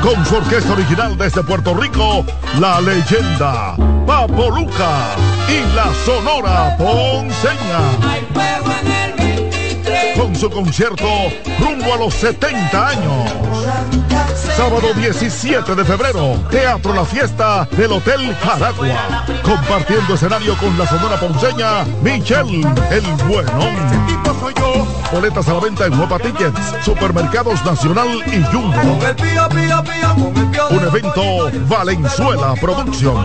con su orquesta original desde Puerto Rico, la leyenda Papo Luca y la Sonora Ponceña. Con su concierto rumbo a los 70 años. Sábado 17 de febrero, Teatro La Fiesta del Hotel Jaragua. Compartiendo escenario con la sonora ponceña Michelle El Bueno. Boletas a la venta en Nueva Tickets, Supermercados Nacional y Jumbo. Un evento Valenzuela Producción.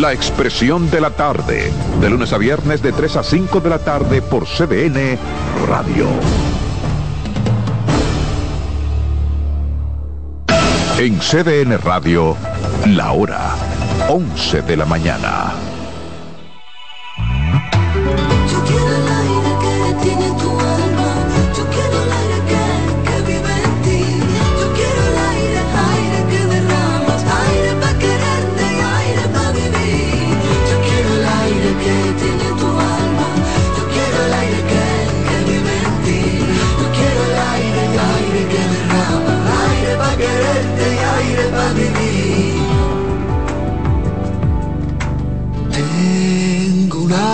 La expresión de la tarde, de lunes a viernes de 3 a 5 de la tarde por CBN Radio. En CDN Radio, la hora 11 de la mañana.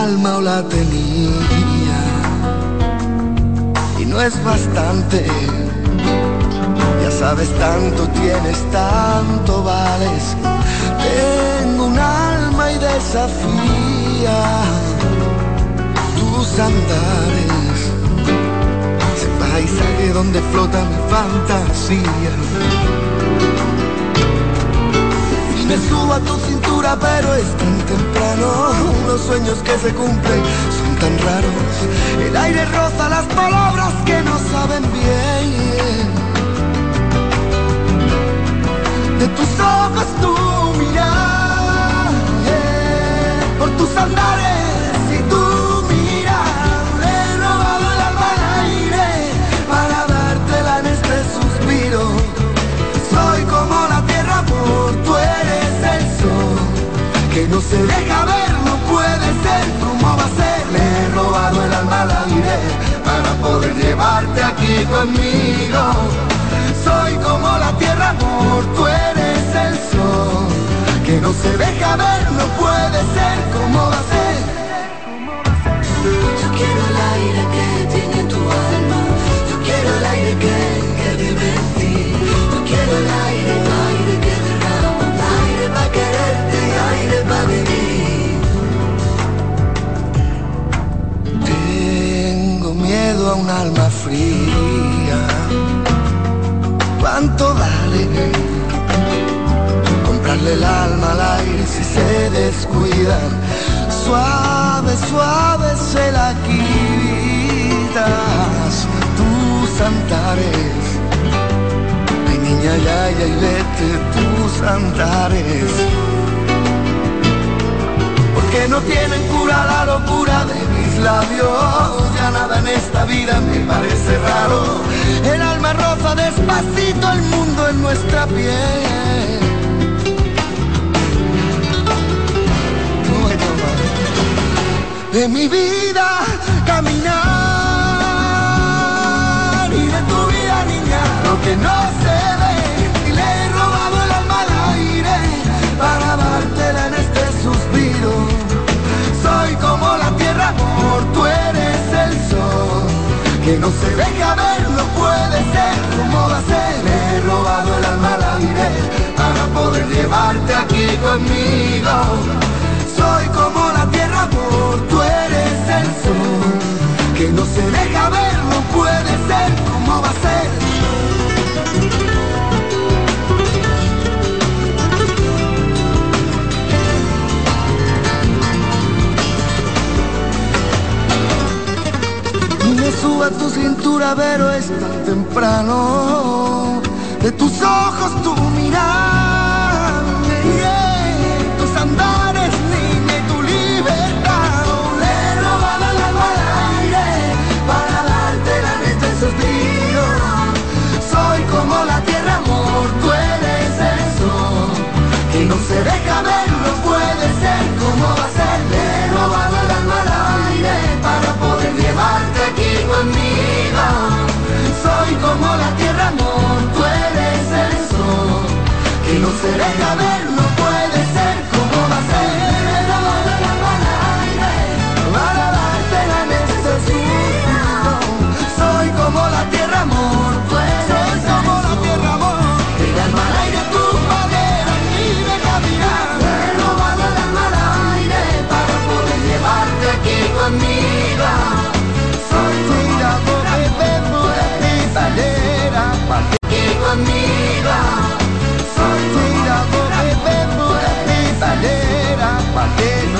Alma o la tenía y no es bastante. Ya sabes tanto tienes, tanto vales. Tengo un alma y desafía tus andares. Ese paisaje donde flota mi fantasía. Me subo a tu cintura, pero es tan temprano. Los sueños que se cumplen son tan raros. El aire roza las palabras que no saben bien. De tus ojos tu mirar, por tus andares no se deja ver, no puede ser, ¿cómo va a ser? Le he robado el alma al aire para poder llevarte aquí conmigo. Soy como la tierra, amor, tú eres el sol, que no se deja ver, no puede ser, ¿cómo va a ser? A un alma fría. ¿Cuánto vale comprarle el alma al aire si se descuidan? Suave, suave se la quitas tus andares. Ay niña, ya, ya, y vete tus andares que no tienen cura la locura de mis labios. Ya nada en esta vida me parece raro. El alma roza despacito el mundo en nuestra piel. De mi vida caminar y de tu vida niña lo que no amor, tú eres el sol que no se deja ver, no puede ser como va a ser. He robado el alma al aire para poder llevarte aquí conmigo. Soy como la tierra, amor, tú eres el sol que no se deja ver, no puede ser como va a ser. Suba tu cintura, pero es tan temprano. De tus ojos tu mirada, como la tierra, amor, tú eres el sol que no se deja bater.